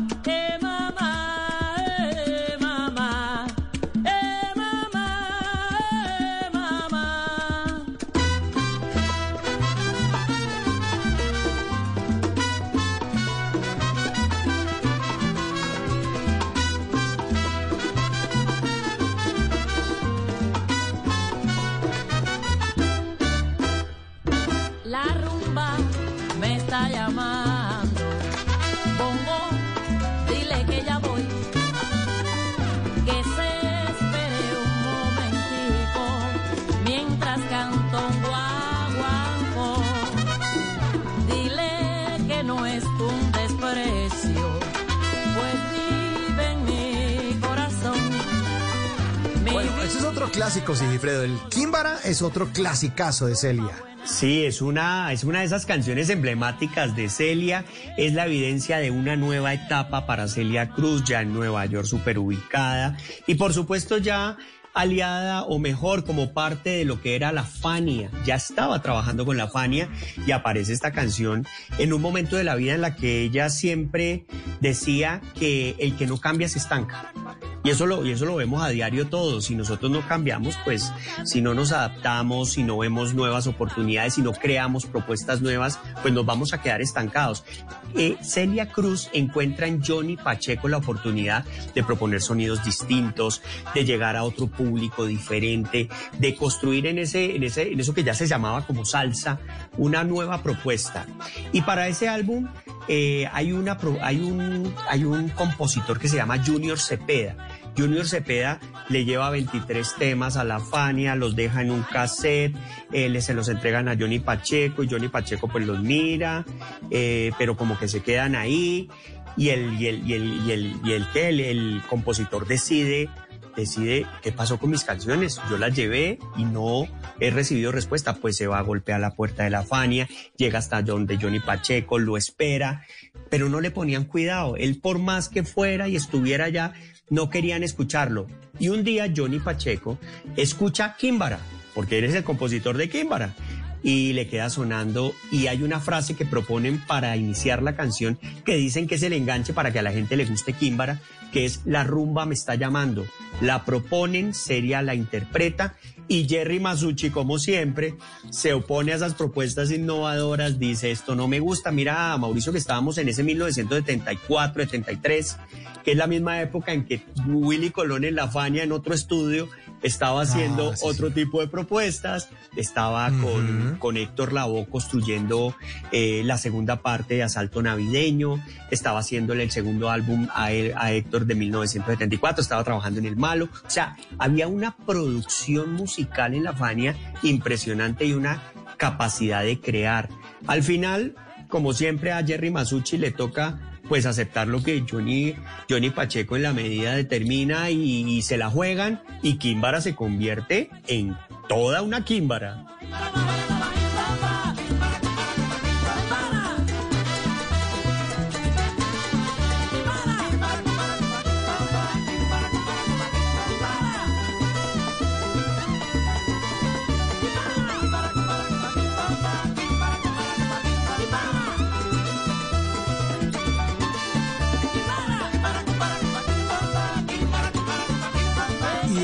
Ese es otro clásico, Sigifredo. El Kimbara es otro clasicazo de Celia. Sí, es una, es una de esas canciones emblemáticas de Celia. Es la evidencia de una nueva etapa para Celia Cruz, ya en Nueva York, súper ubicada. Y por supuesto ya aliada o mejor como parte de lo que era la Fania. Ya estaba trabajando con la Fania y aparece esta canción en un momento de la vida en la que ella siempre decía que el que no cambia se estanca. Y eso lo, y eso lo vemos a diario todos. Si nosotros no cambiamos, pues si no nos adaptamos, si no vemos nuevas oportunidades, si no creamos propuestas nuevas, pues nos vamos a quedar estancados. Eh, Celia Cruz encuentra en Johnny Pacheco la oportunidad de proponer sonidos distintos, de llegar a otro público diferente, de construir en ese, en ese, en eso que ya se llamaba como salsa, una nueva propuesta. Y para ese álbum eh, hay, una, hay, un, hay un compositor que se llama Junior Cepeda. Junior Cepeda le lleva 23 temas a la Fania, los deja en un cassette, eh, se los entregan a Johnny Pacheco y Johnny Pacheco pues los mira, eh, pero como que se quedan ahí y el, y el, y el, y el, el, el compositor decide decide qué pasó con mis canciones. Yo las llevé y no he recibido respuesta. Pues se va a golpear la puerta de la Fania, llega hasta donde Johnny Pacheco, lo espera, pero no le ponían cuidado. Él por más que fuera y estuviera allá, no querían escucharlo. Y un día Johnny Pacheco escucha Kimbara, porque eres el compositor de Kimbara. Y le queda sonando y hay una frase que proponen para iniciar la canción que dicen que es el enganche para que a la gente le guste Kimbara, que es La rumba me está llamando. La proponen, Seria la interpreta y Jerry Masucci, como siempre, se opone a esas propuestas innovadoras, dice esto no me gusta. Mira, Mauricio, que estábamos en ese 1974, 73, que es la misma época en que Willy Colón en La Fania, en otro estudio, estaba haciendo Ah, sí, otro tipo de propuestas, estaba con, con Héctor Lavoe construyendo eh, la segunda parte de Asalto Navideño, estaba haciéndole el segundo álbum a, él- a Héctor de 1974, estaba trabajando en El Malo, o sea, había una producción musical en la Fania impresionante y una capacidad de crear. Al final, como siempre a Jerry Masucci le toca pues aceptar lo que Johnny, Johnny Pacheco en la medida determina y, y se la juegan y Kimbara se convierte en toda una Kimbara.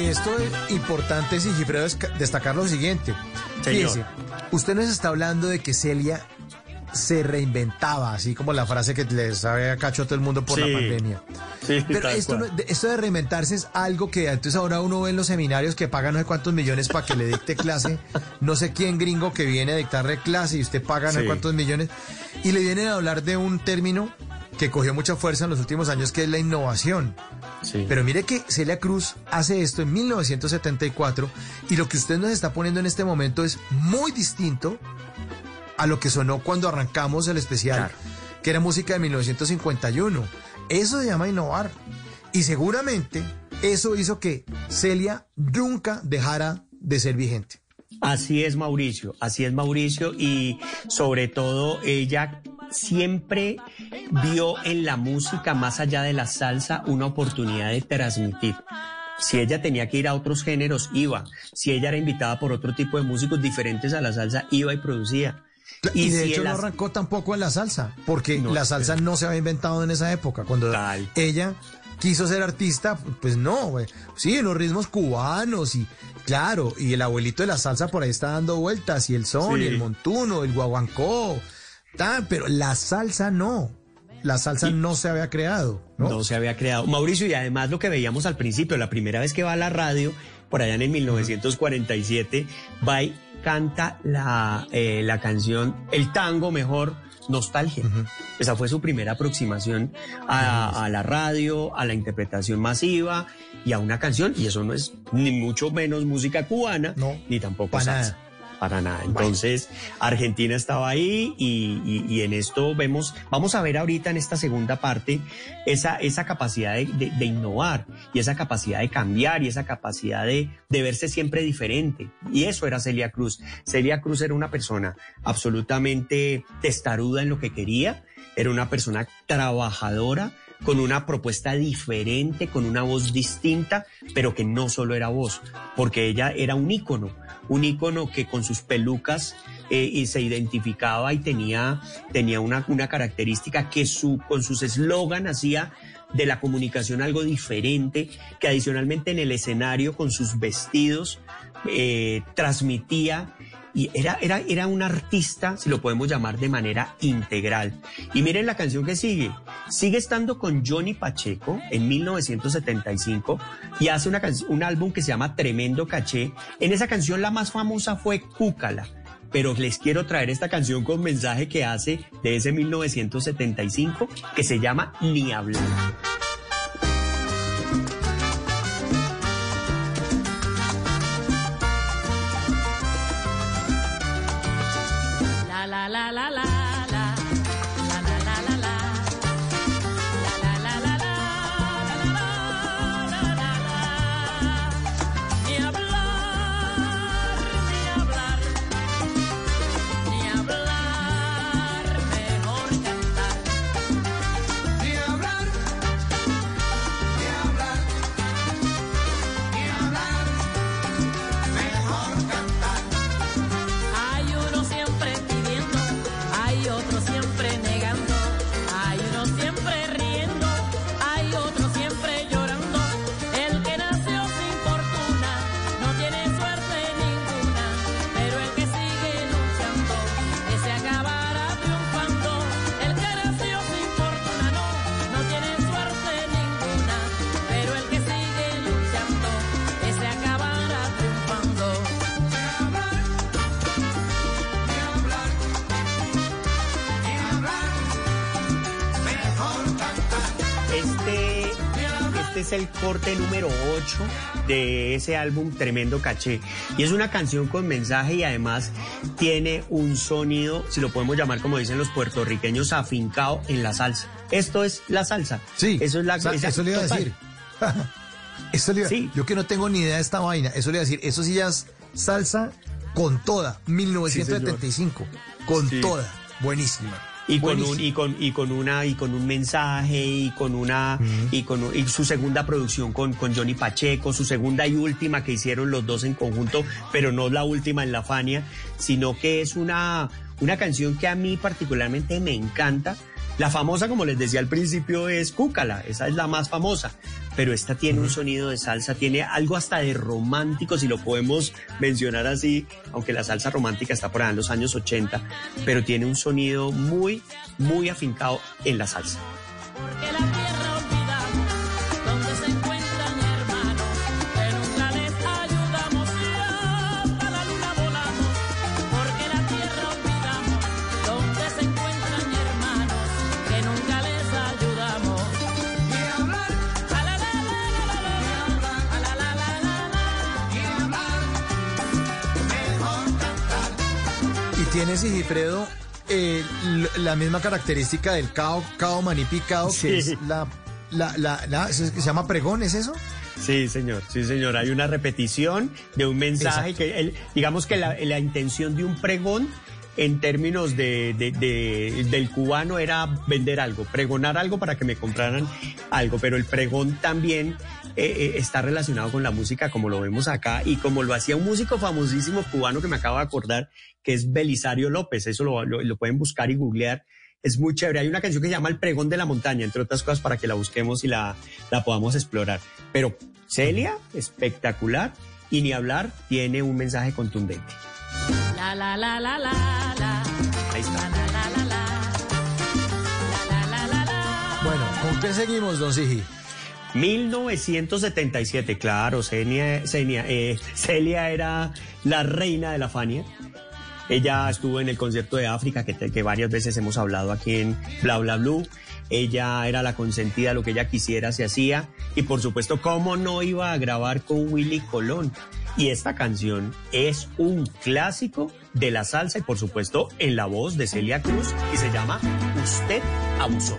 Esto es importante, Sigifredo, es ca- destacar lo siguiente. Señor. Fíjese, usted nos está hablando de que Celia se reinventaba, así como la frase que les sabe a cacho a todo el mundo por Sí. la pandemia. Sí, Pero esto, no- de- esto de reinventarse es algo que entonces ahora uno ve en los seminarios que paga no sé cuántos millones para que le dicte clase, no sé quién gringo que viene a dictarle clase y usted paga no sé Sí. cuántos millones, y le vienen a hablar de un término que cogió mucha fuerza en los últimos años, que es la innovación. Pero mire que Celia Cruz hace esto en 1974 y lo que usted nos está poniendo en este momento es muy distinto a lo que sonó cuando arrancamos el especial, que era música de 1951. Eso se llama innovar. Y seguramente eso hizo que Celia nunca dejara de ser vigente. Así es Mauricio, así es Mauricio y sobre todo ella siempre vio en la música más allá de la salsa una oportunidad de transmitir. Si ella tenía que ir a otros géneros, iba. Si ella era invitada por otro tipo de músicos diferentes a la salsa, iba y producía. Y, de si hecho no las- arrancó tampoco en la salsa, porque No, la salsa no se había inventado en esa época. Cuando ella quiso ser artista, pues no, güey. sí, los ritmos cubanos y claro, y el abuelito de la salsa por ahí está dando vueltas, y el son, Sí. y el montuno, el guaguancó, pero la salsa no. La salsa no se había creado. ¿no? se había creado. Mauricio, y además lo que veíamos al principio, la primera vez que va a la radio, por allá en el 1947, va canta la, eh, la canción, el tango mejor, Nostalgia. Esa fue su primera aproximación a, a la radio, a la interpretación masiva y a una canción, y eso no es ni mucho menos música cubana, ni tampoco salsa. nada. Para nada. Entonces, Argentina estaba ahí y, y- y en esto vemos, vamos a ver ahorita en esta segunda parte esa, esa capacidad de, de- de innovar y esa capacidad de cambiar y esa capacidad de, de verse siempre diferente. Y eso era Celia Cruz. Celia Cruz era una persona absolutamente testaruda en lo que quería, era una persona trabajadora, con una propuesta diferente, con una voz distinta, pero que no solo era voz, porque ella era un ícono, un ícono que con sus pelucas eh, y se identificaba y tenía, tenía una, una característica que su, con sus eslogan hacía de la comunicación algo diferente, que adicionalmente en el escenario con sus vestidos eh, transmitía y era, era, era un artista, si lo podemos llamar de manera integral. Y miren la canción que sigue. Sigue estando con Johnny Pacheco en 1975 y hace una un álbum que se llama Tremendo Caché. En esa canción la más famosa fue Cúcala. Pero les quiero traer esta canción con mensaje que hace de ese 1975 que se llama Ni hablar. Es el corte número 8 de ese álbum Tremendo Caché. Y es una canción con mensaje y además tiene un sonido, si lo podemos llamar como dicen los puertorriqueños, afincado en la salsa. Esto es la salsa. Sí, Eso es la o sea, esa- eso le iba a decir. Eso le iba- Yo que no tengo ni idea de esta vaina, eso le iba a decir, eso sí ya es salsa con toda, 1975, con Sí. toda, buenísima. Y con, un, y, con, y con una y con un mensaje y con una y con y su segunda producción con, con Johnny Pacheco, su segunda y última que hicieron los dos en conjunto, pero no la última en la Fania, sino que es una, una canción que a mí particularmente me encanta. La famosa, como les decía al principio, es Cúcala, esa es la más famosa, pero esta tiene un sonido de salsa, tiene algo hasta de romántico, si lo podemos mencionar así, aunque la salsa romántica está por allá en los años 80, pero tiene un sonido muy, muy afincado en la salsa. Porque la tiene Sigifredo eh, la misma característica del cao, cao maní picado, que Sí. es la, la, la, la- ¿se se llama pregón, ¿es eso? Sí, señor, sí, señor. Hay una repetición de un mensaje Exacto. que, el- digamos que la, la intención de un pregón en términos de, de- de- del cubano era vender algo, pregonar algo para que me compraran algo, pero el pregón también eh, eh, está relacionado con la música como lo vemos acá y como lo hacía un músico famosísimo cubano que me acabo de acordar, que es Belisario López, eso lo, lo- lo pueden buscar y googlear. Es muy chévere. Hay una canción que se llama El Pregón de la Montaña, entre otras cosas, para que la busquemos y la, la podamos explorar. Pero Celia, espectacular, y ni hablar, tiene un mensaje contundente. La la la la la la. Ahí está. La la la la. La la la la. Bueno, ¿con qué seguimos, don Sigi? 1977, claro, Celia, Celia, eh, Celia era la reina de la Fania. Ella estuvo en el concierto de África, que, que varias veces hemos hablado aquí en Bla Bla Blue. Ella era la consentida, lo que ella quisiera se hacía. Y por supuesto, ¿cómo no iba a grabar con Willy Colón? Y esta canción es un clásico de la salsa y por supuesto en la voz de Celia Cruz y se llama Usted abusó.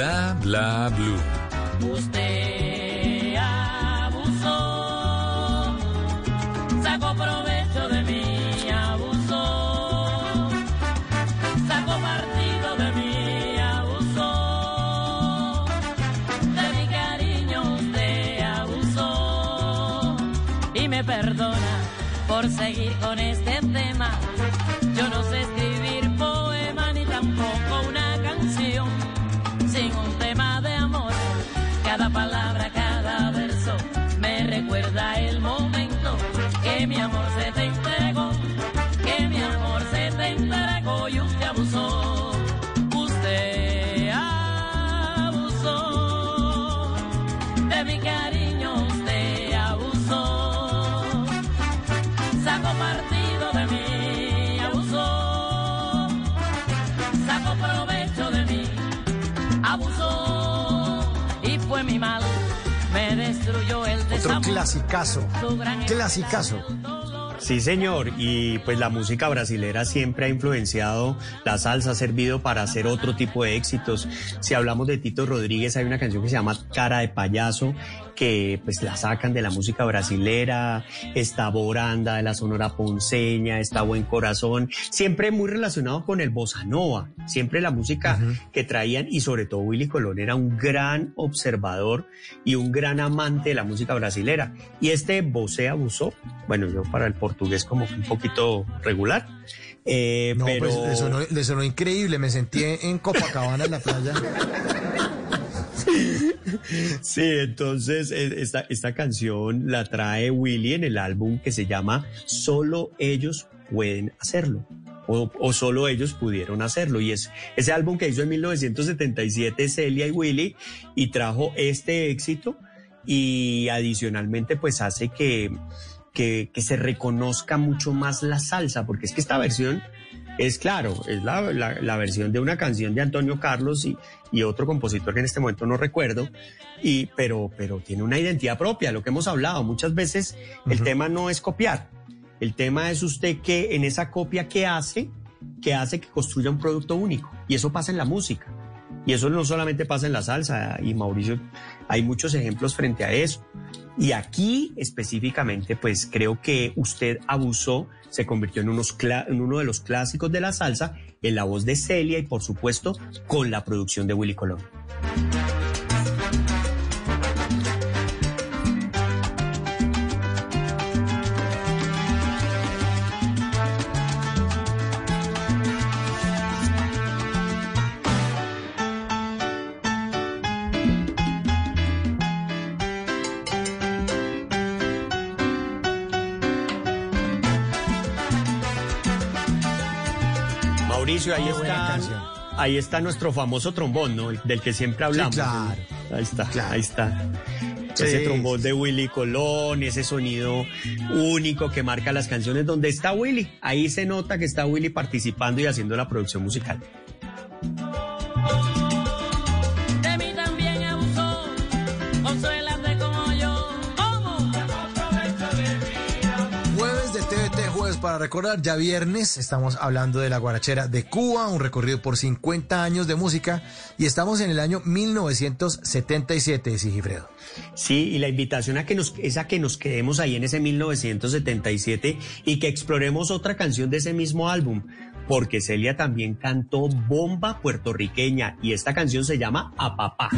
Bla bla blue. Usted abusó, sacó provecho de mí, abusó, sacó partido de mí, abusó, de mi cariño usted abusó y me perdona por seguir con él. Clasicazo. Clasicazo. Sí, señor, y pues la música brasilera siempre ha influenciado, la salsa ha servido para hacer otro tipo de éxitos. Si hablamos de Tito Rodríguez, hay una canción que se llama Cara de Payaso, que pues la sacan de la música brasilera, está Boranda de la Sonora Ponceña, está Buen Corazón, siempre muy relacionado con el bossa nova, siempre la música que traían y sobre todo Willy Colón era un gran observador y un gran amante de la música brasilera. Y este Bosé abusó, bueno, yo para el portugués como un poquito regular. eh, No, pero pues le sonó, le sonó increíble. Me sentí en Copacabana en la playa. Sí, entonces eh, esta, esta canción la trae Willy en el álbum que se llama Solo ellos pueden hacerlo. O, o solo ellos pudieron hacerlo. Y es ese álbum que hizo en 1977 Celia y Willy y trajo este éxito y adicionalmente pues hace que, que, que se reconozca mucho más la salsa, porque es que esta versión es claro, es la, la- la versión de una canción de Antonio Carlos y, y otro compositor que en este momento no recuerdo, y, pero, pero tiene una identidad propia, lo que hemos hablado. Muchas veces el tema no es copiar, el tema es usted que en esa copia que hace, que hace que construya un producto único, y eso pasa en la música. Y eso no solamente pasa en la salsa, y Mauricio, hay muchos ejemplos frente a eso. Y aquí específicamente, pues creo que usted abusó, se convirtió en, en uno de los clásicos de la salsa, en la voz de Celia y por supuesto con la producción de Willy Colón. Mauricio, ahí buena está, ahí está nuestro famoso trombón, ¿no? El Del que siempre hablamos. claro. Ahí está, ahí está. Sí, ese trombón de Willy Colón, ese sonido único que marca las canciones donde está Willy. Ahí se nota que está Willy participando y haciendo la producción musical. Para recordar, ya viernes estamos hablando de la guarachera de Cuba, un recorrido por 50 años de música y estamos en el año 1977, Sigifredo. Sí, y la invitación a que nos, es a que nos quedemos ahí en ese 1977 y que exploremos otra canción de ese mismo álbum, porque Celia también cantó Bomba puertorriqueña y esta canción se llama A Papá.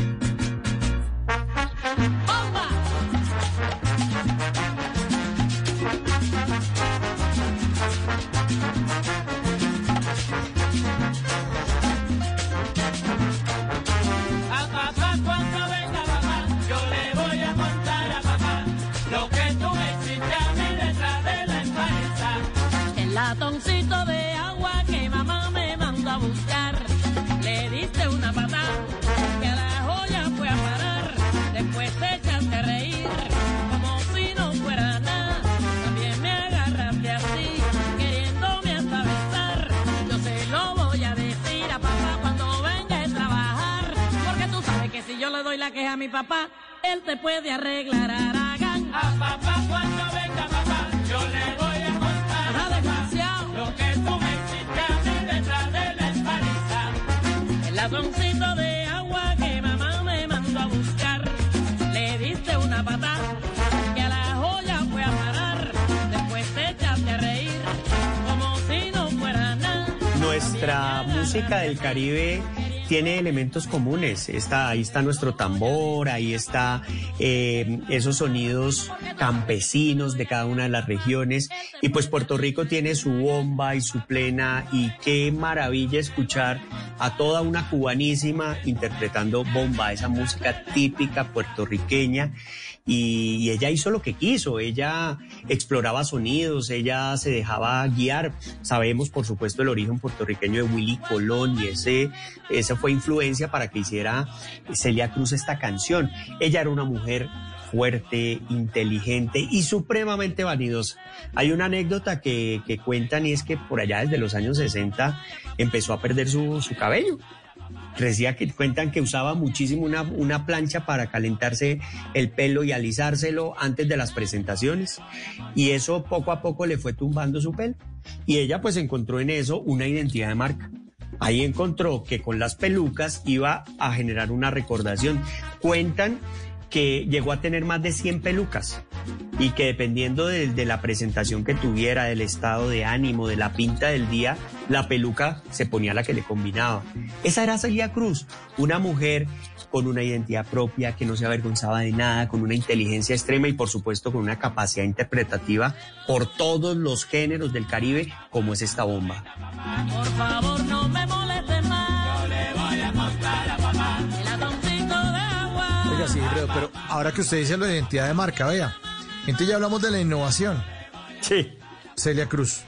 La queja a mi papá, él te puede arreglar Aragán. A papá cuando venga papá, yo le voy a contar. desgraciado. Lo que tú me hiciste a detrás de la espaliza. El ladroncito de agua que mamá me mandó a buscar. Le diste una patada que a la joya fue a parar. Después te echaste a reír como si no fuera nada. Nuestra música del Caribe tiene elementos comunes. Está, ahí está nuestro tambor, ahí está eh, esos sonidos campesinos de cada una de las regiones. Y pues Puerto Rico tiene su bomba y su plena y qué maravilla escuchar a toda una cubanísima interpretando bomba, esa música típica puertorriqueña y, ella hizo lo que quiso, ella exploraba sonidos, ella se dejaba guiar. Sabemos, por supuesto, el origen puertorriqueño de Willy Colón y ese, esa fue influencia para que hiciera Celia Cruz esta canción. Ella era una mujer fuerte, inteligente y supremamente vanidosa. Hay una anécdota que, cuentan y es que por allá desde los años 60 empezó a perder su cabello. Decía que cuentan que usaba muchísimo una, una plancha para calentarse el pelo y alisárselo antes de las presentaciones. Y eso poco a poco le fue tumbando su pelo. Y ella pues encontró en eso una identidad de marca. Ahí encontró que con las pelucas iba a generar una recordación. Cuentan que llegó a tener más de 100 pelucas y que dependiendo de, la presentación que tuviera, del estado de ánimo, de la pinta del día, la peluca se ponía la que le combinaba. Esa era Celia Cruz, una mujer con una identidad propia, que no se avergonzaba de nada, con una inteligencia extrema y por supuesto con una capacidad interpretativa por todos los géneros del Caribe, como es esta bomba. Por favor, pero, ahora que usted dice lo de identidad de marca, vea. Entonces ya hablamos de la innovación. Sí. Celia Cruz.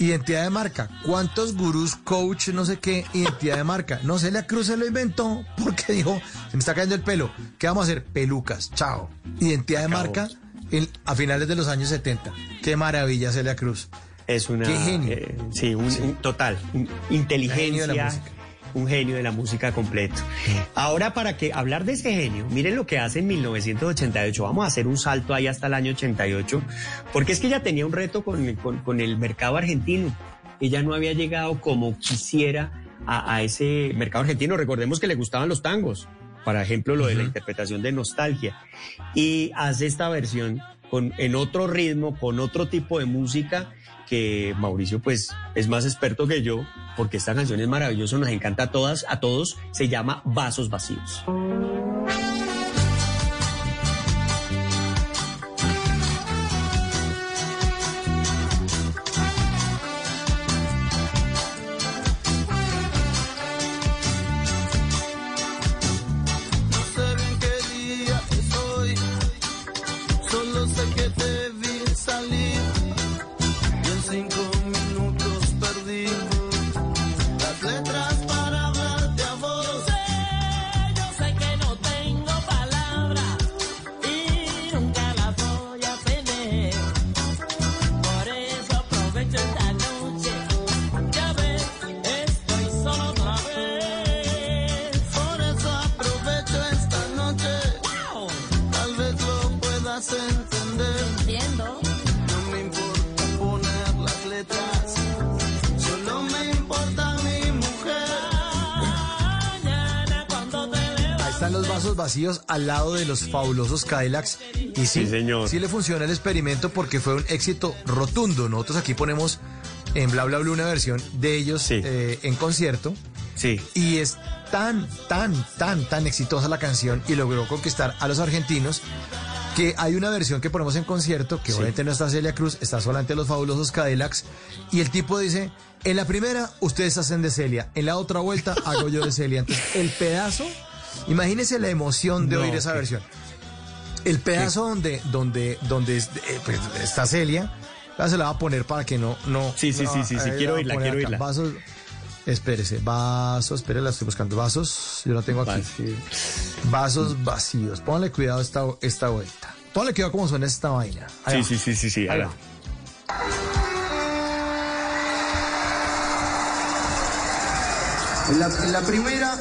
Identidad de marca. ¿Cuántos gurús, coach, no sé qué, identidad de marca? No, Celia Cruz se lo inventó porque dijo, se me está cayendo el pelo. ¿Qué vamos a hacer? Pelucas. Chao. Identidad de marca en- a finales de los años 70. Qué maravilla, Celia Cruz. Es una. Qué genio. eh, sí, un, un total. un- Genio de inteligencia. la música. Un genio de la música completo. Ahora, para que hablar de ese genio, miren lo que hace en 1988. Vamos a hacer un salto ahí hasta el año 88, porque es que ella tenía un reto con, con- con el mercado argentino. Ella no había llegado como quisiera a, a ese mercado argentino. Recordemos que le gustaban los tangos, por ejemplo, lo de la interpretación de nostalgia. Y hace esta versión con, en otro ritmo, con otro tipo de música que Mauricio pues es más experto que yo porque esta canción es maravillosa, nos encanta a todas, a todos, se llama Vasos Vacíos. Al lado de los fabulosos Cadillacs. Y sí, Sí, señor. sí le funciona el experimento porque fue un éxito rotundo. Nosotros aquí ponemos en Bla Bla Bla una versión de ellos Sí. eh, en concierto. Sí. Y es tan, tan, tan, tan exitosa la canción y logró conquistar a los argentinos que hay una versión que ponemos en concierto, que obviamente no está Celia Cruz, está solamente los fabulosos Cadillacs, y el tipo dice, en la primera ustedes hacen de Celia, en la otra vuelta hago yo de Celia. Entonces, el pedazo, imagínense la emoción de No, oír esa qué- versión. El pedazo donde, donde, donde eh, pues, está Celia, ya se la va a poner para que no, no. Sí, sí, no, sí, sí, sí, ahí quiero a oírla, quiero acá, oírla. Vasos, espérese, vasos, espere, la estoy buscando. Vasos, yo la tengo aquí. Vasos vacíos. Póngale cuidado esta, esta vuelta. Póngale cuidado cómo suena esta vaina. Ahí Sí, va. sí, sí, sí, sí. Ahí va. la, en la primera,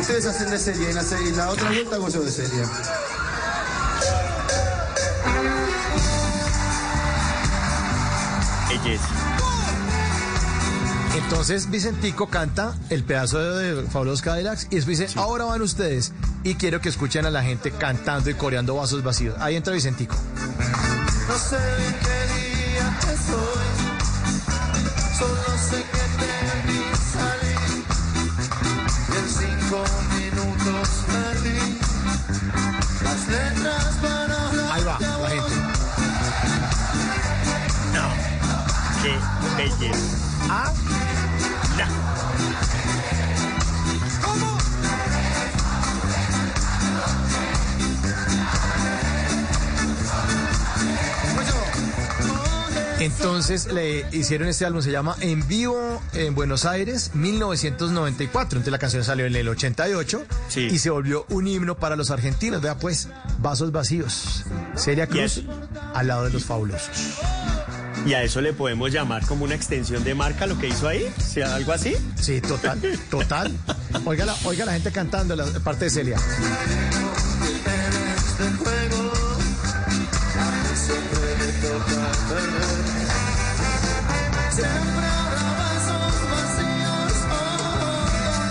ustedes hacen de serie, en la, se- en la otra vuelta hago yo de serie. Entonces Vicentico canta el pedazo de, Fabulosos Cadillacs y después dice, ahora van ustedes y quiero que escuchen a la gente cantando y coreando vasos vacíos. Ahí entra Vicentico. No sé qué día hoy, solo sé que te Ahí va, la gente. No. Qué belleza. ¿Ah? No. Entonces le hicieron este álbum, se llama En Vivo en Buenos Aires, 1994. Entonces la canción salió en el 88 y se volvió un himno para los argentinos. Vea pues, vasos vacíos. Celia Cruz al lado de los fabulosos. Y a eso le podemos llamar como una extensión de marca lo que hizo ahí, ¿sí, algo así. Sí, total, total. Oiga la, oiga la gente cantando la parte de Celia.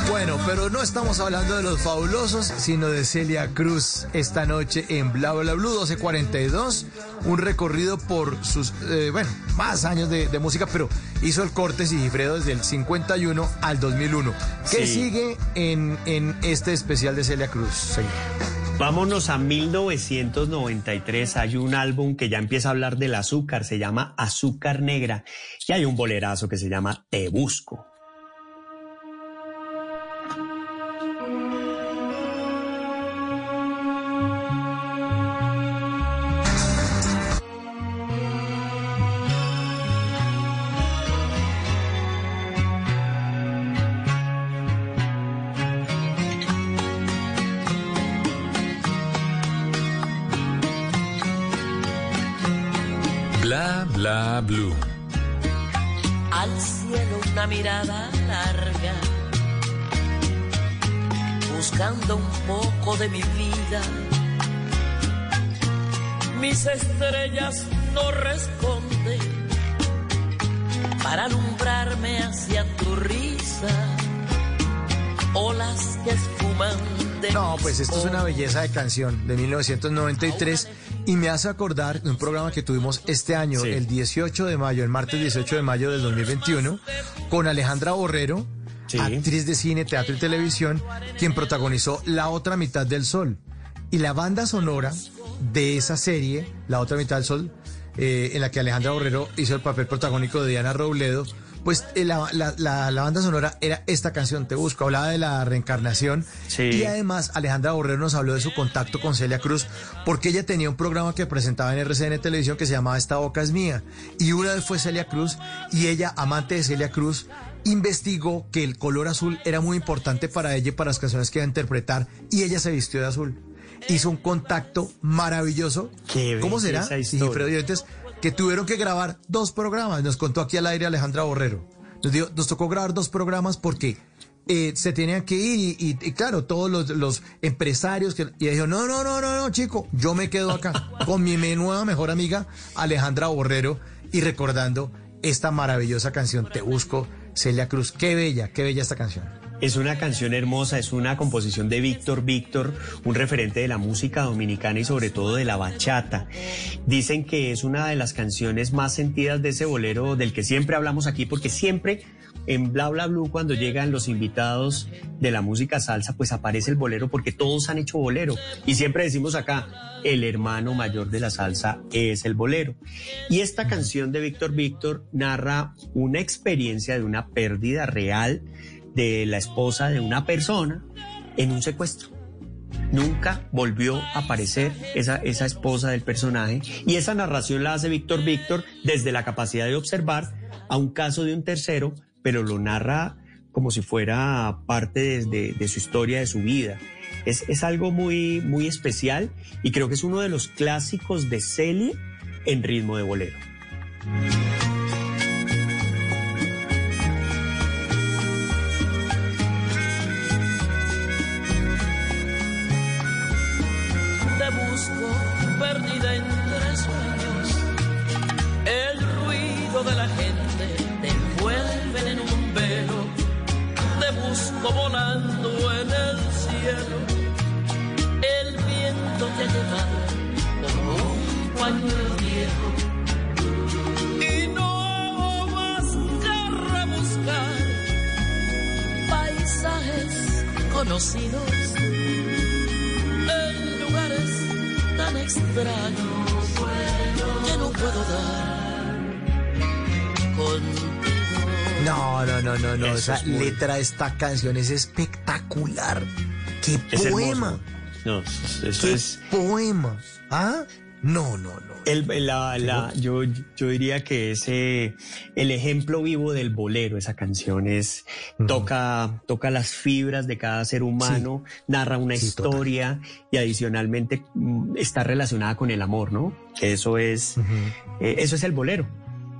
Bueno, pero no estamos hablando de los fabulosos, sino de Celia Cruz esta noche en Bla Bla Blue 1242. Un recorrido por sus, eh, bueno, más años de, de música, pero hizo el corte Sigifredo desde el 51 al 2001. ¿Qué Sí. sigue en, en este especial de Celia Cruz? señor? Vámonos a 1993. Hay un álbum que ya empieza a hablar del azúcar, se llama Azúcar Negra. Y hay un bolerazo que se llama Te Busco. Blue. Al cielo una mirada larga, buscando un poco de mi vida. Mis estrellas no responden para alumbrarme hacia tu risa. Olas que esfuman de No, pues esto es una belleza de canción de 1993 y me hace acordar de un programa que tuvimos este año, el 18 de mayo, el martes 18 de mayo del 2021, con Alejandra Borrero, actriz de cine, teatro y televisión, quien protagonizó La otra mitad del sol. Y la banda sonora de esa serie, La otra mitad del sol, eh, en la que Alejandra Borrero hizo el papel protagónico de Diana Robledo, pues eh, la, la- la- la banda sonora era esta canción, Te Busco, hablaba de la reencarnación. Y además Alejandra Borrero nos habló de su contacto con Celia Cruz, porque ella tenía un programa que presentaba en RCN Televisión que se llamaba Esta Boca es Mía. Y una vez fue Celia Cruz y ella, amante de Celia Cruz, investigó que el color azul era muy importante para ella y para las canciones que iba a interpretar y ella se vistió de azul. Hizo un contacto maravilloso. ¿Cómo será? Sí, y que tuvieron que grabar dos programas. Nos contó aquí al aire Alejandra Borrero. Nos, dio- nos tocó grabar dos programas porque eh, se tenían que ir y, y- y claro, todos los, los empresarios que y dijo, no, no, no, no, no, chico, yo me quedo acá con mi nueva mejor amiga Alejandra Borrero y recordando esta maravillosa canción Te Busco, Celia Cruz. Qué bella, qué bella esta canción. Es una canción hermosa, es una composición de Víctor Víctor, un referente de la música dominicana y sobre todo de la bachata. Dicen que es una de las canciones más sentidas de ese bolero del que siempre hablamos aquí, porque siempre en Bla Bla Blue cuando llegan los invitados de la música salsa, pues aparece el bolero porque todos han hecho bolero. Y siempre decimos acá, el hermano mayor de la salsa es el bolero. Y esta canción de Víctor Víctor narra una experiencia de una pérdida real de la esposa de una persona en un secuestro. Nunca volvió a aparecer esa, esa esposa del personaje y esa narración la hace Víctor Víctor desde la capacidad de observar a un caso de un tercero, pero lo narra como si fuera parte de, su historia, de su vida. Es, es algo muy, muy especial y creo que es uno de los clásicos de Celia en ritmo de bolero. Busco perdida entre sueños. El ruido de la gente te envuelve en un velo. Te busco volando en el cielo. El viento te ha llevado como un pañuelo viejo. Y no más que rebuscar paisajes conocidos en lugares tan extraños que no puedo dar contigo. No, no, no, no, no. Eso Esa es muy- letra de esta canción es espectacular. ¡Qué Es poema! hermoso. No, eso ¡Qué es... poema! ¿Ah? No, no, no. El, la, la- yo, yo diría que es eh, el ejemplo vivo del bolero, esa canción es, toca, toca las fibras de cada ser humano, narra una historia y adicionalmente mm, está relacionada con el amor, ¿no? Que eso es, eh, eso es el bolero.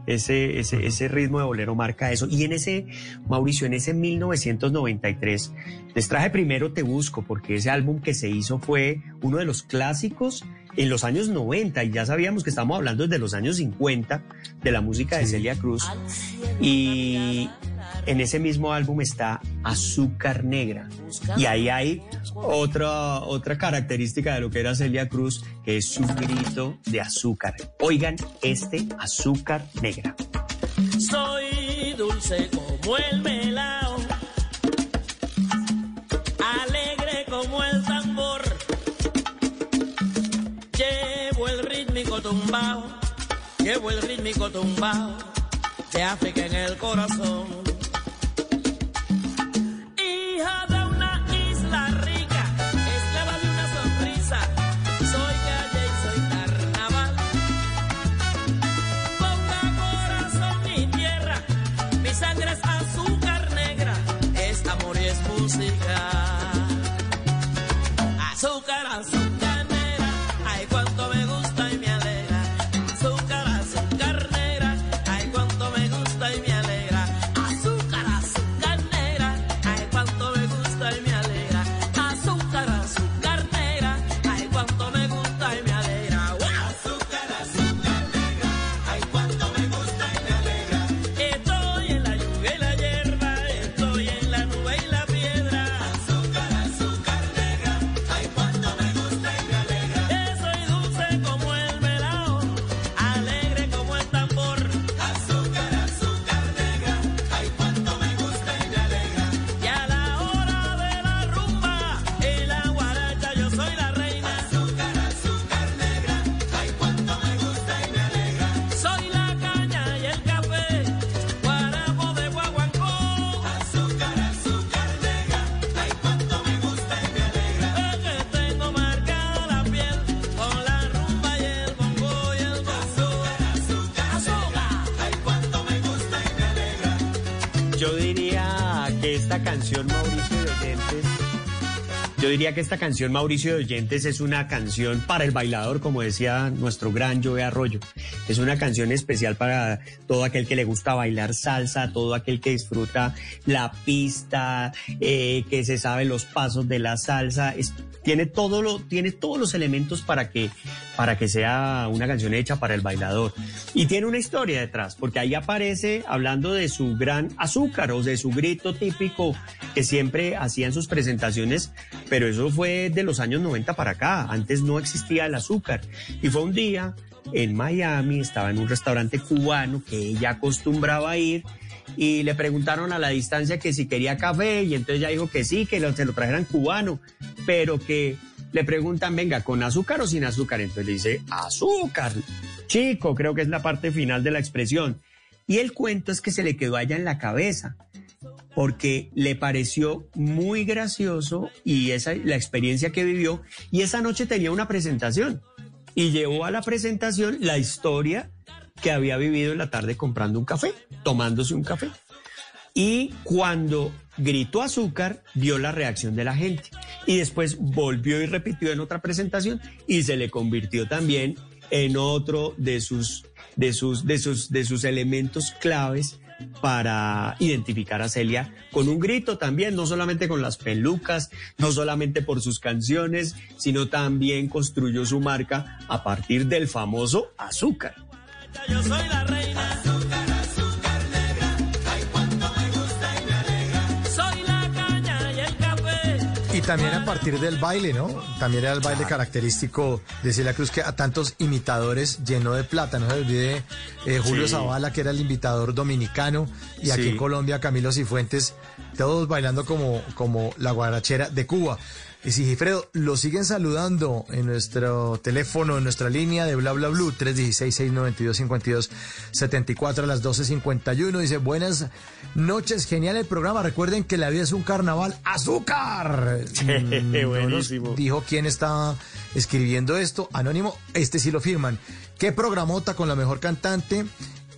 Ese, ese, ese ritmo de bolero marca eso. Y en ese, Mauricio, en ese 1993, les traje primero Te Busco, porque ese álbum que se hizo fue uno de los clásicos en los años 90, y ya sabíamos que estamos hablando desde los años 50 de la música de Celia Cruz. Y en ese mismo álbum está Azúcar Negra. Y ahí hay otra, otra característica de lo que era Celia Cruz, que es su grito de azúcar. Oigan este Azúcar Negra. Soy dulce como el melao, tumbao, llevo el rítmico tumbao de África en el corazón. Hija de yo diría que esta canción, Mauricio de Oyentes, es una canción para el bailador, como decía nuestro gran Joe Arroyo. Es una canción especial para todo aquel que le gusta bailar salsa, todo aquel que disfruta la pista, eh, que se sabe los pasos de la salsa. Tiene, todo lo, tiene todos los elementos para que, para que sea una canción hecha para el bailador. Y tiene una historia detrás, porque ahí aparece hablando de su gran azúcar o de su grito típico que siempre hacía en sus presentaciones, pero eso fue de los años 90 para acá. Antes no existía el azúcar. Y fue un día en Miami, estaba en un restaurante cubano que ella acostumbraba ir y le preguntaron a la distancia que si quería café y entonces ella dijo que sí, que lo- se lo trajeran cubano, pero que le preguntan, venga, ¿con azúcar o sin azúcar? Entonces le dice, azúcar, chico, creo que es la parte final de la expresión. Y el cuento es que se le quedó allá en la cabeza porque le pareció muy gracioso y esa la experiencia que vivió y esa noche tenía una presentación y llevó a la presentación la historia que había vivido en la tarde comprando un café, tomándose un café. Y cuando gritó azúcar, vio la reacción de la gente. Y después volvió y repitió en otra presentación y se le convirtió también en otro de sus, de sus, de sus, de sus elementos claves para identificar a Celia con un grito también, no solamente con las pelucas, no solamente por sus canciones, sino también construyó su marca a partir del famoso azúcar. Yo soy la reina. Azúcar, Y también a partir del baile, ¿no? También era el baile característico de Celia Cruz que a tantos imitadores llenó de plata. No se olvide eh, Julio Sí. Zavala, que era el imitador dominicano, y aquí en Colombia Camilo Cifuentes, todos bailando como, como la guarachera de Cuba. Y Sigifredo, lo siguen saludando en nuestro teléfono, en nuestra línea de bla bla blue, 316-692-5274 a las 12.51. Dice, buenas noches, genial el programa. Recuerden que la vida es un carnaval. ¡Azúcar! Mm, no buenísimo. dijo quién estaba escribiendo esto. Anónimo, este sí lo firman. ¿Qué programota con la mejor cantante?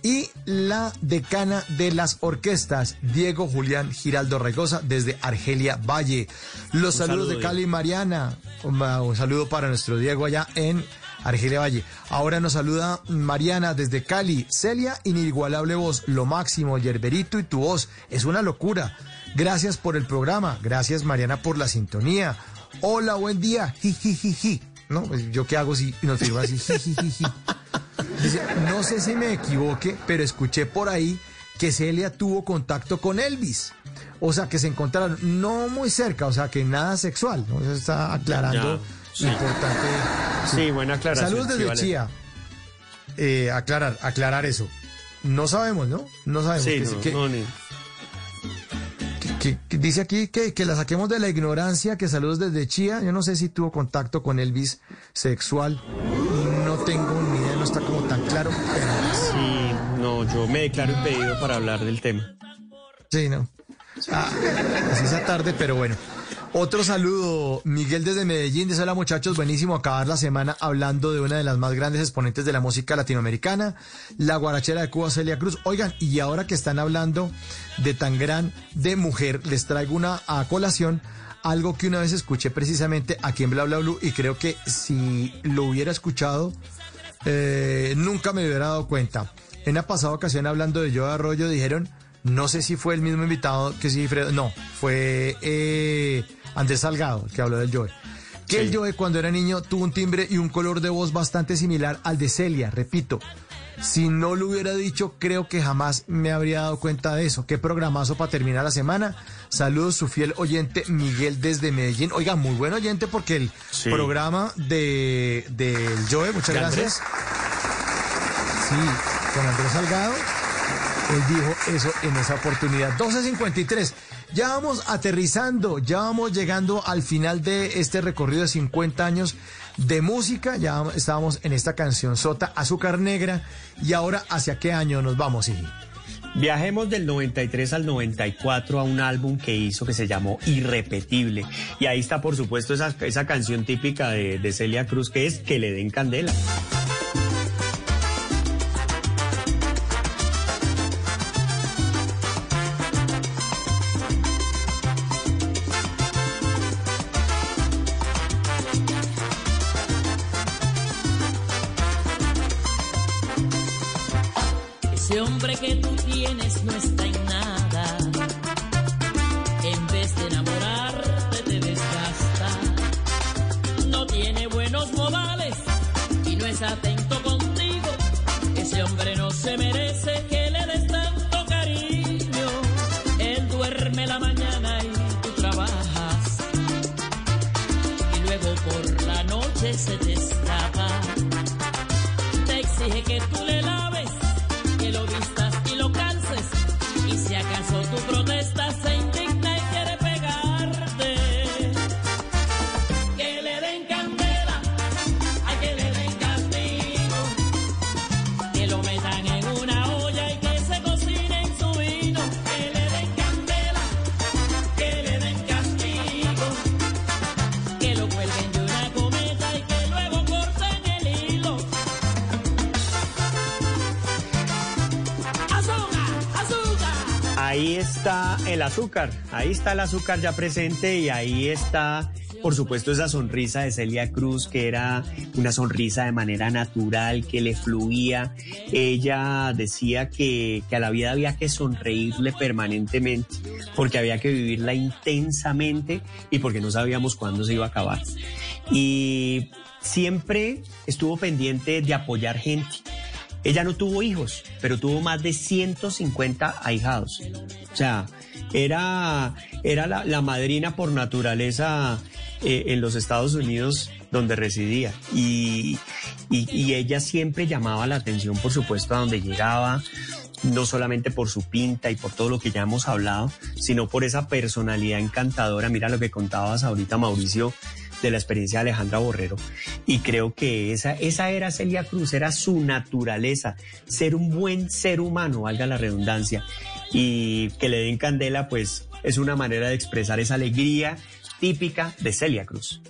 Y la decana de las orquestas, Diego Julián Giraldo Regosa, desde Argelia Valle. Los Un saludos saludo, de. Cali Mariana. Un, un saludo para nuestro Diego allá en Argelia Valle. Ahora nos saluda Mariana desde Cali. Celia, inigualable voz, lo máximo, Yerberito y tu voz. Es una locura. Gracias por el programa. Gracias, Mariana, por la sintonía. Hola, buen día. Jijijiji. ¿No? Pues, ¿Yo qué hago si nos firma así? Jijijiji. Dice, no sé si me equivoque, pero escuché por ahí que Celia tuvo contacto con Elvis. O sea, que se encontraron no muy cerca, o sea, que nada sexual. ¿no? Eso está aclarando sí. importante. Sí, buena aclaración. Saludos desde sí, vale. Chía. Eh, aclarar, aclarar eso. No sabemos, ¿no? No sabemos. Sí, que- no, que- no, ni- que- que dice aquí que, que la saquemos de la ignorancia, que saludos desde Chía. Yo no sé si tuvo contacto con Elvis sexual. No tengo ni está como tan claro. pero- Sí, no, yo me declaro impedido para hablar del tema. Sí, no. Ah, esa tarde, pero bueno. Otro saludo, Miguel desde Medellín, dice hola muchachos, buenísimo acabar la semana hablando de una de las más grandes exponentes de la música latinoamericana, la guarachera de Cuba, Celia Cruz. Oigan, y ahora que están hablando de tan gran de mujer, les traigo una a colación, algo que una vez escuché precisamente aquí en Bla Bla Blue y creo que si lo hubiera escuchado, eh, nunca me hubiera dado cuenta. En la pasada ocasión hablando de Joe Arroyo dijeron, no sé si fue el mismo invitado que si Fredo, no, fue eh, Andrés Salgado el que habló del Joe. Que el Joe cuando era niño tuvo un timbre y un color de voz bastante similar al de Celia, repito. Si no lo hubiera dicho, creo que jamás me habría dado cuenta de eso. Qué programazo para terminar la semana. Saludos, su fiel oyente Miguel desde Medellín. Oiga, muy buen oyente porque el Sí. programa de del Joe, muchas ¿De gracias. Sí, con Andrés Salgado. Él dijo eso en esa oportunidad. 12.53. Ya vamos aterrizando, ya vamos llegando al final de este recorrido de 50 años de música. Ya estábamos en esta canción Sota, Azúcar Negra. Y ahora, ¿hacia qué año nos vamos, Iji? Viajemos del 93 al 94 a un álbum que hizo que se llamó Irrepetible. Y ahí está, por supuesto, esa, esa canción típica de, de Celia Cruz que es Que le den candela. Ahí está el azúcar ya presente y ahí está, por supuesto, esa sonrisa de Celia Cruz, que era una sonrisa de manera natural, que le fluía. Ella decía que, que a la vida había que sonreírle permanentemente, porque había que vivirla intensamente y porque no sabíamos cuándo se iba a acabar. Y siempre estuvo pendiente de apoyar gente. Ella no tuvo hijos, pero tuvo más de 150 ahijados. O sea, era, era la, madrina por naturaleza eh, en los Estados Unidos donde residía. Y, y- y ella siempre llamaba la atención, por supuesto, a donde llegaba. no solamente por su pinta y por todo lo que ya hemos hablado, sino por esa personalidad encantadora. Mira lo que contabas ahorita, Mauricio, de la experiencia de Alejandra Borrero. Y creo que esa, esa era Celia Cruz, era su naturaleza, ser un buen ser humano, valga la redundancia. Y que le den candela, pues es una manera de expresar esa alegría típica de Celia Cruz.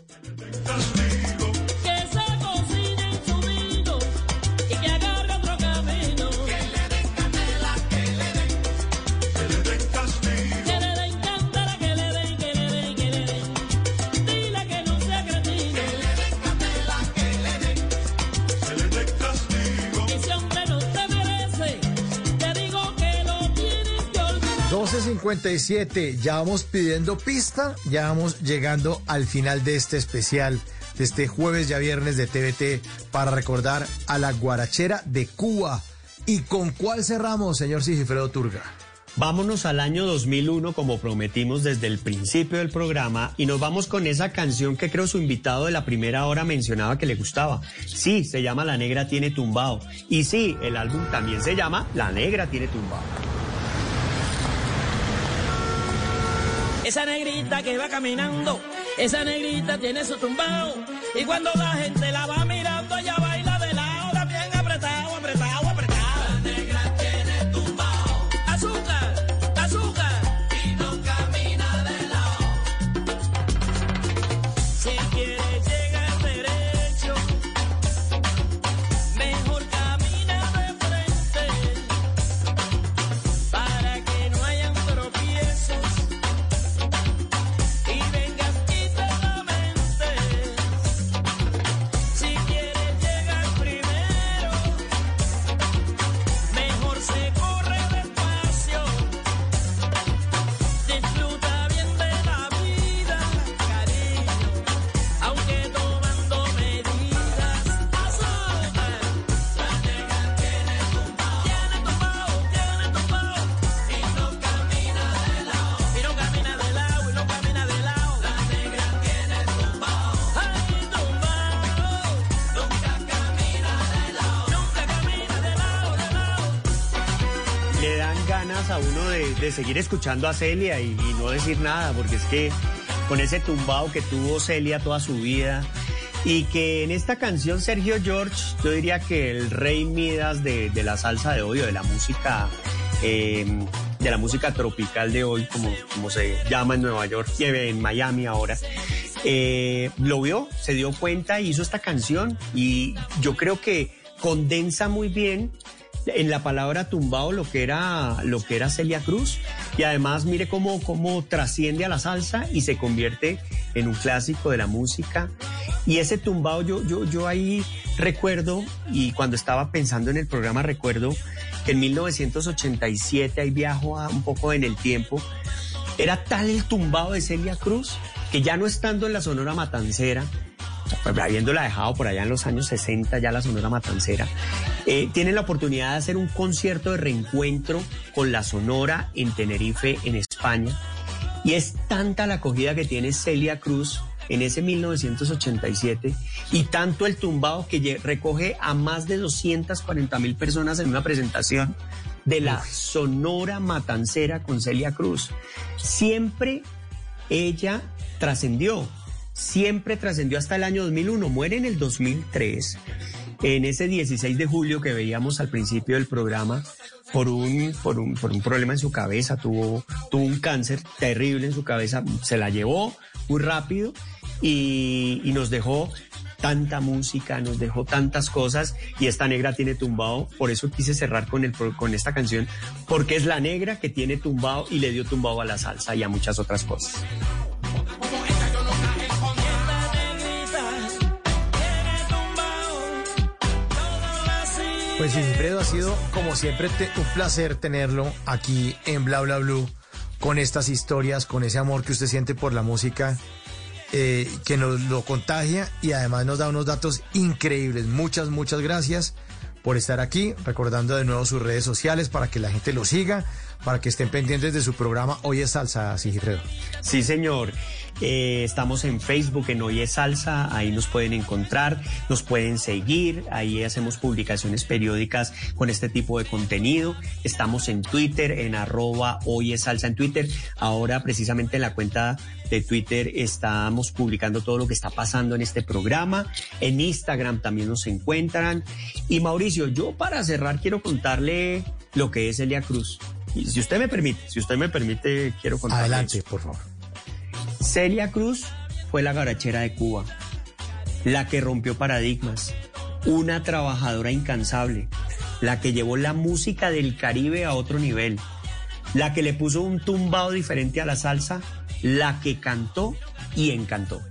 57. Ya vamos pidiendo pista, ya vamos llegando al final de este especial, de este jueves ya viernes de TVT, para recordar a la guarachera de Cuba. ¿Y con cuál cerramos, señor Sigifredo Turga? Vámonos al año 2001 como prometimos desde el principio del programa y nos vamos con esa canción que creo su invitado de la primera hora mencionaba que le gustaba. Sí, se llama La Negra tiene tumbao. Y sí, el álbum también se llama La Negra tiene tumbao. Esa negrita que va caminando, esa negrita tiene su tumbao. Y cuando la gente la va mirando, ella de, seguir escuchando a Celia y, y no decir nada, porque es que con ese tumbao que tuvo Celia toda su vida y que en esta canción Sergio George, yo diría que el rey Midas de, la salsa de hoy de la música eh, de la música tropical de hoy, como, como se llama en Nueva York y en Miami ahora, eh, lo vio, se dio cuenta y hizo esta canción y yo creo que condensa muy bien en la palabra tumbao lo que era lo que era Celia Cruz. Y además mire cómo, cómo trasciende a la salsa y se convierte en un clásico de la música. Y ese tumbao yo, yo, yo ahí recuerdo y cuando estaba pensando en el programa recuerdo que en 1987 ahí viajo a un poco en el tiempo era tal el tumbao de Celia Cruz que ya no estando en la Sonora Matancera habiéndola dejado por allá en los años 60, ya la Sonora Matancera, eh, tienen la oportunidad de hacer un concierto de reencuentro con la Sonora en Tenerife, en España. Y es tanta la acogida que tiene Celia Cruz en ese 1987 y tanto el tumbao que recoge a más de 240 mil personas en una presentación de la Sonora Matancera con Celia Cruz. Siempre ella trascendió, siempre trascendió hasta el año 2001, muere en el 2003, en ese 16 de julio que veíamos al principio del programa, por un, por un, por un problema en su cabeza, tuvo, tuvo un cáncer terrible en su cabeza, se la llevó muy rápido y, nos dejó tanta música, nos dejó tantas cosas y esta negra tiene tumbao, por eso quise cerrar con, el, con esta canción, porque es la negra que tiene tumbao y le dio tumbao a la salsa y a muchas otras cosas. Pues Sigifredo ha sido, como siempre, un placer tenerlo aquí en Bla Bla Blue con estas historias, con ese amor que usted siente por la música, eh, que nos lo contagia y además nos da unos datos increíbles. Muchas, muchas gracias por estar aquí, recordando de nuevo sus redes sociales para que la gente lo siga, para que estén pendientes de su programa Hoy es Salsa, Sigifredo. Sí, señor. Eh, estamos en Facebook, en Hoy es Salsa, ahí nos pueden encontrar, nos pueden seguir, ahí hacemos publicaciones periódicas con este tipo de contenido. Estamos en Twitter, en arroba Hoy es Salsa en Twitter. Ahora, precisamente en la cuenta de Twitter, estamos publicando todo lo que está pasando en este programa. En Instagram también nos encuentran. Y Mauricio, yo para cerrar quiero contarle lo que es Elia Cruz. Y si usted me permite, si usted me permite, quiero contarle. Adelante, eso. por favor. Celia Cruz fue la garachera de Cuba, la que rompió paradigmas, una trabajadora incansable, la que llevó la música del Caribe a otro nivel, la que le puso un tumbado diferente a la salsa, la que cantó y encantó.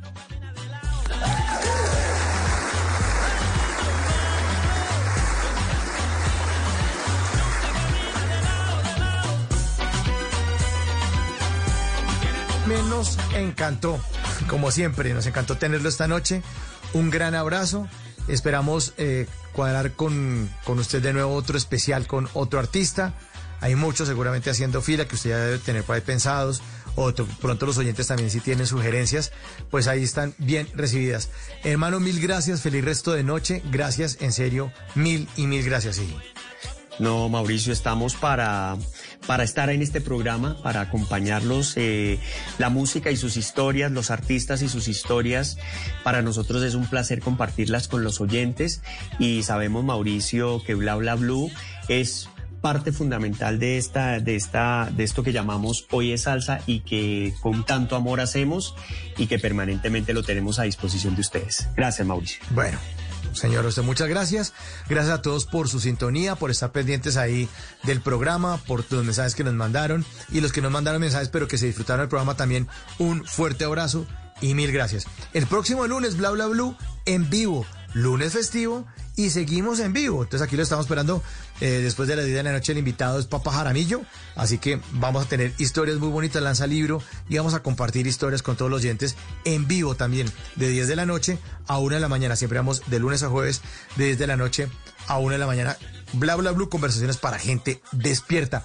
Me nos encantó, como siempre, nos encantó tenerlo esta noche. Un gran abrazo. Esperamos eh, cuadrar con, con usted de nuevo otro especial con otro artista. Hay muchos seguramente haciendo fila que usted ya debe tener por ahí pensados. O to- pronto los oyentes también si tienen sugerencias, pues ahí están bien recibidas. Hermano, mil gracias, feliz resto de noche. Gracias, en serio, mil y mil gracias. Sí. No, Mauricio, estamos para, para estar en este programa, para acompañarlos. eh, la música y sus historias, los artistas y sus historias, para nosotros es un placer compartirlas con los oyentes. Y sabemos, Mauricio, que Bla Bla Blue es parte fundamental de esta, de esta, de esto que llamamos Hoy es Salsa y que con tanto amor hacemos y que permanentemente lo tenemos a disposición de ustedes. Gracias, Mauricio. Bueno, señor, usted muchas gracias. Gracias a todos por su sintonía, por estar pendientes ahí del programa, por los mensajes que nos mandaron y los que nos mandaron mensajes, pero que se disfrutaron del programa también. Un fuerte abrazo y mil gracias. El próximo lunes, bla, bla, blue, en vivo, lunes festivo y seguimos en vivo. Entonces aquí lo estamos esperando eh, después de la 10 de la noche. El invitado es Papa Jaramillo, así que vamos a tener historias muy bonitas, lanza libro y vamos a compartir historias con todos los oyentes en vivo también, de 10 de la noche a 1 de la mañana. Siempre vamos de lunes a jueves, de 10 de la noche a 1 de la mañana. Bla, bla, blue, conversaciones para gente despierta.